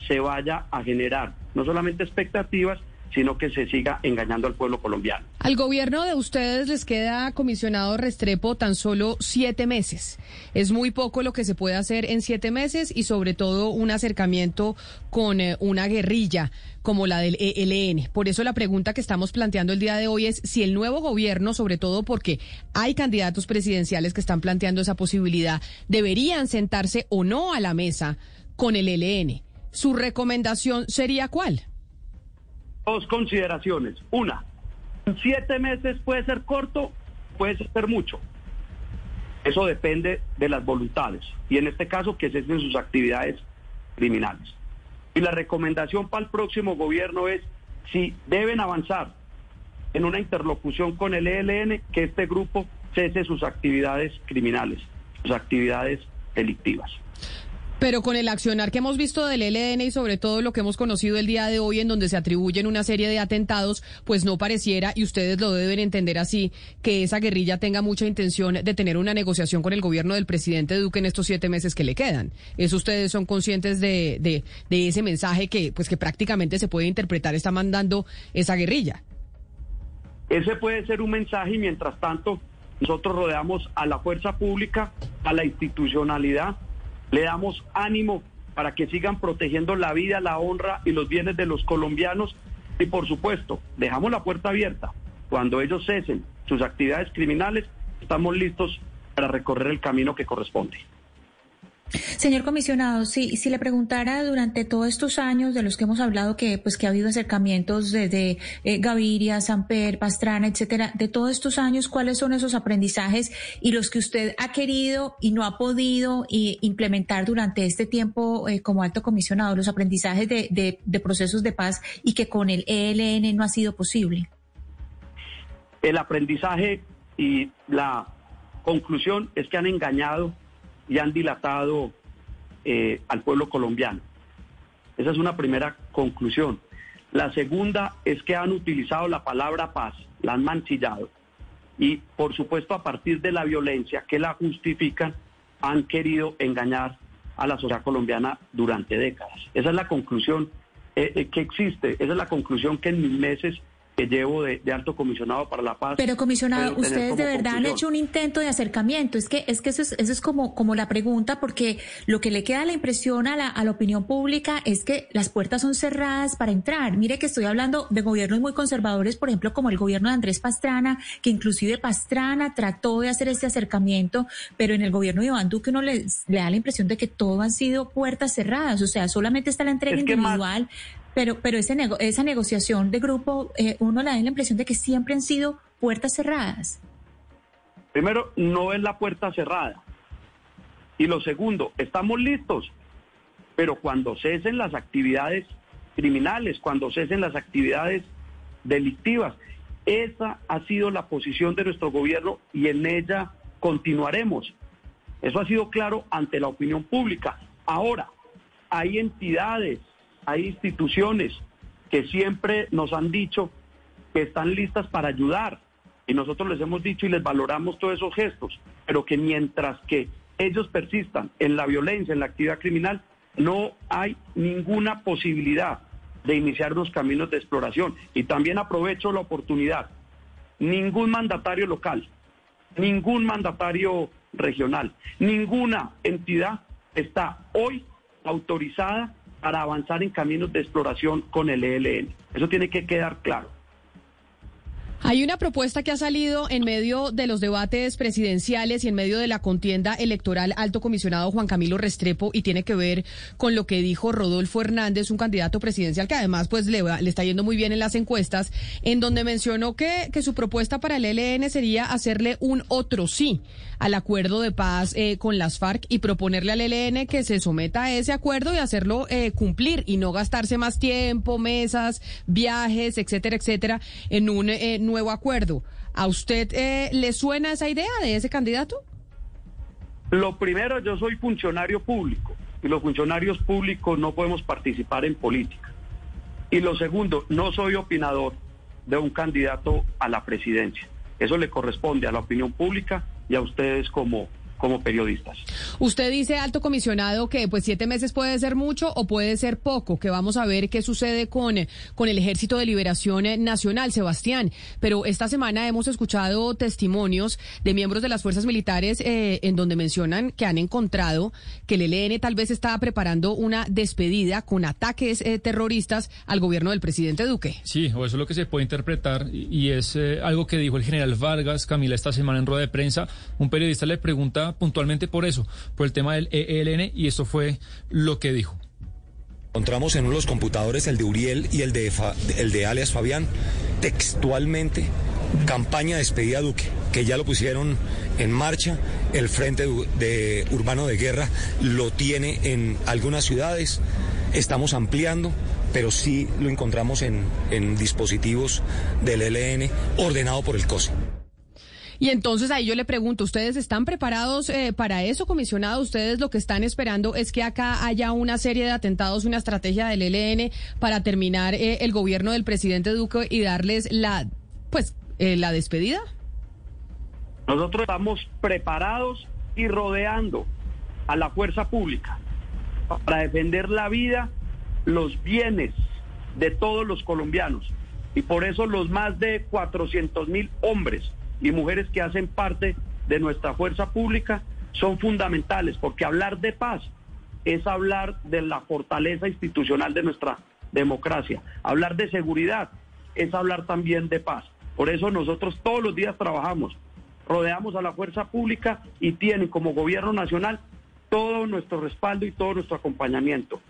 se vaya a generar no solamente expectativas, sino que se siga engañando al pueblo colombiano. Al gobierno de ustedes les queda comisionado Restrepo tan solo siete meses. Es muy poco lo que se puede hacer en siete meses y sobre todo un acercamiento con eh, una guerrilla como la del ELN. Por eso la pregunta que estamos planteando el día de hoy es si el nuevo gobierno, sobre todo porque hay candidatos presidenciales que están planteando esa posibilidad, deberían sentarse o no a la mesa con el ELN. ¿Su recomendación sería cuál? Dos consideraciones. Una, siete meses puede ser corto, puede ser mucho. Eso depende de las voluntades y en este caso que cesen sus actividades criminales. Y la recomendación para el próximo gobierno es si deben avanzar en una interlocución con el ELN, que este grupo cese sus actividades criminales, sus actividades delictivas. Pero con el accionar que hemos visto del ELN y sobre todo lo que hemos conocido el día de hoy en donde se atribuyen una serie de atentados, pues no pareciera, y ustedes lo deben entender así, que esa guerrilla tenga mucha intención de tener una negociación con el gobierno del presidente Duque en estos siete meses que le quedan. ¿Eso ustedes son conscientes de, de, de ese mensaje que, pues que prácticamente se puede interpretar está mandando esa guerrilla? Ese puede ser un mensaje y mientras tanto nosotros rodeamos a la fuerza pública, a la institucionalidad, le damos ánimo para que sigan protegiendo la vida, la honra y los bienes de los colombianos. Y por supuesto, dejamos la puerta abierta. Cuando ellos cesen sus actividades criminales, estamos listos para recorrer el camino que corresponde. Señor comisionado, si, si le preguntara durante todos estos años de los que hemos hablado que pues que ha habido acercamientos desde eh, Gaviria, Samper, Pastrana, etcétera, de todos estos años, ¿cuáles son esos aprendizajes y los que usted ha querido y no ha podido implementar durante este tiempo eh, como alto comisionado, los aprendizajes de procesos de paz y que con el ELN no ha sido posible? El aprendizaje y la conclusión es que han engañado y han dilatado eh, al pueblo colombiano. Esa es una primera conclusión. La segunda es que han utilizado la palabra paz, la han mancillado y por supuesto a partir de la violencia que la justifican han querido engañar a la sociedad colombiana durante décadas. Esa es la conclusión eh, eh, que existe, esa es la conclusión que en mis meses que llevo de, alto comisionado para la paz. Pero comisionado, ustedes de verdad han hecho un intento de acercamiento. Es que es que eso es, eso es como como la pregunta porque lo que le queda la impresión a la, a la opinión pública es que las puertas son cerradas para entrar. Mire que estoy hablando de gobiernos muy conservadores, por ejemplo, como el gobierno de Andrés Pastrana, que inclusive Pastrana trató de hacer este acercamiento, pero en el gobierno de Iván Duque uno le, le da la impresión de que todo han sido puertas cerradas, o sea, solamente está la entrega individual, pero, pero ese esa negociación de grupo, eh, uno le da la impresión de que siempre han sido puertas cerradas. Primero, no es la puerta cerrada. Y lo segundo, estamos listos, pero cuando cesen las actividades criminales, cuando cesen las actividades delictivas, esa ha sido la posición de nuestro gobierno y en ella continuaremos. Eso ha sido claro ante la opinión pública. Ahora, hay entidades hay instituciones que siempre nos han dicho que están listas para ayudar y nosotros les hemos dicho y les valoramos todos esos gestos, pero que mientras que ellos persistan en la violencia, en la actividad criminal, no hay ninguna posibilidad de iniciar los caminos de exploración. Y también aprovecho la oportunidad. Ningún mandatario local, ningún mandatario regional, ninguna entidad está hoy autorizada para avanzar en caminos de exploración con el ELN. Eso tiene que quedar claro. Hay una propuesta que ha salido en medio de los debates presidenciales y en medio de la contienda electoral alto comisionado Juan Camilo Restrepo y tiene que ver con lo que dijo Rodolfo Hernández, un candidato presidencial que además pues le, le está yendo muy bien en las encuestas, en donde mencionó que, que su propuesta para el ELN sería hacerle un otro sí al acuerdo de paz eh, con las FARC y proponerle al ELN que se someta a ese acuerdo y hacerlo eh, cumplir y no gastarse más tiempo, mesas, viajes, etcétera, etcétera, en un eh, nuevo acuerdo. ¿A usted le suena esa idea de ese candidato? Lo primero, yo soy funcionario público y los funcionarios públicos no podemos participar en política. Y lo segundo, no soy opinador de un candidato a la presidencia. Eso le corresponde a la opinión pública y a ustedes como, como periodistas. Usted dice, alto comisionado, que pues siete meses puede ser mucho o puede ser poco, que vamos a ver qué sucede con, con el Ejército de Liberación Nacional, Sebastián. Pero esta semana hemos escuchado testimonios de miembros de las fuerzas militares eh, en donde mencionan que han encontrado que el ELN tal vez está preparando una despedida con ataques eh, terroristas al gobierno del presidente Duque. Sí, o eso es lo que se puede interpretar y es eh, algo que dijo el general Vargas, Camila, esta semana en rueda de prensa. Un periodista le pregunta puntualmente por eso, por el tema del ELN, y esto fue lo que dijo. Encontramos en los computadores el de Uriel y el de, el de alias Fabián, textualmente, campaña despedida Duque, que ya lo pusieron en marcha, el Frente de Urbano de Guerra lo tiene en algunas ciudades, estamos ampliando, pero sí lo encontramos en, en dispositivos del ELN ordenado por el COSE. Y entonces ahí yo le pregunto, ¿ustedes están preparados eh, para eso, comisionado? ¿Ustedes lo que están esperando es que acá haya una serie de atentados, una estrategia del ELN para terminar eh, el gobierno del presidente Duque y darles la, pues, eh, la despedida? Nosotros estamos preparados y rodeando a la fuerza pública para defender la vida, los bienes de todos los colombianos. Y por eso los más de 400 mil hombres y mujeres que hacen parte de nuestra fuerza pública son fundamentales, porque hablar de paz es hablar de la fortaleza institucional de nuestra democracia. Hablar de seguridad es hablar también de paz. Por eso nosotros todos los días trabajamos, rodeamos a la fuerza pública y tienen como gobierno nacional todo nuestro respaldo y todo nuestro acompañamiento.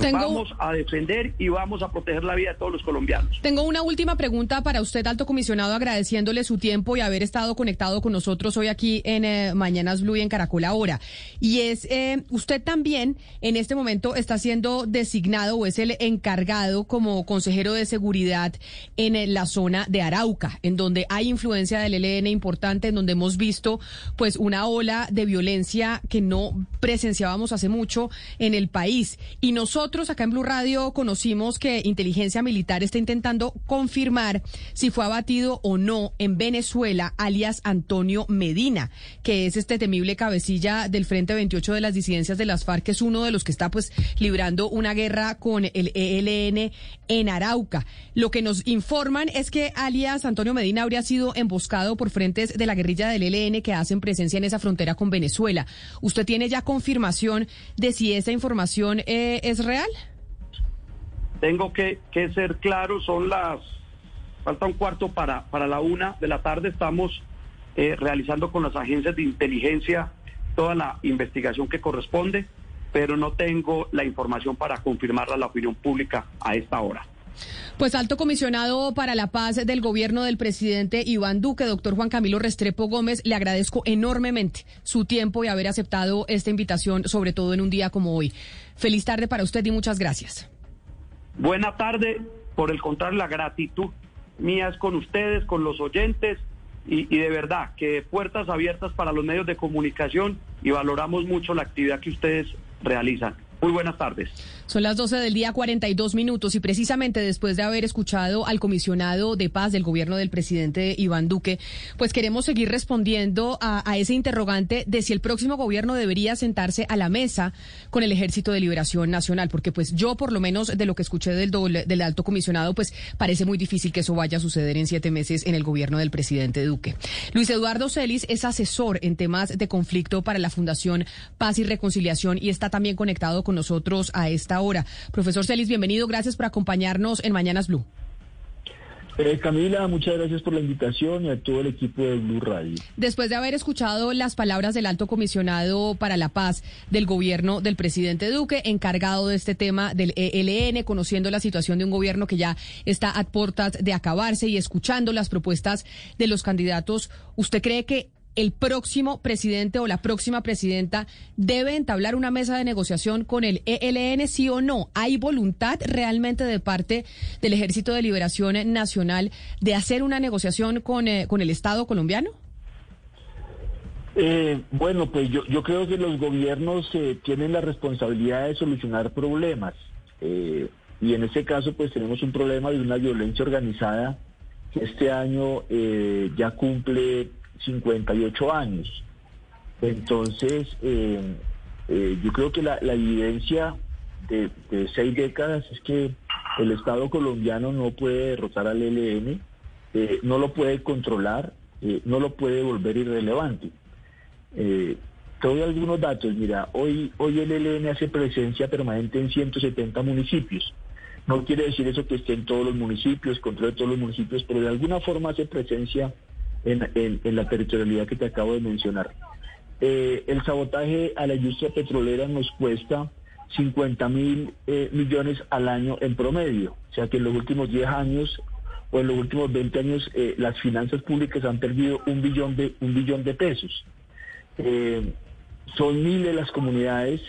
Vamos a defender y vamos a proteger la vida de todos los colombianos. Tengo una última pregunta para usted, alto comisionado, agradeciéndole su tiempo y haber estado conectado con nosotros hoy aquí en eh, Mañanas Blue y en Caracol Ahora. Y es, eh, usted también en este momento está siendo designado o es el encargado como consejero de seguridad en eh, la zona de Arauca, en donde hay influencia del ELN importante, en donde hemos visto pues una ola de violencia que no presenciábamos hace mucho en el país. Y nosotros nosotros acá en Blue Radio conocimos que inteligencia militar está intentando confirmar si fue abatido o no en Venezuela, alias Antonio Medina, que es este temible cabecilla del Frente 28 de las disidencias de las FARC, que es uno de los que está pues librando una guerra con el ELN en Arauca. Lo que nos informan es que alias Antonio Medina habría sido emboscado por frentes de la guerrilla del ELN que hacen presencia en esa frontera con Venezuela. ¿Usted tiene ya confirmación de si esa información eh, es Tengo que, ser claro, son las, falta un cuarto para, para la una de la tarde, estamos eh, realizando con las agencias de inteligencia toda la investigación que corresponde, pero no tengo la información para confirmarla a la opinión pública a esta hora. Pues alto comisionado para la paz del gobierno del presidente Iván Duque, doctor Juan Camilo Restrepo Gómez, le agradezco enormemente su tiempo y haber aceptado esta invitación, sobre todo en un día como hoy. Feliz tarde para usted y muchas gracias. Buena tarde, por el contrario, la gratitud mía es con ustedes, con los oyentes y, y, de verdad que puertas abiertas para los medios de comunicación y valoramos mucho la actividad que ustedes realizan. Muy buenas tardes. Son las 12 del día 42 minutos y precisamente después de haber escuchado al comisionado de paz del gobierno del presidente Iván Duque, pues queremos seguir respondiendo a, ese interrogante de si el próximo gobierno debería sentarse a la mesa con el Ejército de Liberación Nacional, porque pues yo por lo menos de lo que escuché del, del alto comisionado, pues parece muy difícil que eso vaya a suceder en siete meses en el gobierno del presidente Duque. Luis Eduardo Celis es asesor en temas de conflicto para la Fundación Paz y Reconciliación y está también conectado con nosotros a esta hora. Profesor Celis, bienvenido. Gracias por acompañarnos en Mañanas Blue. Eh, Camila, muchas gracias por la invitación y a todo el equipo de Blue Radio. Después de haber escuchado las palabras del alto comisionado para la paz del gobierno del presidente Duque, encargado de este tema del ELN, conociendo la situación de un gobierno que ya está a puertas de acabarse y escuchando las propuestas de los candidatos, ¿usted cree que el próximo presidente o la próxima presidenta debe entablar una mesa de negociación con el ELN, sí o no? ¿Hay voluntad realmente de parte del Ejército de Liberación Nacional de hacer una negociación con, eh, con el Estado colombiano? Eh, bueno, pues yo, yo creo que los gobiernos eh, tienen la responsabilidad de solucionar problemas. y en este caso, pues tenemos un problema de una violencia organizada que este año ya cumple 58 años. Entonces, eh, eh, yo creo que la, evidencia de, seis décadas es que el Estado colombiano no puede derrotar al ELN, eh, no lo puede controlar, no lo puede volver irrelevante. te algunos datos. Mira, hoy, hoy el ELN hace presencia permanente en 170 municipios. No quiere decir eso que esté en todos los municipios, controle todos los municipios, pero de alguna forma hace presencia en, la territorialidad que te acabo de mencionar. Eh, el sabotaje a la industria petrolera nos cuesta 50 mil eh, millones al año en promedio. O sea que en los últimos 10 años o en los últimos 20 años eh, las finanzas públicas han perdido un billón de, un billón de pesos. son miles las comunidades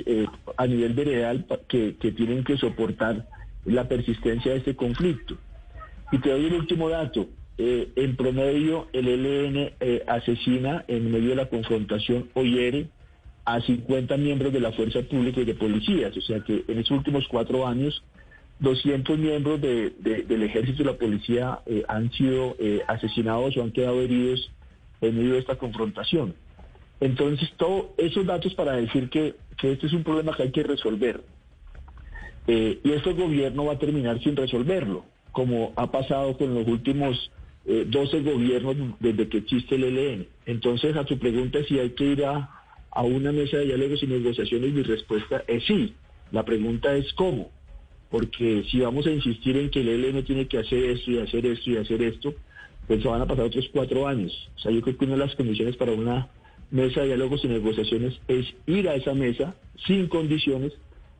a nivel veredal que, que tienen que soportar la persistencia de este conflicto. Y te doy el último dato. Eh, en promedio, el ELN eh, asesina en medio de la confrontación o a 50 miembros de la fuerza pública y de policías. O sea que en estos últimos cuatro años, 200 miembros del ejército y la policía eh, han sido asesinados o han quedado heridos en medio de esta confrontación. Entonces, todos esos datos para decir que, que este es un problema que hay que resolver. y este gobierno va a terminar sin resolverlo, como ha pasado con los últimos 12 eh, gobiernos desde que existe el ELN. Entonces, a tu pregunta si hay que ir a, una mesa de diálogos y negociaciones, mi respuesta es sí. La pregunta es cómo. Porque si vamos a insistir en que el ELN tiene que hacer esto y hacer esto y hacer esto, pues van a pasar otros cuatro años. O sea, yo creo que una de las condiciones para una mesa de diálogos y negociaciones es ir a esa mesa sin condiciones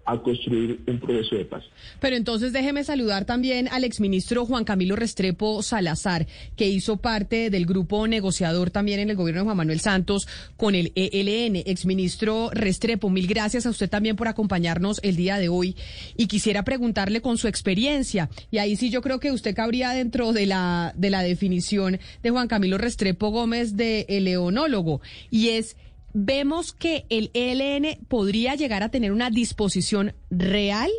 a construir un proceso de paz. Pero entonces déjeme saludar también al exministro Juan Camilo Restrepo Salazar, que hizo parte del grupo negociador también en el gobierno de Juan Manuel Santos con el ELN. Exministro Restrepo, mil gracias a usted también por acompañarnos el día de hoy. Y quisiera preguntarle con su experiencia, y ahí sí yo creo que usted cabría dentro de la, de la definición de Juan Camilo Restrepo Gómez de leonólogo, y es vemos que el ELN podría llegar a tener una disposición real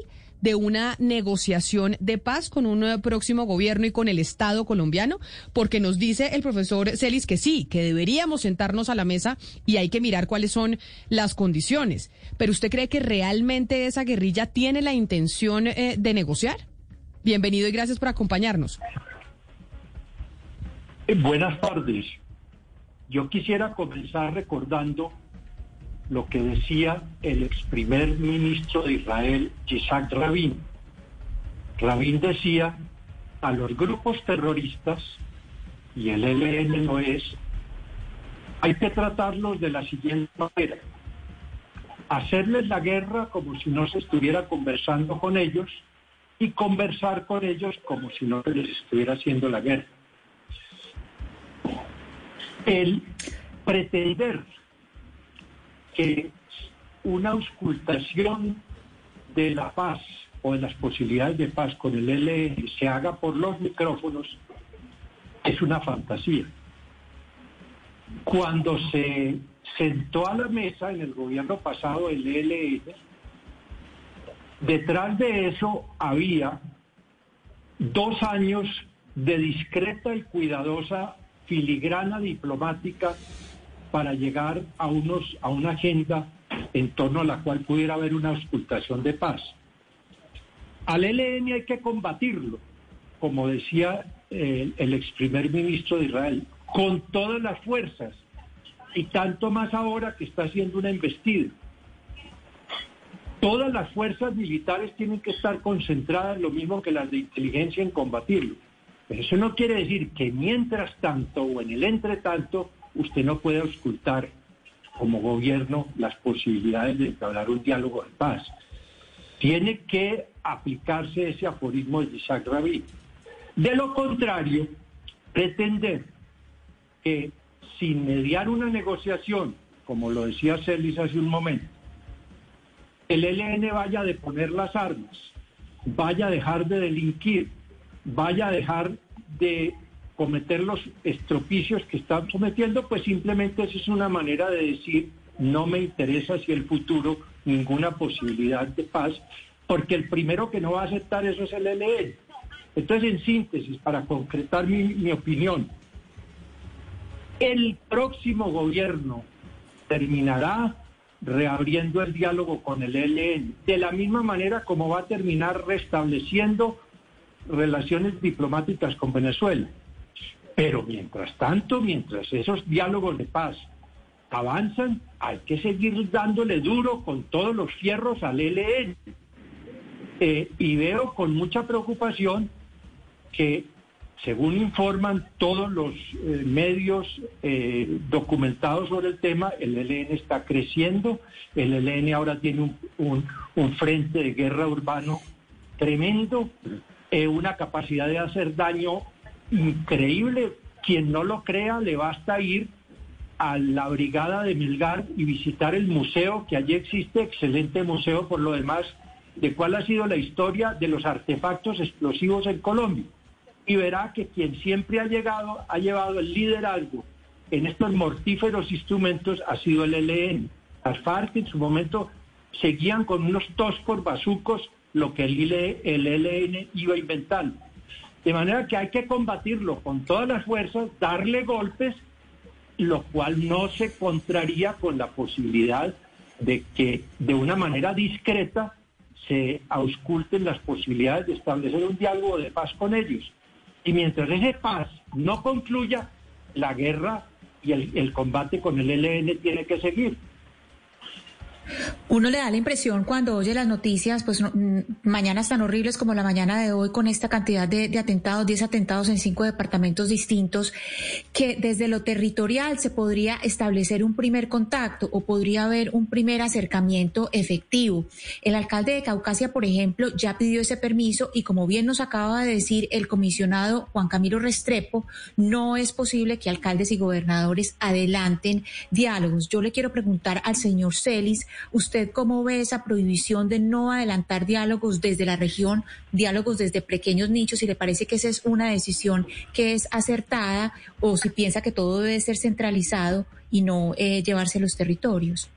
de una negociación de paz con un próximo gobierno y con el Estado colombiano? Porque nos dice el profesor Celis que sí, que deberíamos sentarnos a la mesa y hay que mirar cuáles son las condiciones. Pero ¿usted cree que realmente esa guerrilla tiene la intención eh, de negociar? Bienvenido y gracias por acompañarnos. Eh, buenas tardes. Yo quisiera comenzar recordando lo que decía el ex primer ministro de Israel, Yitzhak Rabin. Rabin decía, a los grupos terroristas, y el ELN no es, hay que tratarlos de la siguiente manera. Hacerles la guerra como si no se estuviera conversando con ellos y conversar con ellos como si no se les estuviera haciendo la guerra el pretender que una auscultación de la paz o de las posibilidades de paz con el ELN se haga por los micrófonos es una fantasía. Cuando se sentó a la mesa en el gobierno pasado el ELN, detrás de eso había dos años de discreta y cuidadosa filigrana diplomática para llegar a, unos, a una agenda en torno a la cual pudiera haber una auscultación de paz. Al ELN hay que combatirlo, como decía eh, el ex primer ministro de Israel, con todas las fuerzas, y tanto más ahora que está haciendo una embestida. Todas las fuerzas militares tienen que estar concentradas, lo mismo que las de inteligencia, en combatirlo. Pero eso no quiere decir que mientras tanto o en el entretanto usted no puede ocultar como gobierno las posibilidades de entablar un diálogo de paz. Tiene que aplicarse ese aforismo de Isaac Rabin. De lo contrario, pretender que sin mediar una negociación, como lo decía Celis hace un momento, el ELN vaya a deponer las armas, vaya a dejar de delinquir, vaya a dejar de cometer los estropicios que están sometiendo, pues simplemente eso es una manera de decir, no me interesa si el futuro ninguna posibilidad de paz, porque el primero que no va a aceptar eso es el ELN. Entonces, en síntesis, para concretar mi, mi opinión, el próximo gobierno terminará reabriendo el diálogo con el ELN, de la misma manera como va a terminar restableciendo relaciones diplomáticas con Venezuela. Pero mientras tanto, mientras esos diálogos de paz avanzan, hay que seguir dándole duro con todos los fierros al ELN. Eh, y veo con mucha preocupación que, según informan todos los eh, medios eh, documentados sobre el tema, el ELN está creciendo, el ELN ahora tiene un, un frente de guerra urbano tremendo, eh, una capacidad de hacer daño increíble. Quien no lo crea, le basta ir a la brigada de Milgar y visitar el museo, que allí existe, excelente museo por lo demás, de cuál ha sido la historia de los artefactos explosivos en Colombia. Y verá que quien siempre ha llegado, ha llevado el liderazgo en estos mortíferos instrumentos ha sido el ELN. Las FARC en su momento seguían con unos toscos bazucos lo que el, el ELN iba inventando. De manera que hay que combatirlo con todas las fuerzas, darle golpes, lo cual no se contraría con la posibilidad de que de una manera discreta se ausculten las posibilidades de establecer un diálogo de paz con ellos. Y mientras ese paz no concluya, la guerra y el, el combate con el ELN tiene que seguir. Uno le da la impresión cuando oye las noticias, pues mm, mañanas tan horribles como la mañana de hoy, con esta cantidad de, de atentados, 10 atentados en cinco departamentos distintos, que desde lo territorial se podría establecer un primer contacto o podría haber un primer acercamiento efectivo. El alcalde de Caucasia, por ejemplo, ya pidió ese permiso y como bien nos acaba de decir el comisionado Juan Camilo Restrepo, no es posible que alcaldes y gobernadores adelanten diálogos. Yo le quiero preguntar al señor Celis, usted cómo ve esa prohibición de no adelantar diálogos desde la región, diálogos desde pequeños nichos, si le parece que esa es una decisión que es acertada o si piensa que todo debe ser centralizado y no eh, llevarse los territorios.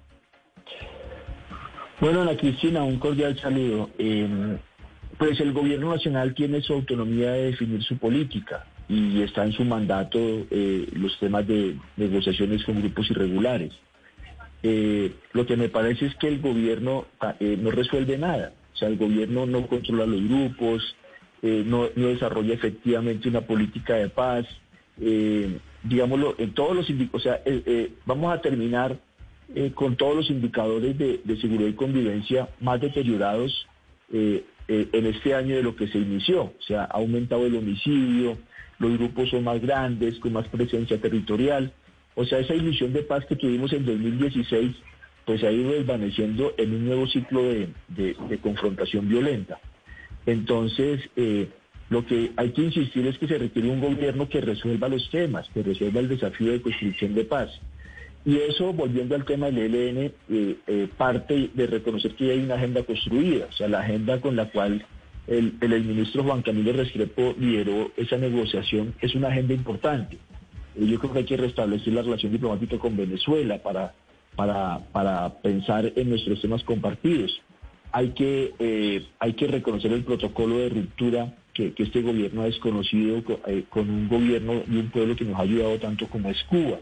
Bueno, Ana Cristina, un cordial saludo. Eh, pues el gobierno nacional tiene su autonomía de definir su política y está en su mandato eh, los temas de negociaciones con grupos irregulares. Eh, lo que me parece es que el gobierno ah, eh, no resuelve nada. O sea, el gobierno no controla los grupos, eh, no, desarrolla efectivamente una política de paz. digámoslo, en todos los o sea, vamos a terminar con todos los indicadores de, seguridad y convivencia más deteriorados en este año de lo que se inició. O sea, ha aumentado el homicidio, los grupos son más grandes, con más presencia territorial. O sea, esa ilusión de paz que tuvimos en 2016, pues ha ido desvaneciendo en un nuevo ciclo de, confrontación violenta. Entonces, eh, lo que hay que insistir es que se requiere un gobierno que resuelva los temas, que resuelva el desafío de construcción de paz. Y eso, volviendo al tema del ELN, eh, eh, parte de reconocer que hay una agenda construida, o sea, la agenda con la cual el, el ministro Juan Camilo Restrepo lideró esa negociación es una agenda importante. Yo creo que hay que restablecer la relación diplomática con Venezuela para, para, para pensar en nuestros temas compartidos. Hay que, eh, hay que reconocer el protocolo de ruptura que, este gobierno ha desconocido eh, con, un gobierno y un pueblo que nos ha ayudado tanto como es Cuba.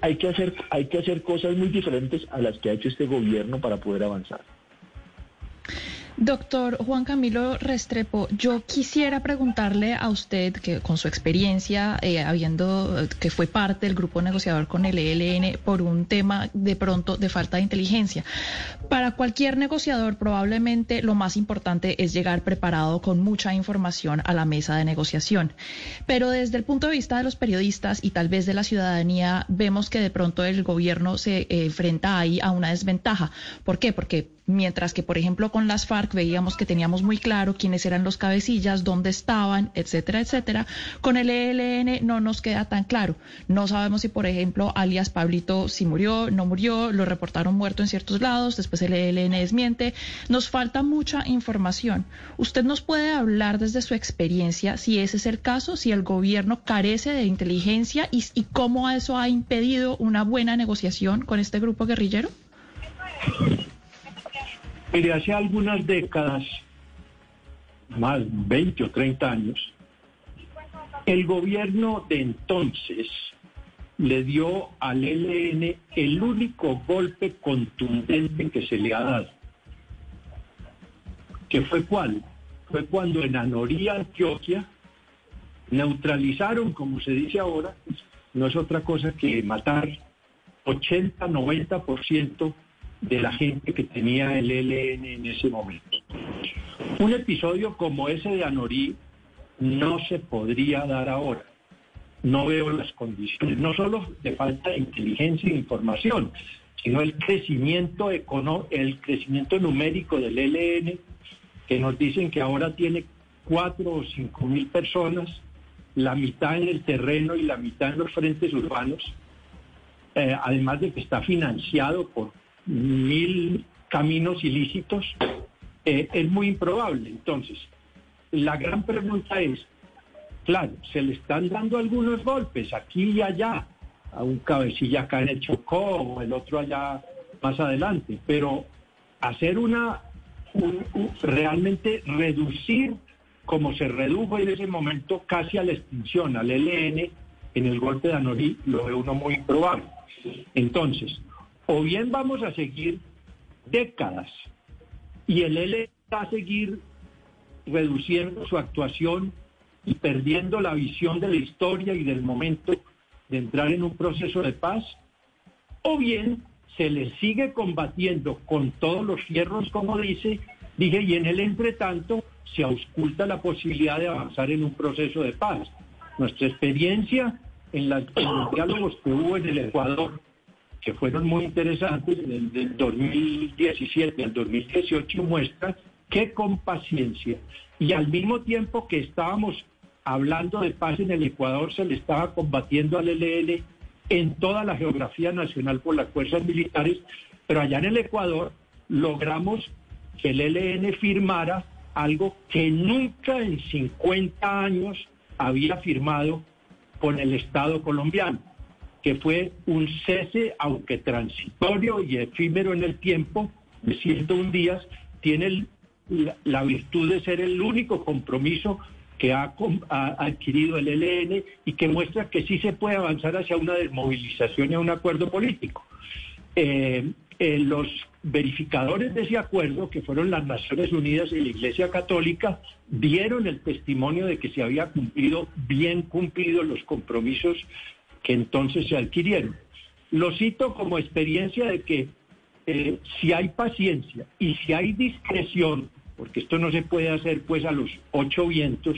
hay que, hacer, hay que hacer cosas muy diferentes a las que ha hecho este gobierno para poder avanzar. Doctor Juan Camilo Restrepo, yo quisiera preguntarle a usted, que con su experiencia, eh, habiendo que fue parte del grupo negociador con el ELN por un tema de pronto de falta de inteligencia, para cualquier negociador probablemente lo más importante es llegar preparado con mucha información a la mesa de negociación. Pero desde el punto de vista de los periodistas y tal vez de la ciudadanía, vemos que de pronto el gobierno se eh, enfrenta ahí a una desventaja. ¿Por qué? Porque mientras que, por ejemplo, con las FARC veíamos que teníamos muy claro quiénes eran los cabecillas, dónde estaban, etcétera, etcétera. Con el ELN no nos queda tan claro. No sabemos si, por ejemplo, alias Pablito si murió, no murió, lo reportaron muerto en ciertos lados, después el ELN desmiente. Nos falta mucha información. ¿Usted nos puede hablar desde su experiencia si ese es el caso, si el gobierno carece de inteligencia y, y cómo eso ha impedido una buena negociación con este grupo guerrillero? Mire, hace algunas décadas, más 20 o 30 años, el gobierno de entonces le dio al ELN el único golpe contundente que se le ha dado. ¿Que fue cuál? Fue cuando en Anoría, Antioquia, neutralizaron, como se dice ahora, no es otra cosa que matar 80-90% de la gente que tenía el ELN en ese momento. Un episodio como ese de Anorí no se podría dar ahora. No veo las condiciones, no solo de falta de inteligencia e información, sino el crecimiento, el crecimiento numérico del ELN, que nos dicen que ahora tiene cuatro o cinco mil personas, la mitad en el terreno y la mitad en los frentes urbanos, eh, además de que está financiado por mil caminos ilícitos, eh, es muy improbable. Entonces, la gran pregunta es, claro, se le están dando algunos golpes aquí y allá, a un cabecilla acá en el Chocó o el otro allá más adelante, pero hacer una, realmente reducir como se redujo en ese momento casi a la extinción al LN en el golpe de Anorí, lo ve uno muy improbable. Entonces, o bien vamos a seguir décadas y el L va a seguir reduciendo su actuación y perdiendo la visión de la historia y del momento de entrar en un proceso de paz, o bien se le sigue combatiendo con todos los fierros, como dice, dije, y en el entretanto se ausculta la posibilidad de avanzar en un proceso de paz. Nuestra experiencia en, los diálogos que hubo en el Ecuador, que fueron muy interesantes, del 2017 al 2018, muestra que con paciencia y al mismo tiempo que estábamos hablando de paz en el Ecuador, se le estaba combatiendo al ELN en toda la geografía nacional por las fuerzas militares, pero allá en el Ecuador logramos que el ELN firmara algo que nunca en 50 años había firmado con el Estado colombiano, que fue un cese, aunque transitorio y efímero en el tiempo, de 101 días, tiene la, virtud de ser el único compromiso que ha, adquirido el ELN y que muestra que sí se puede avanzar hacia una desmovilización y a un acuerdo político. Eh, eh, los verificadores de ese acuerdo, que fueron las Naciones Unidas y la Iglesia Católica, dieron el testimonio de que se había cumplido, bien cumplido los compromisos que entonces se adquirieron. Lo cito como experiencia de que eh, si hay paciencia y si hay discreción, porque esto no se puede hacer pues a los ocho vientos,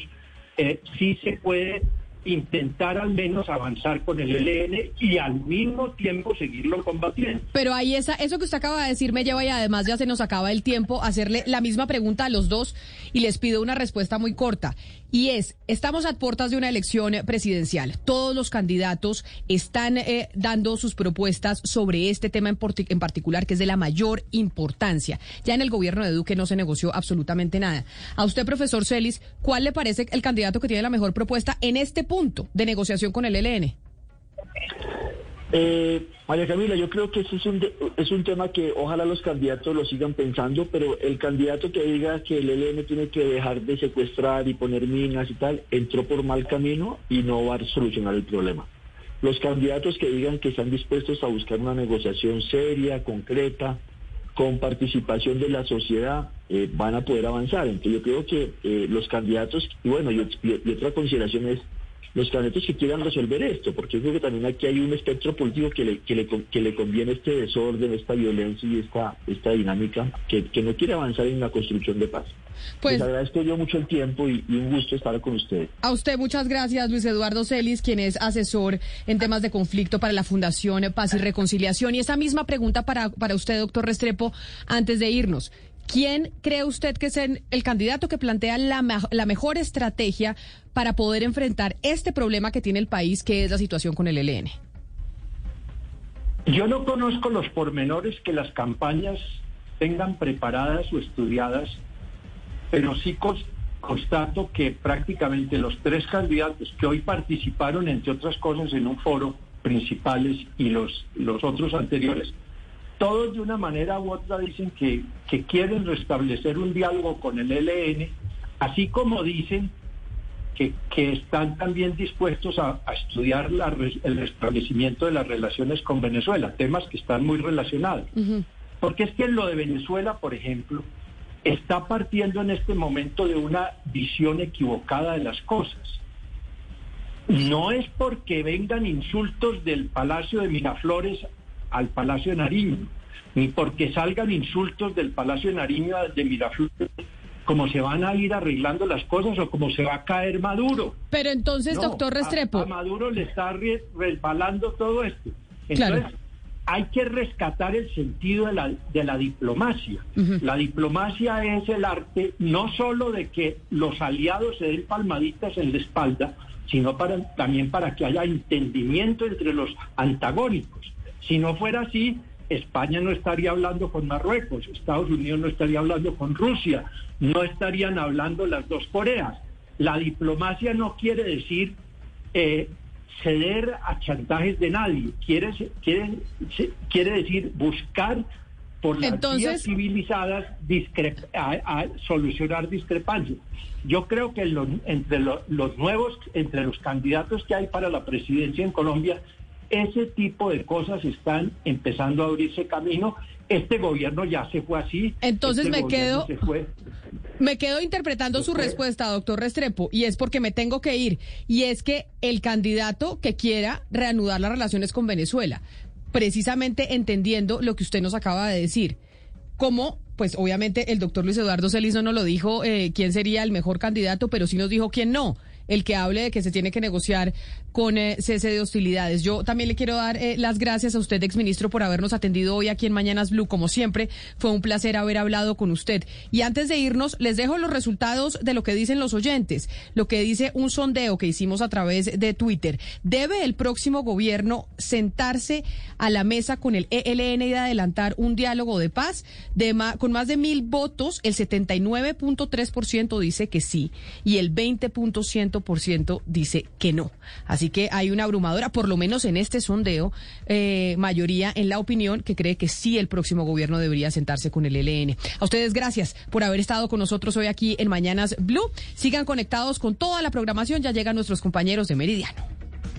eh, sí se puede intentar al menos avanzar con el ELN y al mismo tiempo seguirlo combatiendo. Pero ahí esa, eso que usted acaba de decir me lleva y además ya se nos acaba el tiempo hacerle la misma pregunta a los dos y les pido una respuesta muy corta. Y es, estamos a puertas de una elección presidencial. Todos los candidatos están eh, dando sus propuestas sobre este tema en, en particular, que es de la mayor importancia. Ya en el gobierno de Duque no se negoció absolutamente nada. A usted, profesor Celis, ¿cuál le parece el candidato que tiene la mejor propuesta en este punto de negociación con el ELN? Eh, María Camila, yo creo que ese es un, es un tema que ojalá los candidatos lo sigan pensando, pero el candidato que diga que el ELN tiene que dejar de secuestrar y poner minas y tal, entró por mal camino y no va a solucionar el problema. Los candidatos que digan que están dispuestos a buscar una negociación seria, concreta, con participación de la sociedad, eh, van a poder avanzar. Entonces yo creo que eh, los candidatos, y bueno, y otra consideración es los candidatos que quieran resolver esto, porque yo creo que también aquí hay un espectro político que le, que le, que le conviene este desorden, esta violencia y esta, esta dinámica, que, que no quiere avanzar en la construcción de paz. Pues Les agradezco yo mucho el tiempo y, un gusto estar con ustedes. A usted muchas gracias, Luis Eduardo Celis, quien es asesor en temas de conflicto para la Fundación Paz y Reconciliación. Y esa misma pregunta para, para usted, doctor Restrepo, antes de irnos. ¿Quién cree usted que es el, candidato que plantea la, mejor estrategia para poder enfrentar este problema que tiene el país, que es la situación con el ELN? Yo no conozco los pormenores que las campañas tengan preparadas o estudiadas, pero sí constato que prácticamente los tres candidatos que hoy participaron, entre otras cosas, en un foro principales y los, los otros anteriores, todos de una manera u otra dicen que, quieren restablecer un diálogo con el ELN, así como dicen que, están también dispuestos a, estudiar el restablecimiento de las relaciones con Venezuela, temas que están muy relacionados. Porque es que en lo de Venezuela, por ejemplo, está partiendo en este momento de una visión equivocada de las cosas. No es porque vengan insultos del Palacio de Miraflores al Palacio de Nariño, ni porque salgan insultos del Palacio de Nariño de Miraflores, como se van a ir arreglando las cosas o como se va a caer Maduro. Pero entonces, doctor Restrepo. A, Maduro le está resbalando todo esto. Entonces, hay que rescatar el sentido de la, de la diplomacia. La diplomacia es el arte no solo de que los aliados se den palmaditas en la espalda, sino para, también para que haya entendimiento entre los antagónicos. Si no fuera así, España no estaría hablando con Marruecos, Estados Unidos no estaría hablando con Rusia, no estarían hablando las dos Coreas. La diplomacia no quiere decir eh, ceder a chantajes de nadie, quiere, quiere, quiere decir buscar por las vías civilizadas a, solucionar discrepancias. Yo creo que entre los nuevos, entre los candidatos que hay para la presidencia en Colombia, ese tipo de cosas están empezando a abrirse camino. Este gobierno ya se fue así. Entonces este me quedo me quedo interpretando su respuesta, doctor Restrepo, y es porque me tengo que ir. Y es que el candidato que quiera reanudar las relaciones con Venezuela precisamente entendiendo lo que usted nos acaba de decir. Como, pues obviamente el doctor Luis Eduardo Celis no lo dijo eh, quién sería el mejor candidato, pero sí nos dijo quién no el que hable de que se tiene que negociar con eh, cese de hostilidades. Yo también le quiero dar eh, las gracias a usted, exministro, por habernos atendido hoy aquí en Mañanas Blue. Como siempre, fue un placer haber hablado con usted. Y antes de irnos, les dejo los resultados de lo que dicen los oyentes, lo que dice un sondeo que hicimos a través de Twitter. ¿Debe el próximo gobierno sentarse a la mesa con el ELN y adelantar un diálogo de paz? De con más de mil votos, el 79.3% dice que sí y el 20% ciento dice que no. Así que hay una abrumadora, por lo menos en este sondeo, eh, mayoría en la opinión que cree que sí el próximo gobierno debería sentarse con el ELN. A ustedes gracias por haber estado con nosotros hoy aquí en Mañanas Blue. Sigan conectados con toda la programación. Ya llegan nuestros compañeros de Meridiano.